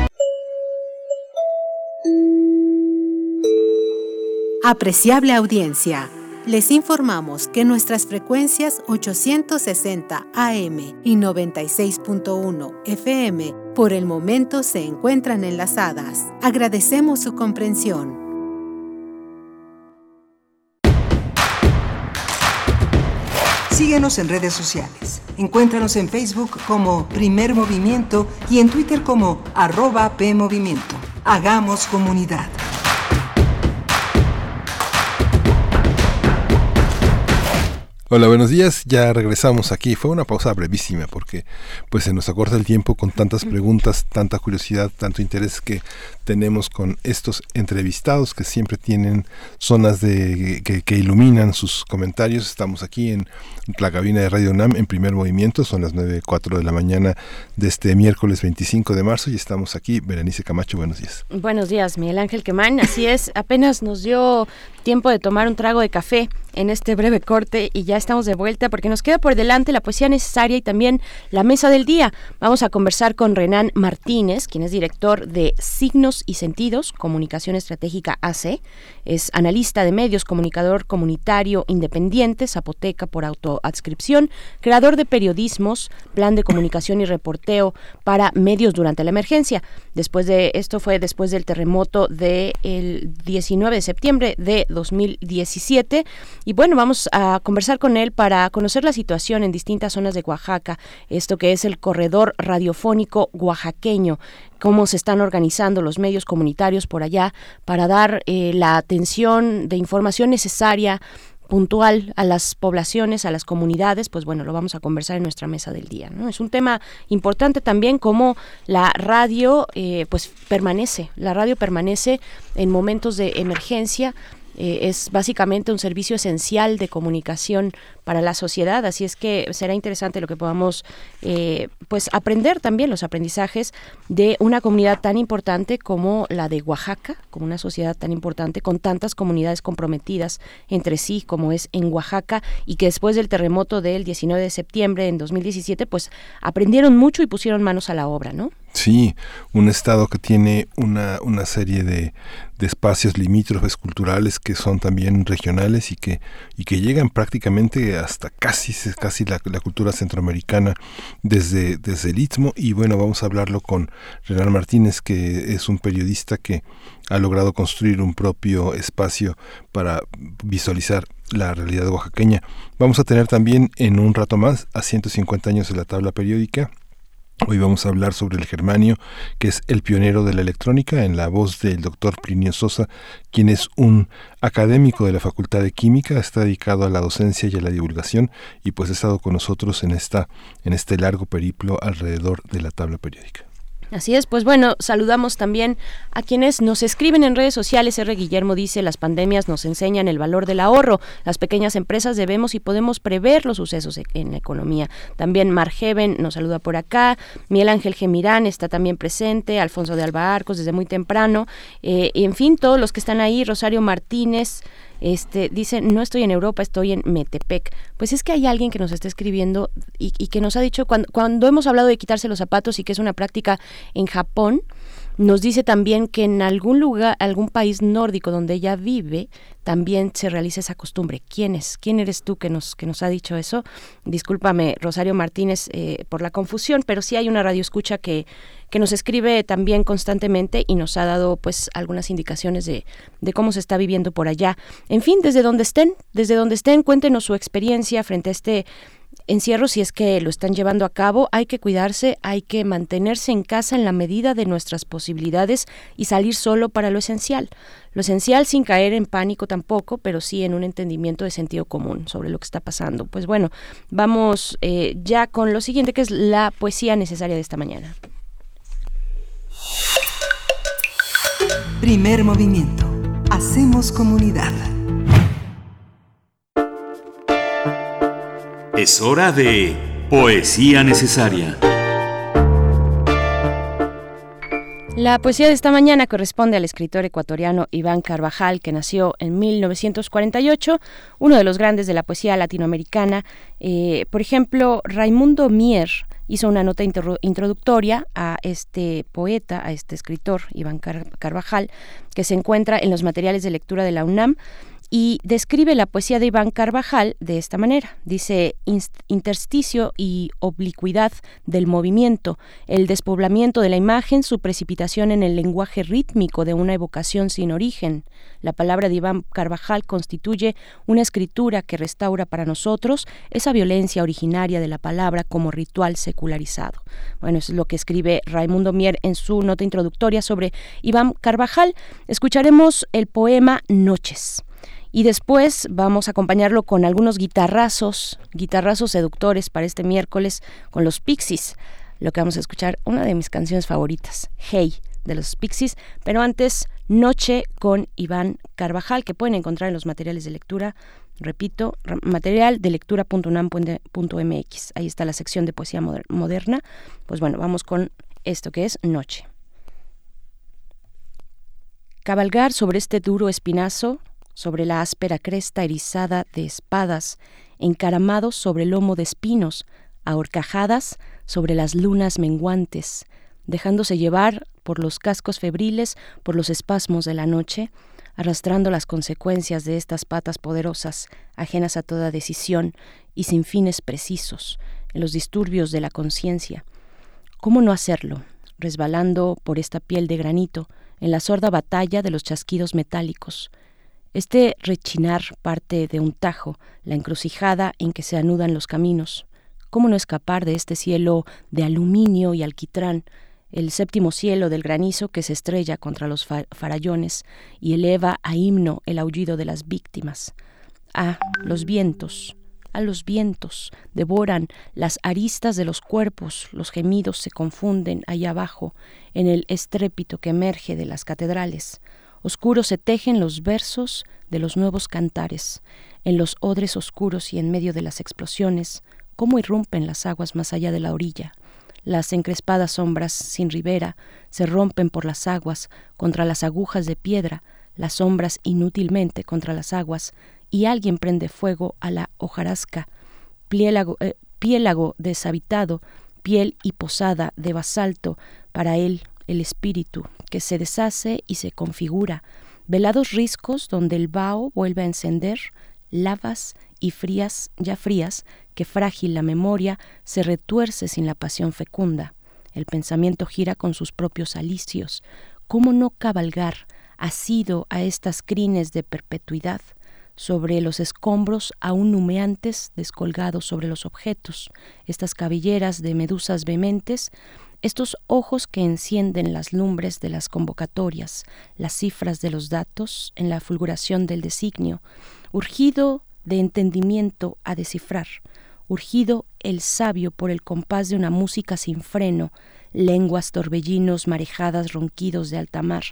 Apreciable audiencia, les informamos que nuestras frecuencias 860 AM y 96.1 FM por el momento se encuentran enlazadas. Agradecemos su comprensión. Síguenos en redes sociales. Encuéntranos en Facebook como Primer Movimiento y en Twitter como arroba PMovimiento. Hagamos comunidad. Hola, buenos días. Ya regresamos aquí. Fue una pausa brevísima porque pues se nos acorta el tiempo con tantas preguntas, tanta curiosidad, tanto interés que tenemos con estos entrevistados que siempre tienen zonas de que, iluminan sus comentarios. Estamos aquí en la cabina de Radio UNAM en primer movimiento. Son las 9.04 de la mañana de este miércoles 25 de marzo y estamos aquí. Berenice Camacho, buenos días. Buenos días, Miguel Ángel Quemán. Así es, apenas nos dio tiempo de tomar un trago de café en este breve corte y ya estamos de vuelta porque nos queda por delante la poesía necesaria y también la mesa del día. Vamos a conversar con Renan Martínez, quien es director de Signos y Sentidos, Comunicación Estratégica AC. Es analista de medios, comunicador comunitario independiente, zapoteca por autoadscripción, creador de periodismos, plan de comunicación y reporteo para medios durante la emergencia. Después de esto fue después del terremoto del 19 de septiembre de 2017 y bueno, vamos a conversar con él para conocer la situación en distintas zonas de Oaxaca, esto que es el corredor radiofónico oaxaqueño cómo se están organizando los medios comunitarios por allá para dar eh, la atención de información necesaria puntual a las poblaciones, a las comunidades, pues bueno, lo vamos a conversar en nuestra mesa del día. ¿no? Es un tema importante también cómo la radio eh, pues permanece, la radio permanece en momentos de emergencia, eh, es básicamente un servicio esencial de comunicación para la sociedad, así es que será interesante lo que podamos eh, pues aprender también los aprendizajes de una comunidad tan importante como la de Oaxaca, como una sociedad tan importante con tantas comunidades comprometidas entre sí como es en Oaxaca y que después del terremoto del 19 de septiembre en 2017 pues aprendieron mucho y pusieron manos a la obra, ¿no? Sí, un estado que tiene una, una serie de, de, espacios limítrofes culturales que son también regionales y que, y que llegan prácticamente hasta casi, casi la, cultura centroamericana desde, desde el Istmo. Y bueno, vamos a hablarlo con Renan Martínez, que es un periodista que ha logrado construir un propio espacio para visualizar la realidad oaxaqueña. Vamos a tener también en un rato más a 150 años de la tabla periódica Hoy vamos a hablar sobre el germanio, que es el pionero de la electrónica, en la voz del doctor Plinio Sosa, quien es un académico de la Facultad de Química, está dedicado a la docencia y a la divulgación, y pues ha estado con nosotros en, esta, en este largo periplo alrededor de la tabla periódica. Así es, pues bueno, saludamos también a quienes nos escriben en redes sociales. R. Guillermo dice, las pandemias nos enseñan el valor del ahorro. Las pequeñas empresas debemos y podemos prever los sucesos e-, en la economía. También Margeven nos saluda por acá. Miguel Ángel Gemirán está también presente. Alfonso de Alba Arcos desde muy temprano. Eh, y en fin, todos los que están ahí. Rosario Martínez. Este, dice, no estoy en Europa, estoy en Metepec. Pues es que hay alguien que nos está escribiendo y, que nos ha dicho, cuando, cuando hemos hablado de quitarse los zapatos y que es una práctica en Japón, nos dice también que en algún lugar, algún país nórdico donde ella vive, también se realiza esa costumbre. ¿Quién es? ¿Quién eres tú que nos, que nos ha dicho eso? Discúlpame, Rosario Martínez, eh, por la confusión, pero sí hay una radio escucha que, que nos escribe también constantemente y nos ha dado pues algunas indicaciones de, de cómo se está viviendo por allá. En fin, desde donde estén, desde donde estén, cuéntenos su experiencia frente a este encierro, si es que lo están llevando a cabo, hay que cuidarse, hay que mantenerse en casa en la medida de nuestras posibilidades y salir solo para lo esencial. Lo esencial sin caer en pánico tampoco, pero sí en un entendimiento de sentido común sobre lo que está pasando. Pues bueno, vamos eh, ya con lo siguiente, que es la poesía necesaria de esta mañana. Primer movimiento. Hacemos comunidad. Es hora de Poesía Necesaria. La poesía de esta mañana corresponde al escritor ecuatoriano Iván Carvajal, que nació en 1948, uno de los grandes de la poesía latinoamericana. Eh, por ejemplo, Raimundo Mier hizo una nota introductoria a este poeta, a este escritor, Iván Carvajal, que se encuentra en los materiales de lectura de la UNAM y describe la poesía de Iván Carvajal de esta manera. Dice, intersticio y oblicuidad del movimiento, el despoblamiento de la imagen, su precipitación en el lenguaje rítmico de una evocación sin origen. La palabra de Iván Carvajal constituye una escritura que restaura para nosotros esa violencia originaria de la palabra como ritual secularizado. Bueno, eso es lo que escribe Raimundo Mier en su nota introductoria sobre Iván Carvajal. Escucharemos el poema Noches y después vamos a acompañarlo con algunos guitarrazos, guitarrazos seductores para este miércoles con los Pixies. Lo que vamos a escuchar, una de mis canciones favoritas, Hey, de los Pixies, pero antes Noche con Iván Carvajal, que pueden encontrar en los materiales de lectura. Repito, material de. Ahí está la sección de poesía moderna. Pues bueno, vamos con esto que es Noche. Cabalgar sobre este duro espinazo sobre la áspera cresta erizada de espadas, encaramados sobre lomo de espinos, ahorcajadas sobre las lunas menguantes, dejándose llevar por los cascos febriles, por los espasmos de la noche, arrastrando las consecuencias de estas patas poderosas, ajenas a toda decisión y sin fines precisos, en los disturbios de la conciencia. ¿Cómo no hacerlo? Resbalando por esta piel de granito, en la sorda batalla de los chasquidos metálicos. Este rechinar parte de un tajo, la encrucijada en que se anudan los caminos. ¿Cómo no escapar de este cielo de aluminio y alquitrán, el séptimo cielo del granizo que se estrella contra los farallones y eleva a himno el aullido de las víctimas. A los vientos, a los vientos, devoran las aristas de los cuerpos, los gemidos se confunden allá abajo, en el estrépito que emerge de las catedrales. Oscuros se tejen los versos de los nuevos cantares, en los odres oscuros y en medio de las explosiones, cómo irrumpen las aguas más allá de la orilla. Las encrespadas sombras sin ribera se rompen por las aguas contra las agujas de piedra, las sombras inútilmente contra las aguas, y alguien prende fuego a la hojarasca, eh, piélago deshabitado, piel y posada de basalto, para él el espíritu, que se deshace y se configura, velados riscos donde el vaho vuelve a encender, lavas y frías, ya frías, que frágil la memoria se retuerce sin la pasión fecunda. El pensamiento gira con sus propios alicios. ¿Cómo no cabalgar, asido a estas crines de perpetuidad? sobre los escombros aún humeantes descolgados sobre los objetos, estas cabelleras de medusas vehementes, estos ojos que encienden las lumbres de las convocatorias, las cifras de los datos en la fulguración del designio, urgido de entendimiento a descifrar, urgido el sabio por el compás de una música sin freno, lenguas, torbellinos, marejadas, ronquidos de alta mar,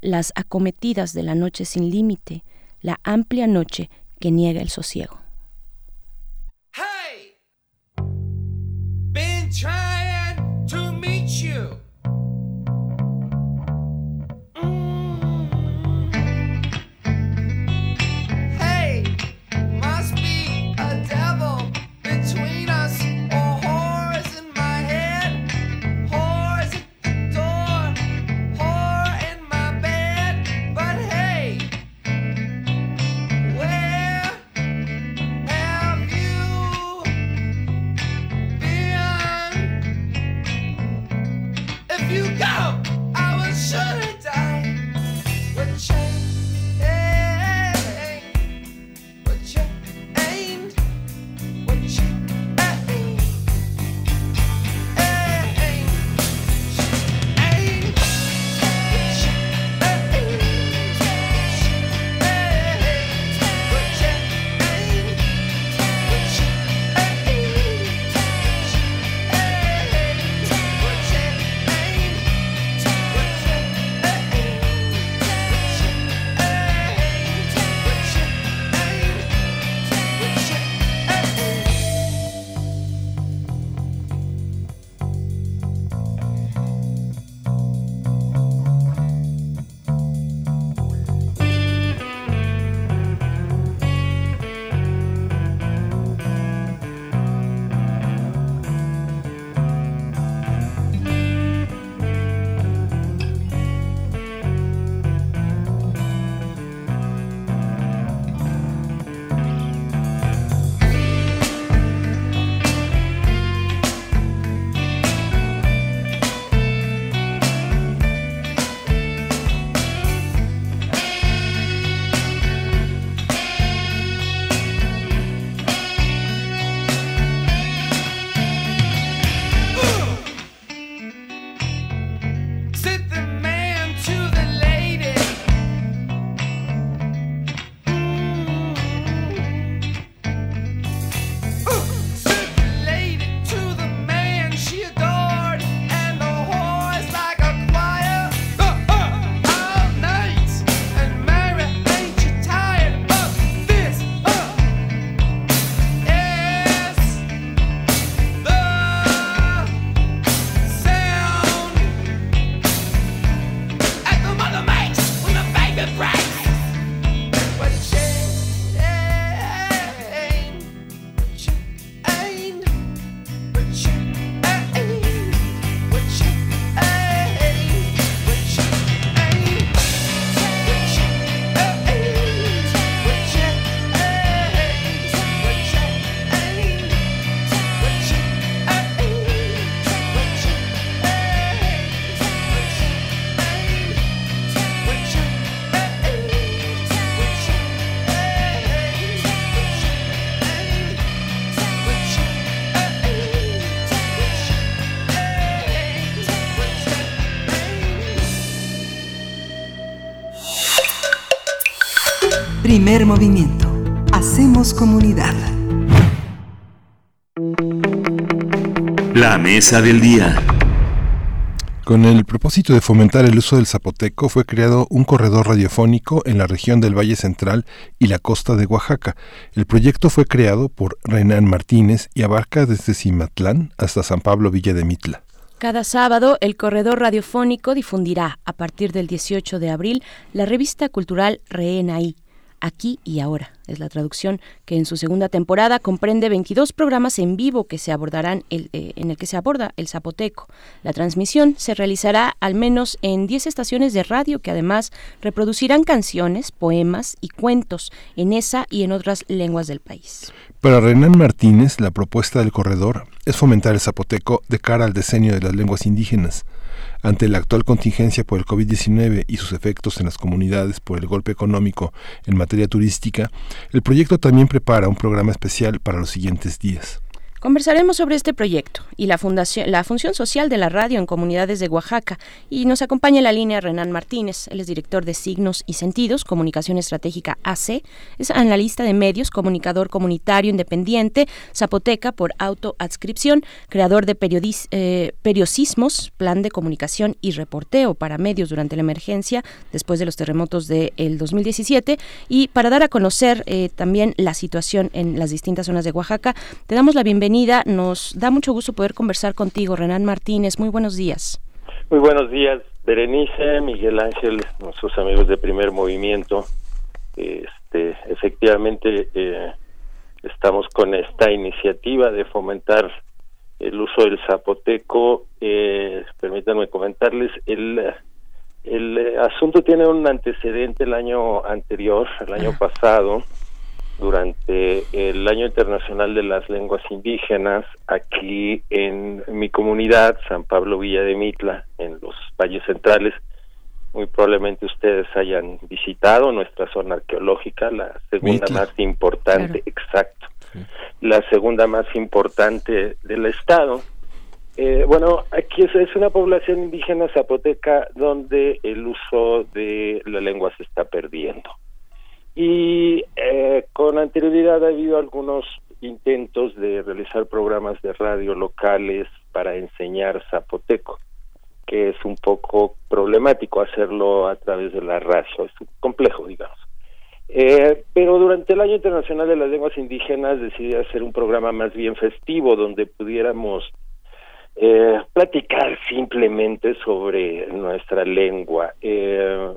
las acometidas de la noche sin límite, la amplia noche que niega el sosiego. Primer movimiento. Hacemos comunidad. La mesa del día. Con el propósito de fomentar el uso del zapoteco fue creado un corredor radiofónico en la región del Valle Central y la costa de Oaxaca. El proyecto fue creado por Renan Martínez y abarca desde Cimatlán hasta San Pablo Villa de Mitla. Cada sábado, el corredor radiofónico difundirá, a partir del 18 de abril, la revista cultural Rehenaí, aquí y ahora. Es la traducción que en su segunda temporada comprende 22 programas en vivo que se abordarán el, eh, en el que se aborda el zapoteco. La transmisión se realizará al menos en 10 estaciones de radio que además reproducirán canciones, poemas y cuentos en esa y en otras lenguas del país. Para Renan Martínez, la propuesta del corredor es fomentar el zapoteco de cara al diseño de las lenguas indígenas. Ante la actual contingencia por el COVID-19 y sus efectos en las comunidades por el golpe económico en materia turística, el proyecto también prepara un programa especial para los siguientes días. Conversaremos sobre este proyecto y la, fundación, la función social de la radio en comunidades de Oaxaca. Y nos acompaña en la línea Renan Martínez, él es director de Signos y Sentidos, Comunicación Estratégica AC, es analista de medios, comunicador comunitario independiente, zapoteca por autoadscripción, creador de eh, periodismos, plan de comunicación y reporteo para medios durante la emergencia después de los terremotos del 2017 y para dar a conocer eh, también la situación en las distintas zonas de Oaxaca, te damos la bienvenida nos da mucho gusto poder conversar contigo, Renan Martínez. Muy buenos días. Muy buenos días, Berenice, Miguel Ángel, nuestros amigos de Primer Movimiento. Este, efectivamente, eh, estamos con esta iniciativa de fomentar el uso del zapoteco. Eh, permítanme comentarles, el, el asunto tiene un antecedente el año anterior, el año pasado durante el Año Internacional de las Lenguas Indígenas aquí en mi comunidad, San Pablo Villa de Mitla, en los valles centrales. Muy probablemente ustedes hayan visitado nuestra zona arqueológica, la segunda más importante, exacto, la segunda más importante del estado. Eh, bueno, aquí es, es, una población indígena zapoteca donde el uso de la lengua se está perdiendo. Y eh, con anterioridad ha habido algunos intentos de realizar programas de radio locales para enseñar zapoteco, que es un poco problemático hacerlo a través de la radio, es complejo, digamos. Eh, pero durante el Año Internacional de las Lenguas Indígenas decidí hacer un programa más bien festivo donde pudiéramos eh, platicar simplemente sobre nuestra lengua. Eh,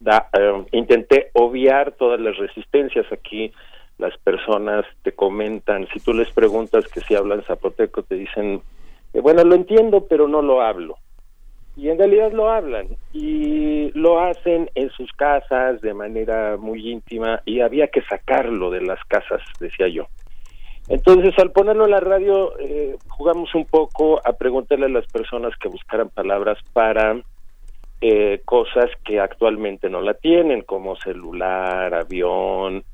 da, eh, intenté obviar todas las resistencias. Aquí las personas te comentan si tú les preguntas que si hablan zapoteco te dicen eh, bueno lo entiendo pero no lo hablo. Y en realidad lo hablan y lo hacen en sus casas de manera muy íntima y había que sacarlo de las casas decía yo. Entonces al ponerlo en la radio eh, jugamos un poco a preguntarle a las personas que buscaran palabras para eh, cosas que actualmente no la tienen, como celular, avión,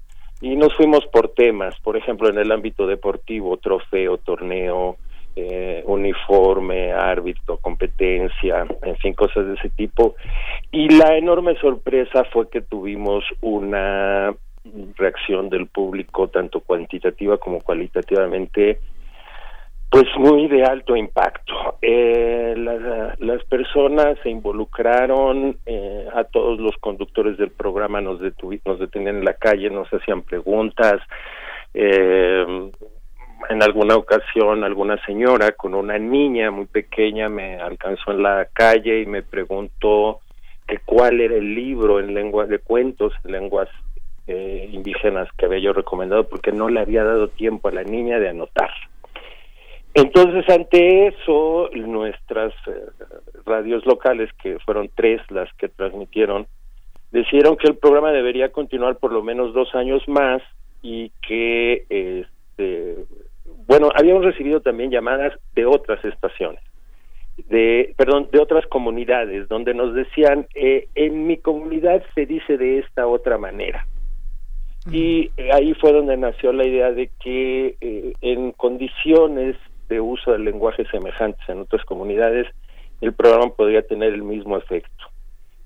y nos fuimos por temas, por ejemplo, en el ámbito deportivo, trofeo, torneo, eh, uniforme, árbitro, competencia, en fin, cosas de ese tipo. Y la enorme sorpresa fue que tuvimos una reacción del público, tanto cuantitativa como cualitativamente, pues muy de alto impacto. Eh, las personas se involucraron, eh, a todos los conductores del programa nos, nos detenían en la calle, nos hacían preguntas. Eh, en alguna ocasión, alguna señora con una niña muy pequeña me alcanzó en la calle y me preguntó que cuál era el libro en lenguas de cuentos, en lenguas eh, indígenas que había yo recomendado, porque no le había dado tiempo a la niña de anotar. Entonces, ante eso, nuestras eh, radios locales, que fueron tres las que transmitieron, decidieron que el programa debería continuar por lo menos dos años más y que, este, bueno, habíamos recibido también llamadas de otras estaciones, de, perdón, de otras comunidades, donde nos decían, eh, en mi comunidad se dice de esta otra manera. Y ahí fue donde nació la idea de que eh, en condiciones de uso de lenguajes semejantes en otras comunidades, el programa podría tener el mismo efecto.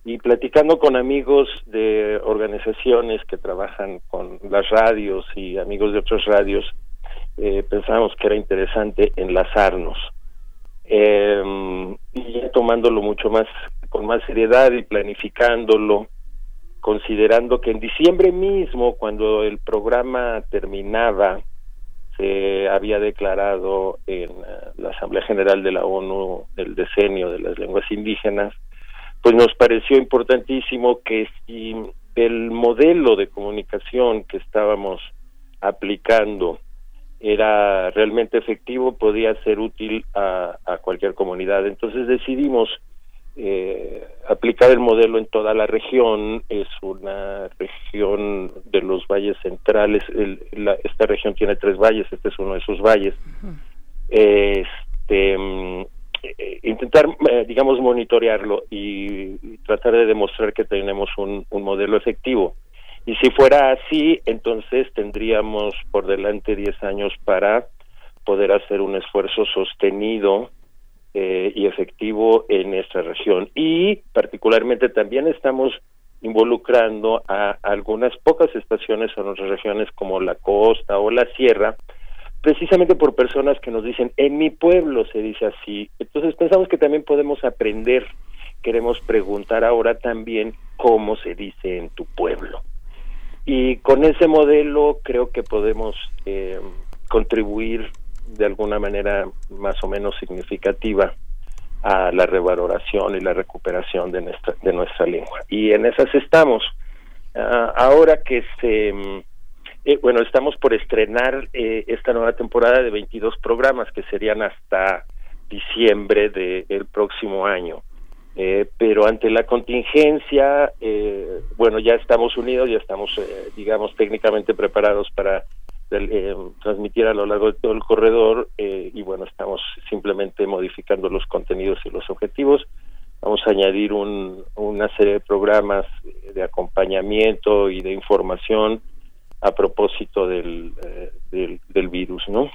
y platicando con amigos de organizaciones que trabajan con las radios y amigos de otras radios, eh, pensamos que era interesante enlazarnos. Eh, y ya tomándolo mucho más con más seriedad y planificándolo, considerando que en diciembre mismo, cuando el programa terminaba, se había declarado en eh, la Asamblea General de la ONU el decenio de las lenguas indígenas, pues nos pareció importantísimo que si el modelo de comunicación que estábamos aplicando era realmente efectivo, podía ser útil a, cualquier comunidad. Entonces decidimos eh, aplicar el modelo en toda la región. Es una región de los valles centrales. esta región tiene tres valles. Este es uno de esos valles. Este mm, intentar, eh, digamos, monitorearlo y, tratar de demostrar que tenemos un, modelo efectivo. Y si fuera así, entonces tendríamos por delante 10 años para poder hacer un esfuerzo sostenido eh, y efectivo en esta región. Y particularmente también estamos involucrando a algunas pocas estaciones en otras regiones como la costa o la sierra, precisamente por personas que nos dicen, en mi pueblo se dice así. Entonces pensamos que también podemos aprender, queremos preguntar ahora también cómo se dice en tu pueblo. Y con ese modelo creo que podemos eh, contribuir de alguna manera más o menos significativa a la revaloración y la recuperación de nuestra, de nuestra lengua. Y en esas estamos. Ah, ahora que se eh, bueno, estamos por estrenar eh, esta nueva temporada de 22 programas que serían hasta diciembre del próximo año. Eh, pero ante la contingencia, bueno, ya estamos unidos, ya estamos, digamos, técnicamente preparados para transmitir a lo largo de todo el corredor y bueno, estamos simplemente modificando los contenidos y los objetivos. Vamos a añadir una serie de programas de acompañamiento y de información a propósito del, eh, del, virus, ¿no?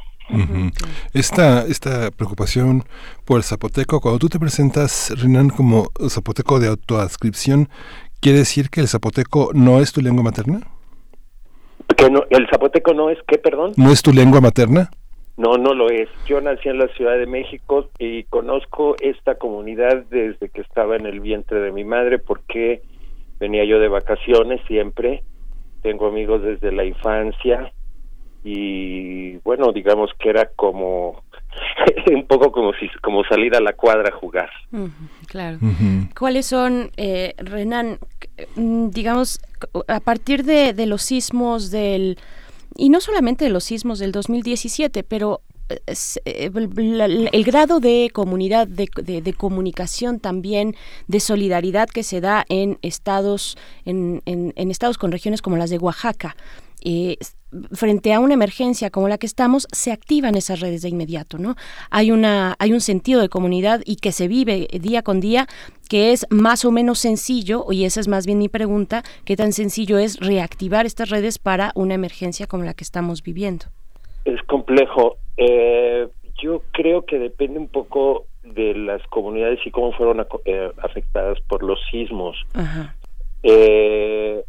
esta, esta preocupación por el zapoteco, cuando tú te presentas, Renan, como zapoteco de autoadscripción, ¿quiere decir que el zapoteco no es tu lengua materna? Que no, el zapoteco no es, ¿qué, perdón? ¿No es tu lengua materna? No, no lo es. Yo nací en la Ciudad de México y conozco esta comunidad desde que estaba en el vientre de mi madre porque venía yo de vacaciones siempre tengo amigos desde la infancia y bueno, digamos que era como un poco como si como salir a la cuadra a jugar. claro. ¿Cuáles son, eh, Renan, digamos, a partir de, de los sismos del y no solamente de los sismos del 2017, pero eh, el, grado de comunidad, de, de, comunicación también, de solidaridad que se da en estados, en, en, estados con regiones como las de Oaxaca. Eh, frente a una emergencia como la que estamos, se activan esas redes de inmediato, ¿no? Hay una, hay un sentido de comunidad y que se vive día con día que es más o menos sencillo, y esa es más bien mi pregunta, qué tan sencillo es reactivar estas redes para una emergencia como la que estamos viviendo. Es complejo. Eh, yo creo que depende un poco de las comunidades y cómo fueron eh, afectadas por los sismos. Eh,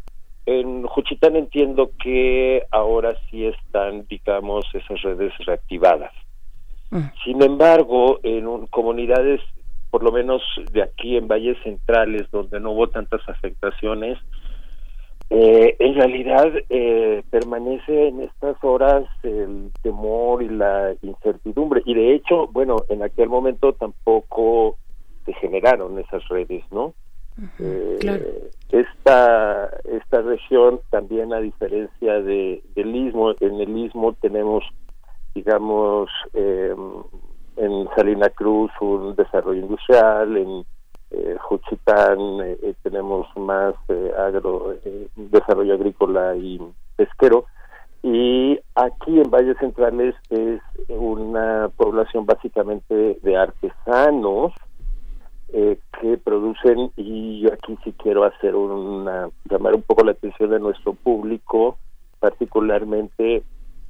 en Juchitán entiendo que ahora sí están, digamos, esas redes reactivadas. Mm. Sin embargo, en comunidades, por lo menos de aquí en valles centrales, donde no hubo tantas afectaciones, eh, en realidad eh, permanece en estas horas el temor y la incertidumbre y de hecho, bueno, en aquel momento tampoco se generaron esas redes, ¿no? Eh, esta esta región también a diferencia de del istmo, en el istmo tenemos, digamos, en Salina Cruz un desarrollo industrial, en eh, Juchitán eh, eh, tenemos más eh, agro, desarrollo agrícola y pesquero. Y aquí en Valles Centrales es una población básicamente de artesanos que producen y yo aquí sí quiero hacer una llamar un poco la atención de nuestro público particularmente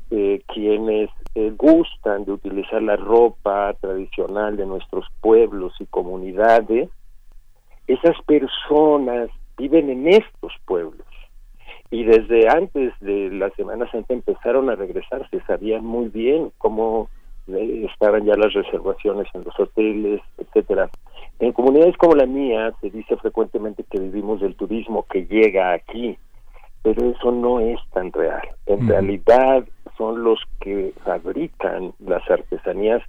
quienes gustan de utilizar la ropa tradicional de nuestros pueblos y comunidades esas personas viven en estos pueblos y desde antes de la Semana Santa empezaron a regresar, se sabían muy bien cómo eh, estaban ya las reservaciones en los hoteles, etcétera. En comunidades como la mía se dice frecuentemente que vivimos del turismo que llega aquí, pero eso no es tan real. En realidad son los que fabrican las artesanías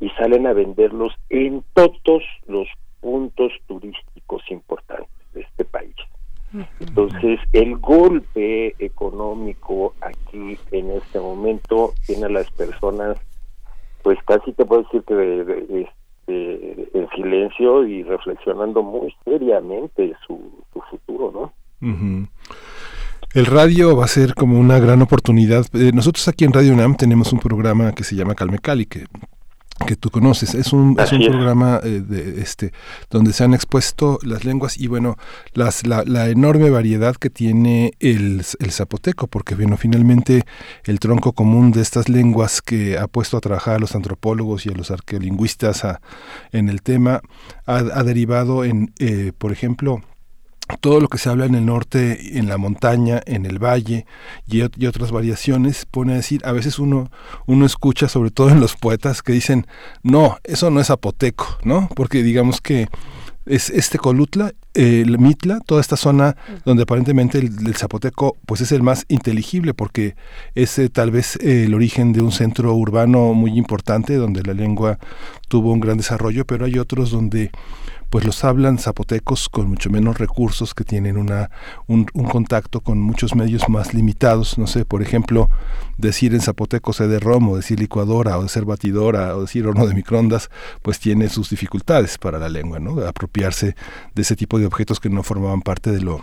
y salen a venderlos en todos los puntos turísticos importantes de este país. Entonces, el golpe económico aquí en este momento tiene a las personas, pues casi te puedo decir que este, en silencio y reflexionando muy seriamente su, futuro, ¿no? El radio va a ser como una gran oportunidad. Eh, nosotros aquí en Radio UNAM tenemos un programa que se llama Calme Cali, que que tú conoces. Es un, es un programa eh, de, este, donde se han expuesto las lenguas y bueno, las, la, la enorme variedad que tiene el, el, zapoteco, porque bueno, finalmente el tronco común de estas lenguas que ha puesto a trabajar a los antropólogos y a los arqueolingüistas en el tema ha, ha derivado en, eh, por ejemplo, todo lo que se habla en el norte, en la montaña, en el valle y, otras variaciones, pone a decir, a veces uno, uno escucha, sobre todo en los poetas, que dicen, no, eso no es zapoteco, ¿no? Porque digamos que es este Colutla, el Mitla, toda esta zona donde aparentemente el, zapoteco pues es el más inteligible porque es eh, tal vez eh, el origen de un centro urbano muy importante donde la lengua tuvo un gran desarrollo, pero hay otros donde pues los hablan zapotecos con mucho menos recursos, que tienen una, un, contacto con muchos medios más limitados. No sé, por ejemplo, decir en zapoteco de romo, decir licuadora, o decir batidora, o decir horno de microondas, pues tiene sus dificultades para la lengua, ¿no? apropiarse de ese tipo de objetos que no formaban parte de lo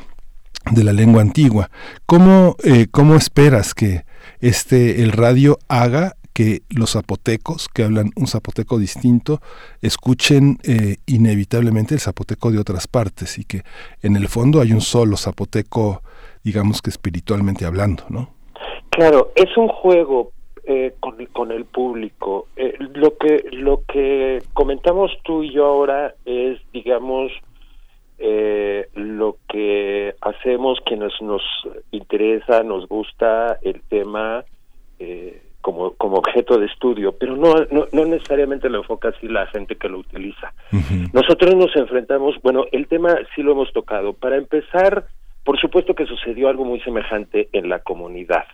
de la lengua antigua. ¿Cómo, eh, ¿Cómo esperas que este el radio haga que los zapotecos, que hablan un zapoteco distinto, escuchen eh, inevitablemente el zapoteco de otras partes y que en el fondo hay un solo zapoteco, digamos que espiritualmente hablando, ¿no? Claro, es un juego eh, con, el público. Eh, lo que lo que comentamos tú y yo ahora es, digamos, lo que hacemos quienes nos interesa, nos gusta el tema. Eh, como, como objeto de estudio, pero no, no, necesariamente lo enfoca así la gente que lo utiliza. Nosotros nos enfrentamos, bueno, el tema sí lo hemos tocado. Para empezar, por supuesto que sucedió algo muy semejante en la comunidad.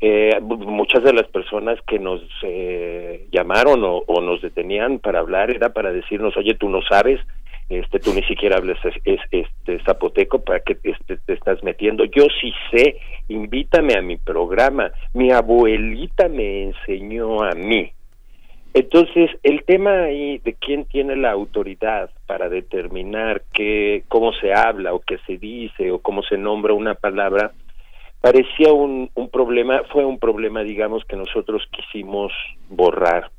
Eh, muchas de las personas que nos eh, llamaron o, o, nos detenían para hablar era para decirnos, oye, tú no sabes, este tú ni siquiera hablas es, este zapoteco para que este, te estás metiendo yo sí sé invítame a mi programa. Mi abuelita me enseñó a mí. Entonces el tema ahí de quién tiene la autoridad para determinar qué cómo se habla o qué se dice o cómo se nombra una palabra parecía un, un problema fue un problema digamos que nosotros quisimos borrar.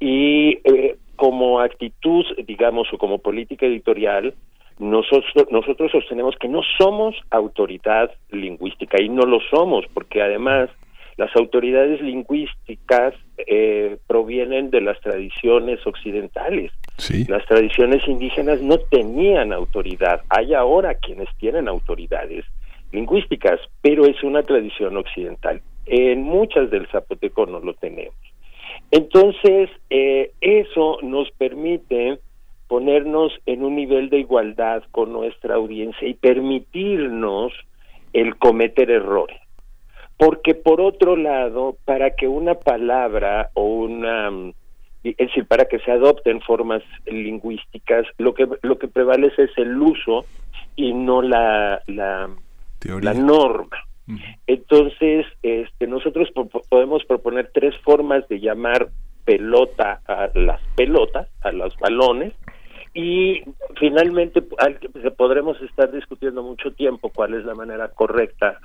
Y eh, como actitud, digamos, o como política editorial, nosotros, nosotros sostenemos que no somos autoridad lingüística y no lo somos, porque además las autoridades lingüísticas eh, provienen de las tradiciones occidentales. Las tradiciones indígenas no tenían autoridad. Hay ahora quienes tienen autoridades lingüísticas, pero es una tradición occidental. En muchas del zapoteco no lo tenemos. Entonces, eh, eso nos permite ponernos en un nivel de igualdad con nuestra audiencia y permitirnos el cometer errores. Porque por otro lado, para que una palabra o una es decir, para que se adopten formas lingüísticas, lo que lo que prevalece es el uso y no la la, la norma. Entonces, este, nosotros podemos proponer tres formas de llamar pelota a las pelotas, a los balones, y finalmente podremos estar discutiendo mucho tiempo cuál es la manera correcta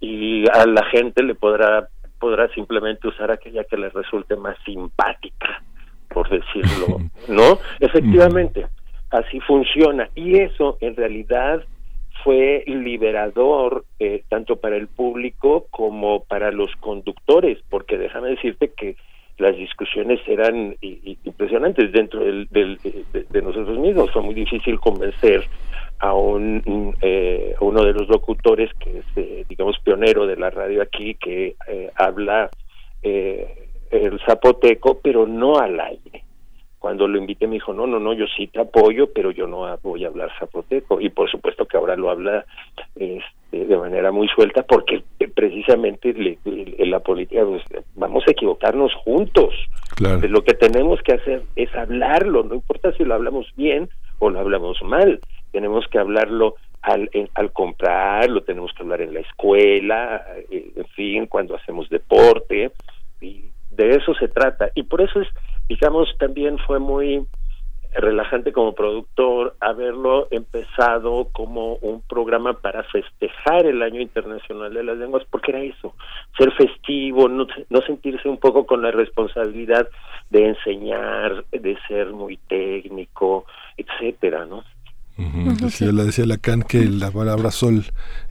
y a la gente le podrá podrá simplemente usar aquella que le resulte más simpática, por decirlo, ¿no? Efectivamente, así funciona y eso en realidad fue liberador eh, tanto para el público como para los conductores, porque déjame decirte que las discusiones eran impresionantes dentro del, de, nosotros mismos. Fue muy difícil convencer a un eh, uno de los locutores que es, eh, digamos, pionero de la radio aquí, que eh, habla el zapoteco, pero no al aire. Cuando lo invité me dijo, no, no, no, yo sí te apoyo, pero yo no voy a hablar zapoteco. Y por supuesto que ahora lo habla este, de manera muy suelta porque precisamente en la política pues, vamos a equivocarnos juntos. Lo que tenemos que hacer es hablarlo, no importa si lo hablamos bien o lo hablamos mal, tenemos que hablarlo al, al comprar, lo tenemos que hablar en la escuela, eh, en fin, cuando hacemos deporte, y de eso se trata. Y por eso es, digamos, también fue muy relajante como productor haberlo empezado como un programa para festejar el año internacional de las lenguas porque era eso ser festivo no, no sentirse un poco con la responsabilidad de enseñar de ser muy técnico etcétera no decía, la decía Lacan que la palabra sol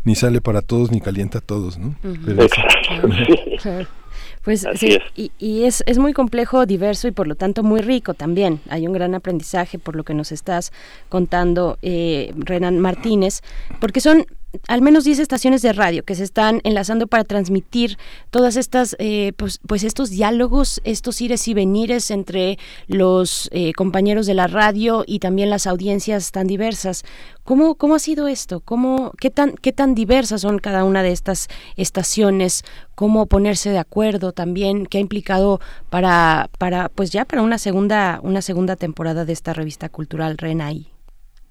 ni sale para todos ni calienta a todos, ¿no? Exacto, pues sí, Y, y, es, es muy complejo, diverso y por lo tanto muy rico también. Hay un gran aprendizaje por lo que nos estás contando, eh, Renan Martínez, porque son al menos 10 estaciones de radio que se están enlazando para transmitir todas estas, eh, pues, pues, estos diálogos, estos ires y venires entre los eh, compañeros de la radio y también las audiencias tan diversas. ¿Cómo, cómo ha sido esto? ¿Cómo, qué, tan, ¿Qué tan diversas son cada una de estas estaciones? ¿Cómo ponerse de acuerdo también? ¿Qué ha implicado para, para pues ya para una segunda, una segunda temporada de esta revista cultural Renai?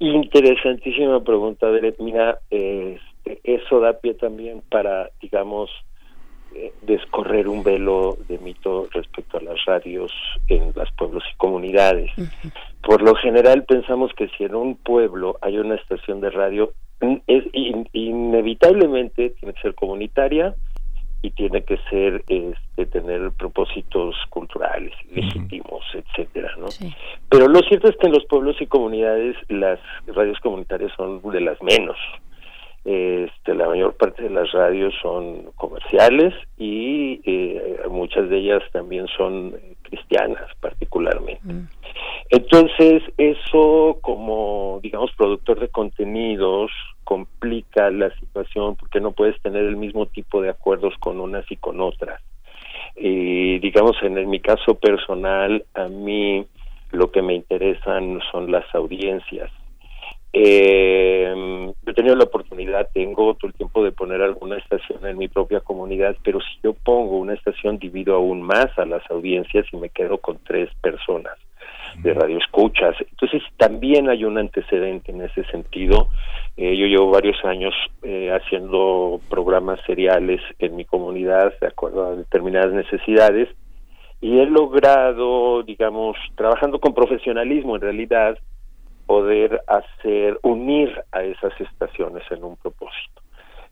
Interesantísima pregunta, Deret. Mira, este, eso da pie también para, digamos, eh, descorrer un velo de mito respecto a las radios en los pueblos y comunidades. Por lo general pensamos que si en un pueblo hay una estación de radio, es inevitablemente tiene que ser comunitaria, y tiene que ser este, tener propósitos culturales legítimos etcétera no pero lo cierto es que en los pueblos y comunidades las radios comunitarias son de las menos. Este la mayor parte de las radios son comerciales y eh, muchas de ellas también son cristianas particularmente. Mm. entonces eso como digamos productor de contenidos complica la situación porque no puedes tener el mismo tipo de acuerdos con unas y con otras. Y digamos, en, mi caso personal, a mí lo que me interesan son las audiencias. Eh, yo he tenido la oportunidad, tengo todo el tiempo de poner alguna estación en mi propia comunidad, pero si yo pongo una estación divido aún más a las audiencias y me quedo con tres personas de radio escuchas. Entonces también hay un antecedente en ese sentido. Eh, yo llevo varios años eh, haciendo programas seriales en mi comunidad de acuerdo a determinadas necesidades y he logrado, digamos, trabajando con profesionalismo en realidad, poder hacer, unir a esas estaciones en un propósito.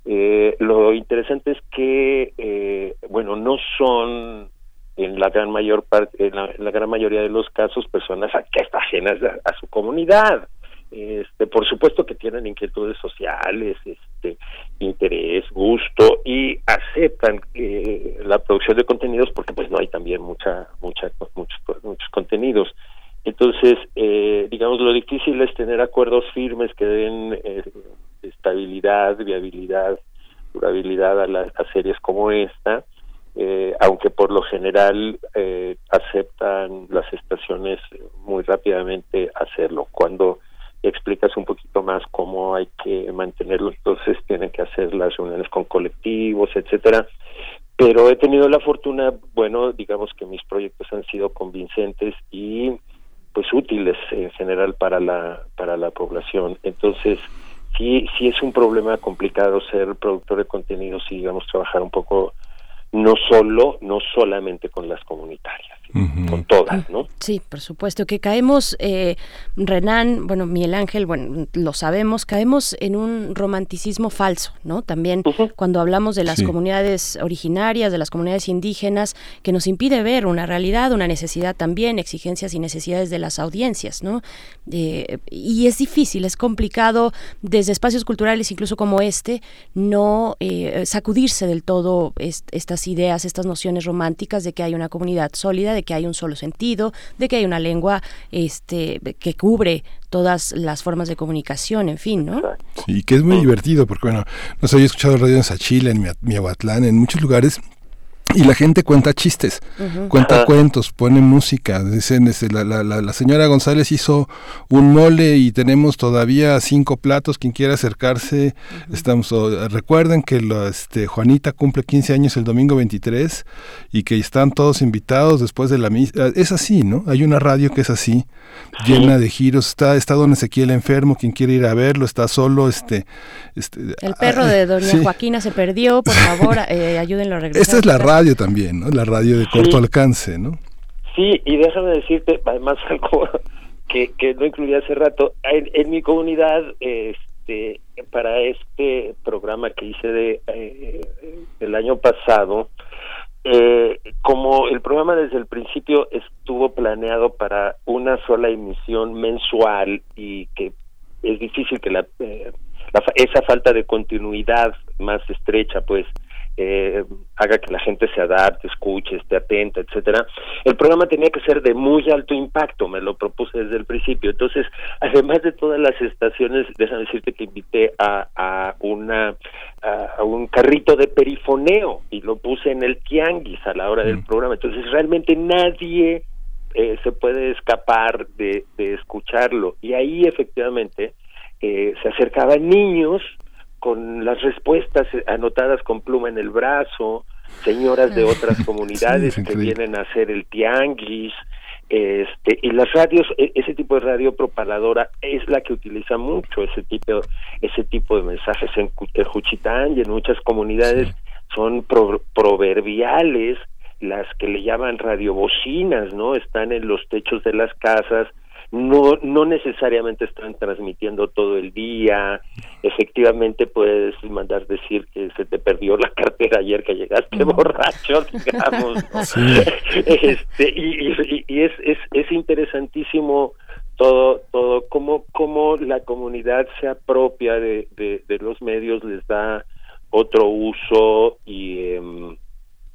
Eh, lo interesante es que, bueno, no son en la gran mayor parte, en la, gran mayoría de los casos, personas que están ajenas a, su comunidad. Este, por supuesto que tienen inquietudes sociales, este, interés, gusto y aceptan eh, la producción de contenidos porque pues no hay también mucha, mucha, muchos, muchos contenidos. Entonces, eh, digamos, lo difícil es tener acuerdos firmes que den eh, estabilidad, viabilidad, durabilidad a, las a series como esta eh, aunque por lo general eh, aceptan las estaciones muy rápidamente hacerlo. Cuando explicas un poquito más cómo hay que mantenerlo, entonces tienen que hacer las reuniones con colectivos, etcétera. Pero he tenido la fortuna, bueno, digamos que mis proyectos han sido convincentes y pues útiles en general para la para la población. Entonces, sí sí es un problema complicado ser productor de contenidos y digamos trabajar un poco no solo, no solamente con las comunitarias, con todas, ¿no? Sí, por supuesto que caemos, eh, Renan, bueno, Miguel Ángel, bueno, lo sabemos, caemos en un romanticismo falso, ¿no? También cuando hablamos de las comunidades originarias, de las comunidades indígenas, que nos impide ver una realidad, una necesidad también, exigencias y necesidades de las audiencias, ¿no? Eh, y es difícil, es complicado desde espacios culturales, incluso como este, no eh, sacudirse del todo estas estas ideas, estas nociones románticas de que hay una comunidad sólida, de que hay un solo sentido, de que hay una lengua este, que cubre todas las formas de comunicación, en fin, ¿no? Sí, que es muy divertido, porque bueno, no sé, he escuchado radio en Sachila, en Miahuatlán, en muchos lugares y la gente cuenta chistes, cuenta cuentos, pone música. Dicen, este, la, la, la, señora González hizo un mole y tenemos todavía cinco platos. Quien quiera acercarse, estamos. recuerden que la, este, Juanita cumple 15 años el domingo 23 y que están todos invitados después de la misa. Es así, ¿no? Hay una radio que es así, llena de giros. Está, está don Ezequiel enfermo, quien quiere ir a verlo, está solo. este, este El perro de doña Joaquina se perdió, por favor, eh, ayúdenlo a regresar. Esta es la radio también, ¿no? La radio de corto alcance, ¿no? Sí, y déjame decirte, además algo que, que no incluía hace rato, en, mi comunidad, este, para este programa que hice de eh, el año pasado, eh, como el programa desde el principio estuvo planeado para una sola emisión mensual y que es difícil que la, eh, la esa falta de continuidad más estrecha pues eh, haga que la gente se adapte, escuche, esté atenta, etcétera. El programa tenía que ser de muy alto impacto, me lo propuse desde el principio. Entonces, además de todas las estaciones, déjame decirte que invité a, a una a, un carrito de perifoneo y lo puse en el tianguis a la hora del mm. programa. Entonces, realmente nadie eh, se puede escapar de, de escucharlo. Y ahí efectivamente eh, se acercaban niños con las respuestas anotadas con pluma en el brazo, señoras de otras comunidades que vienen a hacer el tianguis, este y las radios e, ese tipo de radio propaladora es la que utiliza mucho ese tipo ese tipo de mensajes en, Juchitán y en muchas comunidades son proverbiales las que le llaman radiobocinas no están en los techos de las casas no, no necesariamente están transmitiendo todo el día. Efectivamente puedes mandar decir que se te perdió la cartera ayer que llegaste borracho, digamos. este, y, y, es, es, es interesantísimo todo, todo, cómo, cómo la comunidad se apropia de, de, de los medios, les da otro uso y... Eh,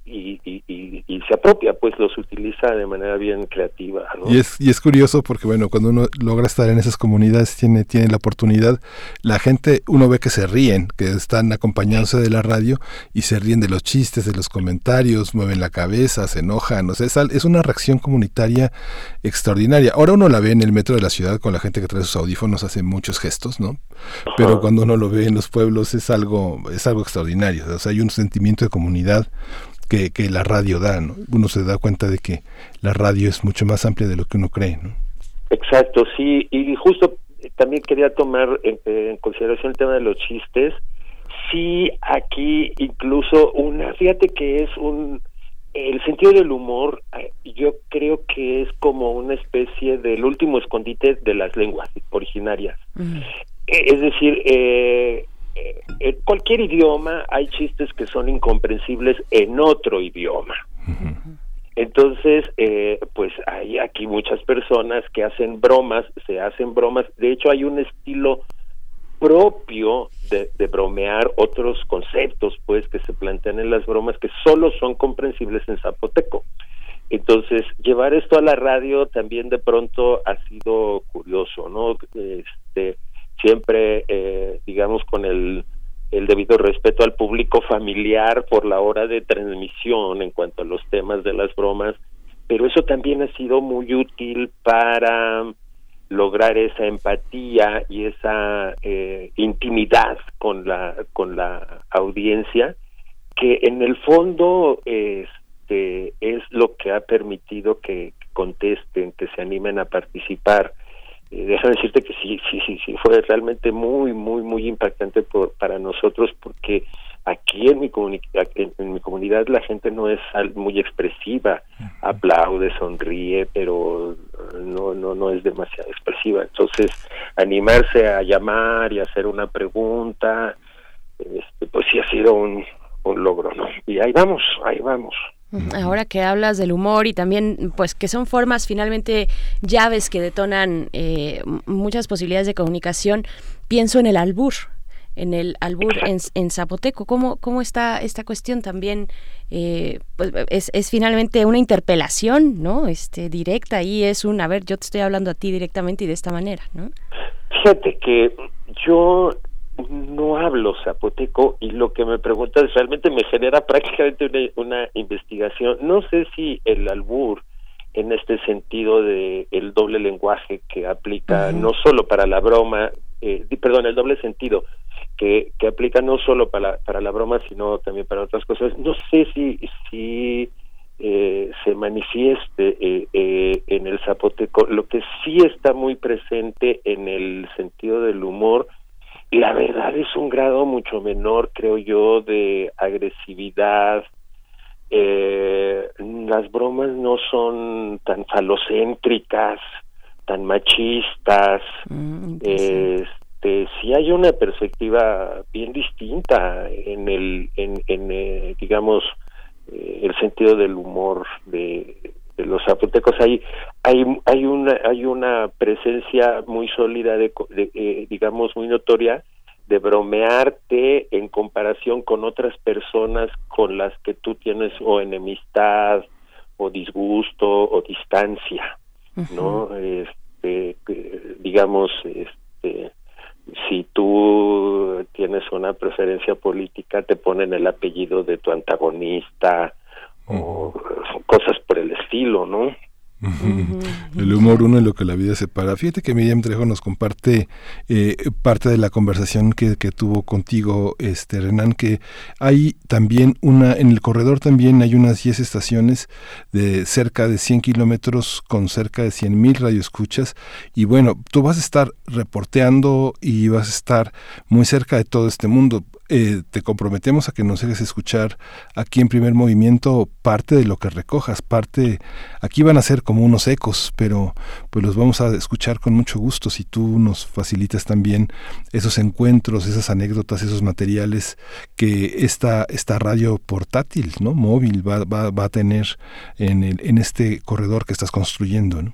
y, y, se apropia, pues los utiliza de manera bien creativa. Y, es, y es curioso porque, bueno, cuando uno logra estar en esas comunidades, tiene, tiene la oportunidad, la gente, uno ve que se ríen, que están acompañándose de la radio y se ríen de los chistes, de los comentarios, mueven la cabeza, se enojan, o sea, es, es una reacción comunitaria extraordinaria. Ahora uno la ve en el metro de la ciudad con la gente que trae sus audífonos, hace muchos gestos, ¿no? Pero cuando uno lo ve en los pueblos es algo, es algo extraordinario, o sea, hay un sentimiento de comunidad que, que la radio da, ¿no? Uno se da cuenta de que la radio es mucho más amplia de lo que uno cree, ¿no? Exacto, sí, y justo también quería tomar en, consideración el tema de los chistes. Sí, aquí incluso una, fíjate que es un, el sentido del humor, eh, yo creo que es como una especie del último escondite de las lenguas originarias. Eh, es decir, eh, en cualquier idioma hay chistes que son incomprensibles en otro idioma. Entonces, eh, pues hay aquí muchas personas que hacen bromas, se hacen bromas. De hecho, hay un estilo propio de, de, bromear otros conceptos, pues, que se plantean en las bromas que solo son comprensibles en zapoteco. Entonces, llevar esto a la radio también de pronto ha sido curioso, ¿no? Este, siempre, eh, digamos, con el, el debido respeto al público familiar por la hora de transmisión en cuanto a los temas de las bromas, pero eso también ha sido muy útil para lograr esa empatía y esa eh, intimidad con la con la audiencia que en el fondo este es lo que ha permitido que contesten que se animen a participar eh, déjame decirte que sí, sí, sí, sí, fue realmente muy, muy, muy impactante para nosotros porque aquí en mi, en, mi comunidad la gente no es muy expresiva, aplaude, sonríe, pero no, no, no es demasiado expresiva. Entonces, animarse a llamar y hacer una pregunta, este, pues sí ha sido un, un logro, ¿no? Y ahí vamos, ahí vamos. Ahora que hablas del humor y también, pues que son formas finalmente llaves que detonan eh, muchas posibilidades de comunicación, pienso en el albur. en el albur en, zapoteco. ¿Cómo, ¿Cómo está esta cuestión también? Eh, pues es, es, finalmente una interpelación, ¿no? Este, directa y es un, a ver, yo te estoy hablando a ti directamente y de esta manera, ¿no? Fíjate que yo no hablo zapoteco y lo que me preguntas realmente me genera prácticamente una, investigación. No sé si el albur en este sentido de el doble lenguaje que aplica no solo para la broma, eh, perdón, el doble sentido que, que aplica no solo para, para la broma, sino también para otras cosas. No sé si, si eh, se manifieste eh, eh, en el zapoteco. Lo que sí está muy presente en el sentido del humor la verdad es un grado mucho menor, creo yo, de agresividad. Eh, las bromas no son tan falocéntricas, tan machistas. Mm, este, sí hay una perspectiva bien distinta en el, en, en eh, digamos, eh, el sentido del humor de, de los zapotecos hay hay hay una hay una presencia muy sólida de, eh, digamos muy notoria de bromearte en comparación con otras personas con las que tú tienes o enemistad o disgusto o distancia no este digamos este si tú tienes una preferencia política te ponen el apellido de tu antagonista o cosas por el estilo, ¿no? El humor uno es lo que la vida separa. Fíjate que Miriam Trejo nos comparte eh, parte de la conversación que, que, tuvo contigo, este Renan, que hay también una, en el corredor también hay unas 10 estaciones de cerca de 100 kilómetros con cerca de 100 mil radioescuchas y bueno, tú vas a estar reporteando y vas a estar muy cerca de todo este mundo. Eh, te comprometemos a que nos dejes escuchar aquí en primer movimiento parte de lo que recojas, parte, aquí van a ser como unos ecos, pero pues los vamos a escuchar con mucho gusto si tú nos facilitas también esos encuentros, esas anécdotas, esos materiales que esta, esta radio portátil, ¿no? móvil va, va, va a tener en, el, en este corredor que estás construyendo. ¿no?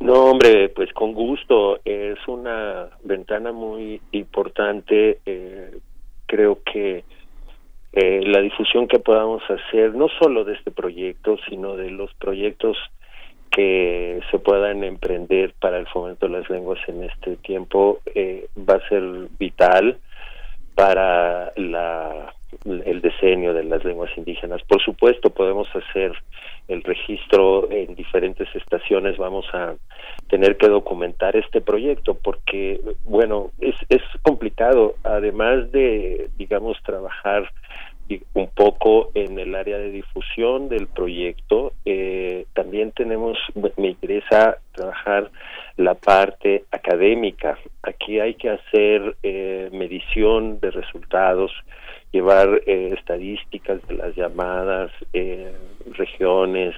Hombre, pues con gusto. Es una ventana muy importante eh, creo que eh, la difusión que podamos hacer, no solo de este proyecto, sino de los proyectos que se puedan emprender para el fomento de las lenguas en este tiempo, eh, va a ser vital para la, el diseño de las lenguas indígenas. Por supuesto, podemos hacer el registro en diferentes estaciones, vamos a tener que documentar este proyecto porque, bueno, es, es complicado, además de, digamos, trabajar un poco en el área de difusión del proyecto. Eh, también tenemos, me interesa trabajar la parte académica. Aquí hay que hacer eh, medición de resultados, llevar eh, estadísticas de las llamadas eh, regiones,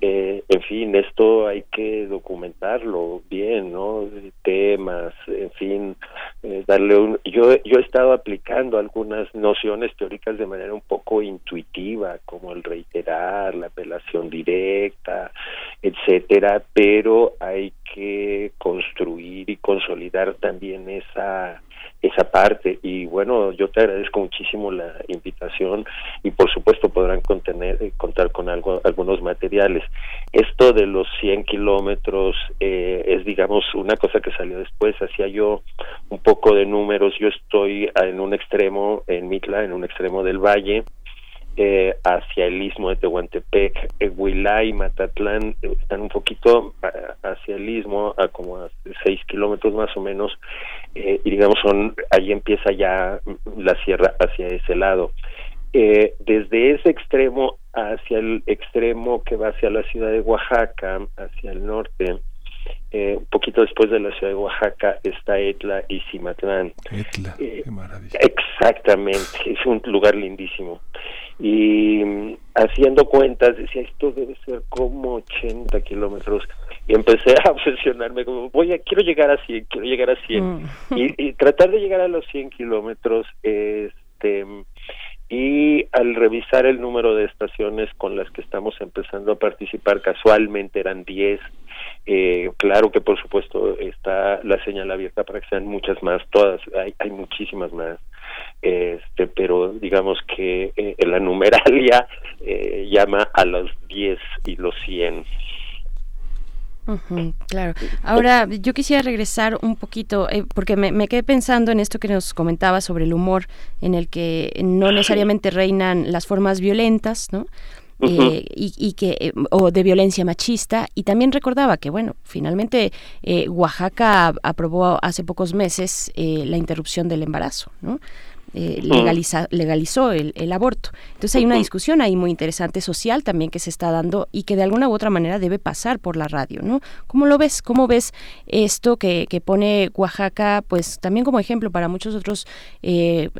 eh, en fin, esto hay que documentarlo bien, ¿no? Temas, en fin, darle un... Yo, yo he estado aplicando algunas nociones teóricas de manera un poco intuitiva, como el reiterar, la apelación directa, etcétera, pero hay que construir y consolidar también esa esa parte. Y bueno yo te agradezco muchísimo la invitación y por supuesto podrán contener eh, contar con algo algunos materiales. Esto de los 100 kilómetros eh, es digamos una cosa que salió después. Hacía yo un poco de números. Yo estoy en un extremo en Mitla en un extremo del valle eh, hacia el istmo de Tehuantepec, eh, Huilá y Matatlán eh, están un poquito hacia el istmo, a como a seis kilómetros más o menos, y digamos son, ahí empieza ya la sierra hacia ese lado. desde ese extremo hacia el extremo que va hacia la ciudad de Oaxaca, hacia el norte, un poquito después de la ciudad de Oaxaca está Etla y Cimatlán. Etla, qué maravilla. Exactamente, es un lugar lindísimo y mm, haciendo cuentas decía esto debe ser como 80 kilómetros y empecé a obsesionarme como voy a quiero llegar a 100 quiero llegar a 100 mm. y, y, tratar de llegar a los 100 kilómetros este y al revisar el número de estaciones con las que estamos empezando a participar casualmente eran 10 Eh, claro que por supuesto está la señal abierta para que sean muchas más, todas, hay, hay muchísimas más, este, pero digamos que eh, la numeralia eh, llama a los 10 y los 100. Claro. Ahora, yo quisiera regresar un poquito, eh, porque me, me, quedé pensando en esto que nos comentaba sobre el humor, en el que no necesariamente reinan las formas violentas, ¿no? Eh, y, que eh, o de violencia machista y también recordaba que bueno finalmente eh, Oaxaca aprobó hace pocos meses la interrupción del embarazo ¿no? Eh, legaliza, legalizó el, el, aborto. Entonces hay una discusión ahí muy interesante social también que se está dando y que de alguna u otra manera debe pasar por la radio, ¿no? ¿Cómo lo ves? ¿Cómo ves esto que, que pone Oaxaca, pues también como ejemplo para muchos otros eh,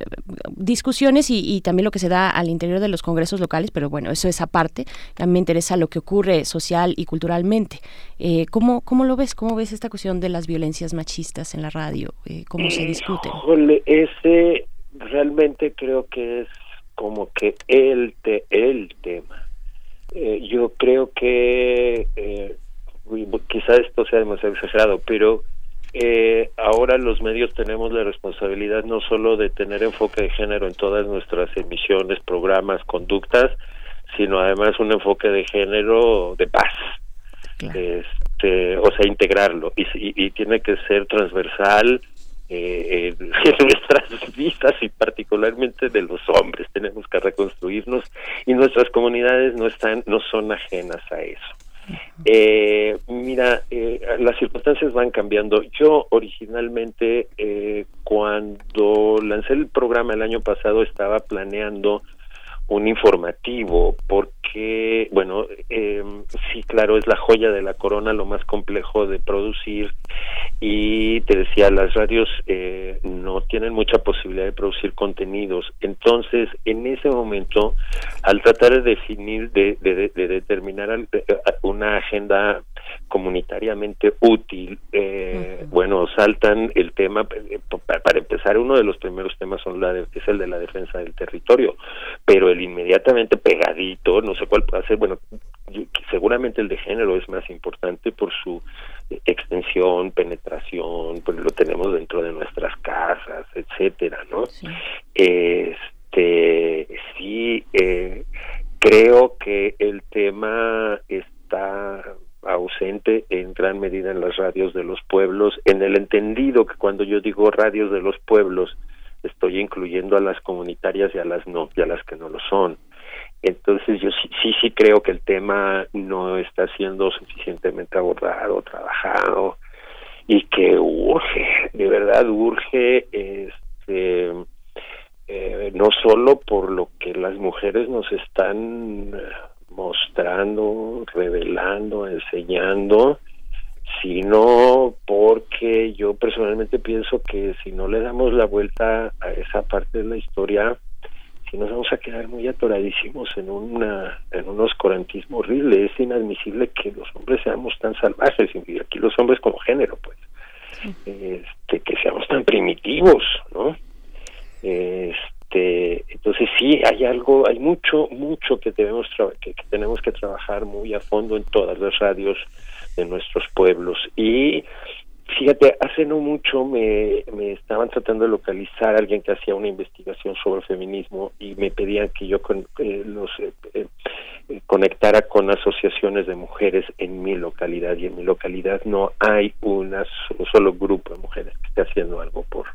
discusiones y, y, también lo que se da al interior de los congresos locales, pero bueno, eso es aparte. También me interesa lo que ocurre social y culturalmente. Eh, ¿cómo, ¿Cómo lo ves? ¿Cómo ves esta cuestión de las violencias machistas en la radio? Eh, ¿Cómo se discute? Ese realmente creo que es como que el, te, el tema. Eh, yo creo que eh, quizá esto sea demasiado exagerado, pero eh, ahora los medios tenemos la responsabilidad no solo de tener enfoque de género en todas nuestras emisiones, programas, conductas, sino además un enfoque de género de paz. Este, o sea, integrarlo y, y, y tiene que ser transversal, eh, en nuestras vidas y particularmente de los hombres. Tenemos que reconstruirnos y nuestras comunidades no están no son ajenas a eso. Eh, mira eh, las circunstancias van cambiando. Yo originalmente eh, cuando lancé el programa el año pasado estaba planeando un informativo porque bueno eh, sí claro es la joya de la corona lo más complejo de producir. Y te decía las radios eh, no tienen mucha posibilidad de producir contenidos. Entonces en ese momento al tratar de definir de, de, de determinar eh, una agenda comunitariamente útil eh, uh -huh. bueno saltan el tema eh, para empezar uno de los primeros temas son la de, es el de la defensa del territorio pero el inmediatamente pegadito no sé cuál puede ser bueno seguramente el de género es más importante por su extensión penetración pues lo tenemos dentro de nuestras casas etcétera no sí. este sí eh, creo que el tema está ausente en gran medida en las radios de los pueblos, en el entendido que cuando yo digo radios de los pueblos, estoy incluyendo a las comunitarias y a las no, y a las que no lo son. Entonces yo sí, sí, sí creo que el tema no está siendo suficientemente abordado, trabajado, y que urge, de verdad urge, este, eh, no solo por lo que las mujeres nos están mostrando, revelando, enseñando, sino porque yo personalmente pienso que si no le damos la vuelta a esa parte de la historia, si nos vamos a quedar muy atoradísimos en una en un oscurantismo horrible. Es inadmisible que los hombres seamos tan salvajes, y aquí los hombres como género, pues, este, que seamos tan primitivos, ¿no? Este, este entonces sí hay algo hay mucho mucho que debemos tenemos que trabajar muy a fondo en todas las radios de nuestros pueblos. Y fíjate hace no mucho me, me estaban tratando de localizar a alguien que hacía una investigación sobre el feminismo y me pedían que yo con, eh, los eh, eh, conectara con asociaciones de mujeres en mi localidad. Y en mi localidad no hay una un solo grupo de mujeres que esté haciendo algo por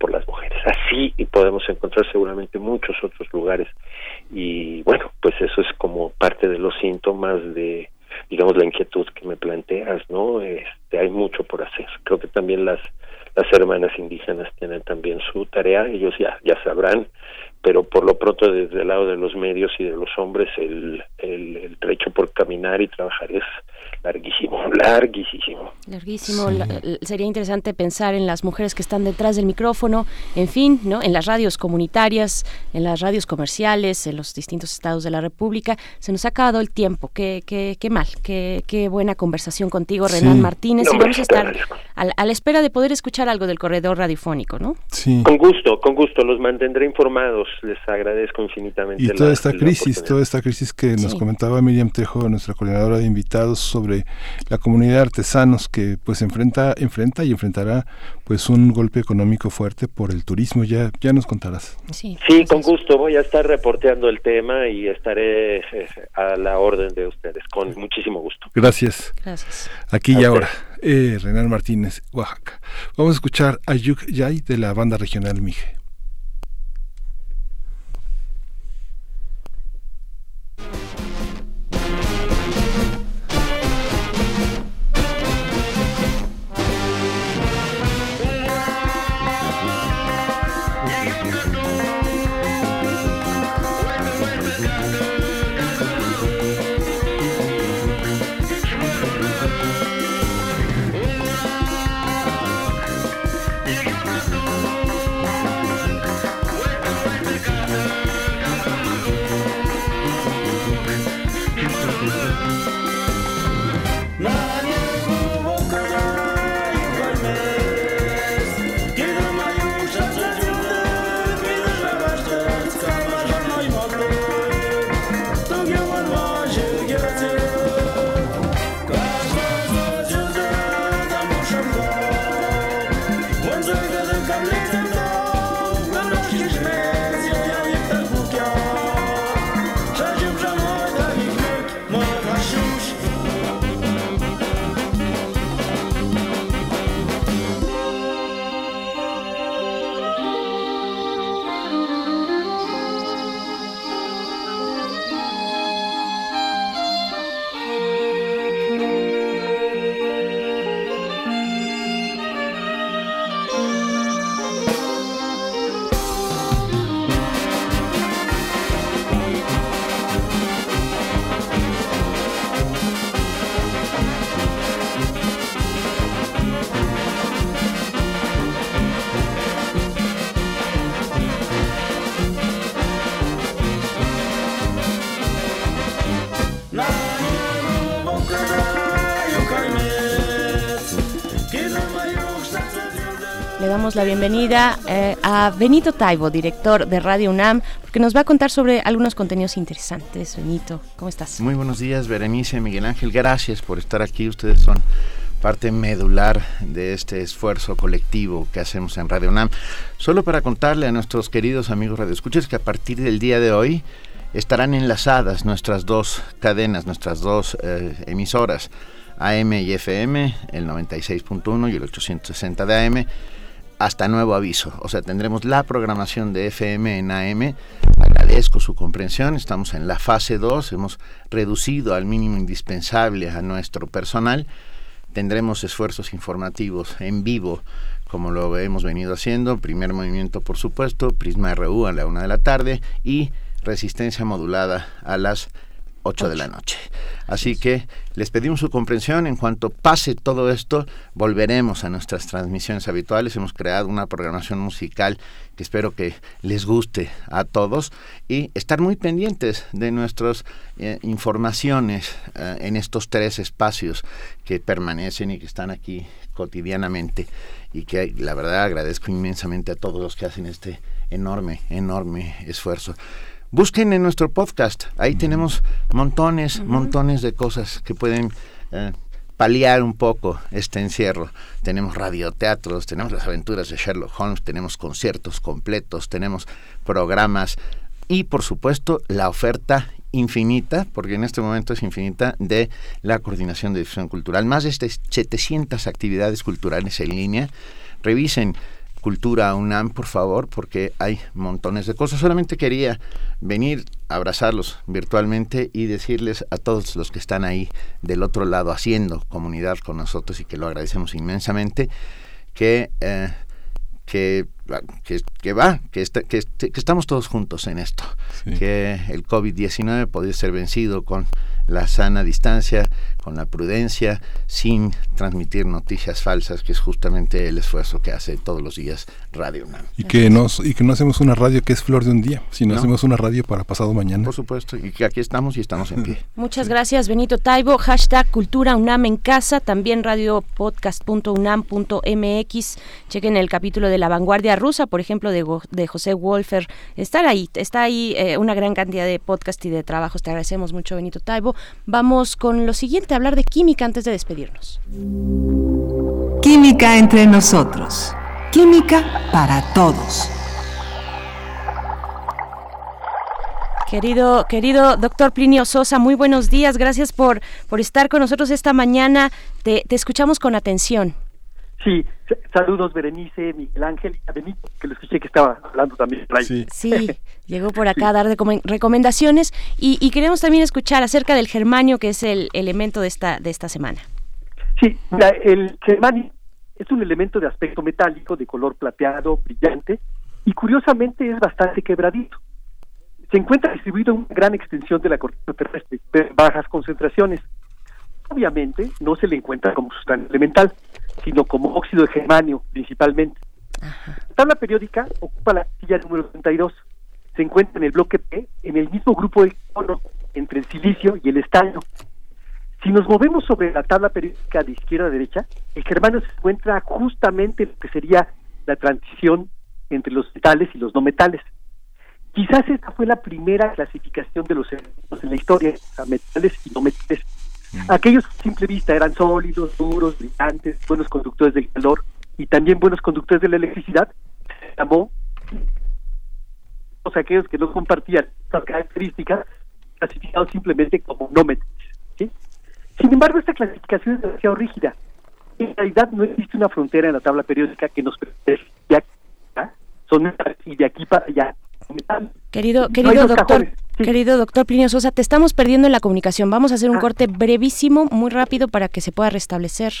por las mujeres. Así y podemos encontrar seguramente muchos otros lugares. Y bueno, pues eso es como parte de los síntomas de, digamos, la inquietud que me planteas, ¿no? Este, hay mucho por hacer. Creo que también las las hermanas indígenas tienen también su tarea, ellos ya ya sabrán, pero por lo pronto desde el lado de los medios y de los hombres el, el, el trecho por caminar y trabajar es larguísimo, larguísimo. Larguísimo. Sí. La, sería interesante pensar en las mujeres que están detrás del micrófono, en fin, ¿no? En las radios comunitarias, en las radios comerciales, en los distintos estados de la República. Se nos ha acabado el tiempo. Qué, qué, qué mal. Qué, qué buena conversación contigo, Renan sí. Martínez. No, y vamos a estar a, la espera de poder escuchar algo del corredor radiofónico, ¿no? Sí. Con gusto, con gusto, los mantendré informados, les agradezco infinitamente. Y toda esta crisis, toda esta crisis que nos comentaba Miriam Trejo, nuestra coordinadora de invitados, sobre la comunidad de artesanos que pues enfrenta, enfrenta y enfrentará pues un golpe económico fuerte por el turismo, ya, ya nos contarás. Sí, sí con gusto, voy a estar reporteando el tema y estaré eh, a la orden de ustedes, con muchísimo gusto. Gracias. Gracias. Aquí y ahora, eh, Renan Martínez, Oaxaca. Vamos a escuchar a Yuk Yay de la banda regional Mije. Bienvenida eh, a Benito Taibo, director de Radio UNAM, porque nos va a contar sobre algunos contenidos interesantes. Benito, ¿cómo estás? Muy buenos días, Berenice, Miguel Ángel. Gracias por estar aquí. Ustedes son parte medular de este esfuerzo colectivo que hacemos en Radio UNAM. Solo para contarle a nuestros queridos amigos radioescuchas que a partir del día de hoy estarán enlazadas nuestras dos cadenas, nuestras dos eh, emisoras, AM y FM, el 96.1 y el 860 de AM hasta nuevo aviso. O sea, tendremos la programación de FM en AM. Agradezco su comprensión. Estamos en la fase 2. Hemos reducido al mínimo indispensable a nuestro personal. Tendremos esfuerzos informativos en vivo, como lo hemos venido haciendo. Primer movimiento, por supuesto. Prisma RU a la una de la tarde. Y resistencia modulada a las 8 de la noche. Así que les pedimos su comprensión. En cuanto pase todo esto, volveremos a nuestras transmisiones habituales. Hemos creado una programación musical que espero que les guste a todos y estar muy pendientes de nuestras eh, informaciones eh, en estos tres espacios que permanecen y que están aquí cotidianamente y que la verdad agradezco inmensamente a todos los que hacen este enorme, enorme esfuerzo. Busquen en nuestro podcast, ahí tenemos montones, montones de cosas que pueden eh, paliar un poco este encierro. Tenemos radioteatros, tenemos las aventuras de Sherlock Holmes, tenemos conciertos completos, tenemos programas y por supuesto la oferta infinita, porque en este momento es infinita, de la Coordinación de Difusión Cultural. Más de 700 actividades culturales en línea. Revisen Cultura UNAM, por favor, porque hay montones de cosas. Solamente quería venir a abrazarlos virtualmente y decirles a todos los que están ahí del otro lado haciendo comunidad con nosotros y que lo agradecemos inmensamente, que, eh, que, que, va, que, que, estamos todos juntos en esto, que el COVID-19 puede ser vencido con la sana distancia, con la prudencia, sin transmitir noticias falsas, que es justamente el esfuerzo que hace todos los días Radio UNAM. Y que, nos, y que no hacemos una radio que es flor de un día, sino hacemos una radio para pasado mañana. Por supuesto, y que aquí estamos y estamos en pie. Muchas gracias, Benito Taibo. Hashtag Cultura UNAM en casa, también radiopodcast.unam.mx. Chequen el capítulo de La Vanguardia Rusa, por ejemplo, de, de José Wolfer. Está ahí, está ahí eh, una gran cantidad de podcast y de trabajos. Te agradecemos mucho, Benito Taibo. Vamos con lo siguiente, hablar de química antes de despedirnos. Química entre nosotros. Química para todos. Querido, querido doctor Plinio Sosa, muy buenos días. Gracias por, por estar con nosotros esta mañana. Te, te escuchamos con atención. Sí, saludos Berenice, Miguel Ángel, a Benito, que lo escuché que estaba hablando también. Sí, sí llegó por acá a dar recomendaciones y, y, queremos también escuchar acerca del germanio, que es el elemento de esta, de esta semana. Sí, el germanio es un elemento de aspecto metálico, de color plateado, brillante, y curiosamente es bastante quebradizo se encuentra distribuido en una gran extensión de la corteza terrestre, de bajas concentraciones. Obviamente no se le encuentra como sustancia elemental, sino como óxido de germanio principalmente. La tabla periódica ocupa la silla número 32. Se encuentra en el bloque P, en el mismo grupo de carbono entre el silicio y el estaño. Si nos movemos sobre la tabla periódica de izquierda a derecha, el germanio se encuentra justamente en lo que sería la transición entre los metales y los no metales. Quizás esta fue la primera clasificación de los elementos en la historia, a metales y no metales. Aquellos a simple vista eran sólidos, duros, brillantes, buenos conductores del calor y también buenos conductores de la electricidad. Se llamó aquellos que no compartían estas características, clasificados simplemente como no metales. Sin embargo, esta clasificación es demasiado rígida. En realidad no existe una frontera en la tabla periódica que nos permita son y de aquí para allá Querido, querido doctor, querido doctor Plinio Sosa, te estamos perdiendo en la comunicación. Vamos a hacer un ah. corte brevísimo, muy rápido, para que se pueda restablecer,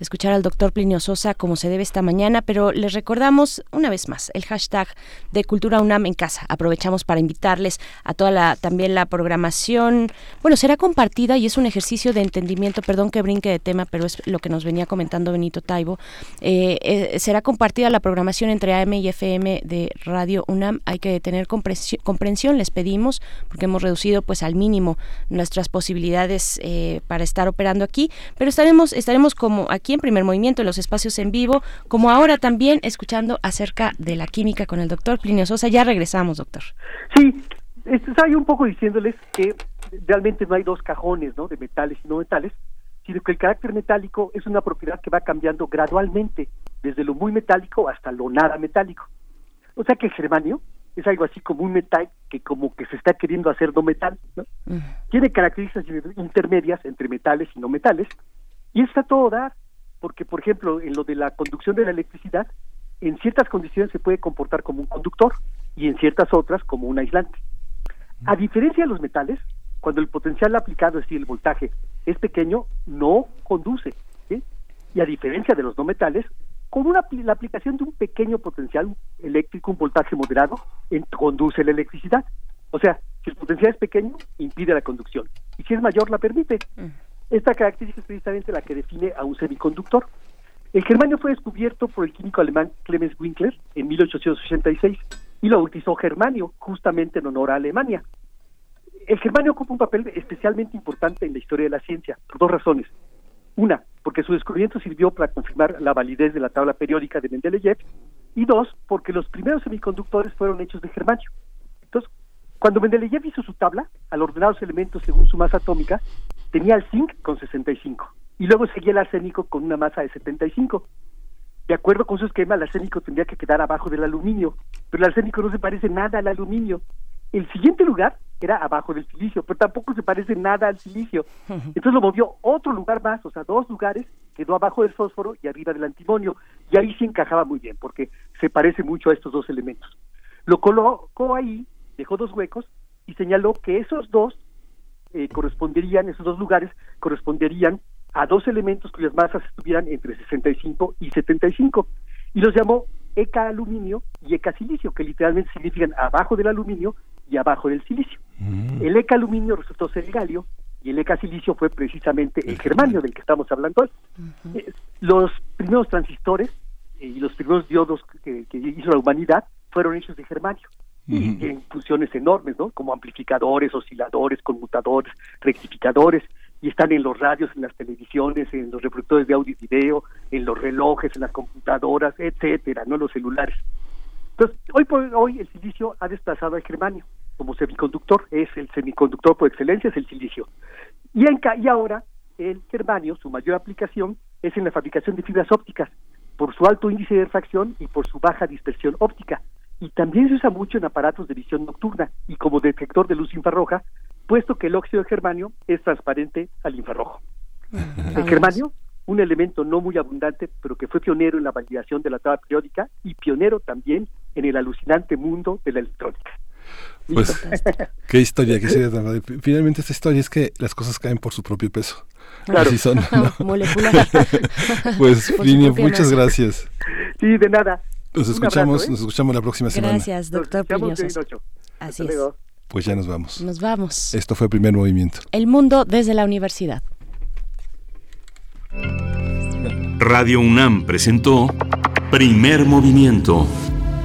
escuchar al doctor Plinio Sosa como se debe esta mañana, pero les recordamos una vez más el hashtag de Cultura UNAM en casa. Aprovechamos para invitarles a toda la, también la programación. Bueno, será compartida y es un ejercicio de entendimiento, perdón que brinque de tema, pero es lo que nos venía comentando Benito Taibo. Eh, eh, será compartida la programación entre AM y FM de Radio UNAM. Hay que tener comprensión, les pedimos, porque hemos reducido pues al mínimo nuestras posibilidades eh, para estar operando aquí, pero estaremos, estaremos como aquí en primer movimiento, en los espacios en vivo, como ahora también escuchando acerca de la química con el doctor Plinio Sosa. Ya regresamos, doctor. Sí, estoy un poco diciéndoles que realmente no hay dos cajones ¿no? de metales y no metales, sino que el carácter metálico es una propiedad que va cambiando gradualmente, desde lo muy metálico hasta lo nada metálico. O sea que el germanio es algo así como un metal que como que se está queriendo hacer no metal, ¿no? Tiene características intermedias entre metales y no metales, y está todo dar, porque por ejemplo, en lo de la conducción de la electricidad, en ciertas condiciones se puede comportar como un conductor y en ciertas otras como un aislante. A diferencia de los metales, cuando el potencial aplicado, es decir, el voltaje, es pequeño, no conduce. Y a diferencia de los no metales, con una, la aplicación de un pequeño potencial eléctrico, un voltaje moderado, conduce la electricidad. O sea, si el potencial es pequeño, impide la conducción. Y si es mayor, la permite. Mm. Esta característica es precisamente la que define a un semiconductor. El germanio fue descubierto por el químico alemán Clemens Winkler en 1886 y lo bautizó germanio, justamente en honor a Alemania. El germanio ocupa un papel especialmente importante en la historia de la ciencia, por dos razones. Una, porque su descubrimiento sirvió para confirmar la validez de la tabla periódica de Mendeleev, y dos, porque los primeros semiconductores fueron hechos de germanio. Entonces, cuando Mendeleev hizo su tabla, al ordenar los elementos según su masa atómica, tenía el zinc con 65, y luego seguía el arsénico con una masa de 75. De acuerdo con su esquema, el arsénico tendría que quedar abajo del aluminio, pero el arsénico no se parece nada al aluminio. El siguiente lugar era abajo del silicio, pero tampoco se parece nada al silicio. Entonces lo movió otro lugar más, o sea, dos lugares, quedó abajo del fósforo y arriba del antimonio. Y ahí sí encajaba muy bien, porque se parece mucho a estos dos elementos. Lo colocó ahí, dejó dos huecos y señaló que esos dos eh, corresponderían, esos dos lugares corresponderían a dos elementos cuyas masas estuvieran entre 65 y 75. Y los llamó ECA aluminio y ECA silicio, que literalmente significan abajo del aluminio y abajo del silicio. Mm. El ECA aluminio resultó ser el galio y el ECA silicio fue precisamente el germanio del que estamos hablando hoy. Eh, los primeros transistores eh, y los primeros diodos que, hizo la humanidad fueron hechos de germanio. Y tienen funciones enormes, ¿no? Como amplificadores, osciladores, conmutadores, rectificadores, y están en los radios, en las televisiones, en los reproductores de audio y video, en los relojes, en las computadoras, etcétera, no los celulares. Entonces, hoy por hoy el silicio ha desplazado al germanio como semiconductor, es el semiconductor por excelencia, es el silicio. Y, en, y ahora el germanio, su mayor aplicación es en la fabricación de fibras ópticas, por su alto índice de refracción y por su baja dispersión óptica. Y también se usa mucho en aparatos de visión nocturna y como detector de luz infrarroja, puesto que el óxido de germanio es transparente al infrarrojo. El germanio, un elemento no muy abundante, pero que fue pionero en la validación de la tabla periódica y pionero también en el alucinante mundo de la electrónica. Pues, qué historia, qué historia Finalmente esta historia es que las cosas caen por su propio peso. Claro. Así son. pues, Fini, muchas gracias. Sí, de nada. Nos escuchamos, ¿eh? nos escuchamos la próxima semana. Gracias, doctor Así es. Pues ya nos vamos. Nos vamos. Esto fue el primer movimiento. El mundo desde la universidad. Radio UNAM presentó Primer Movimiento.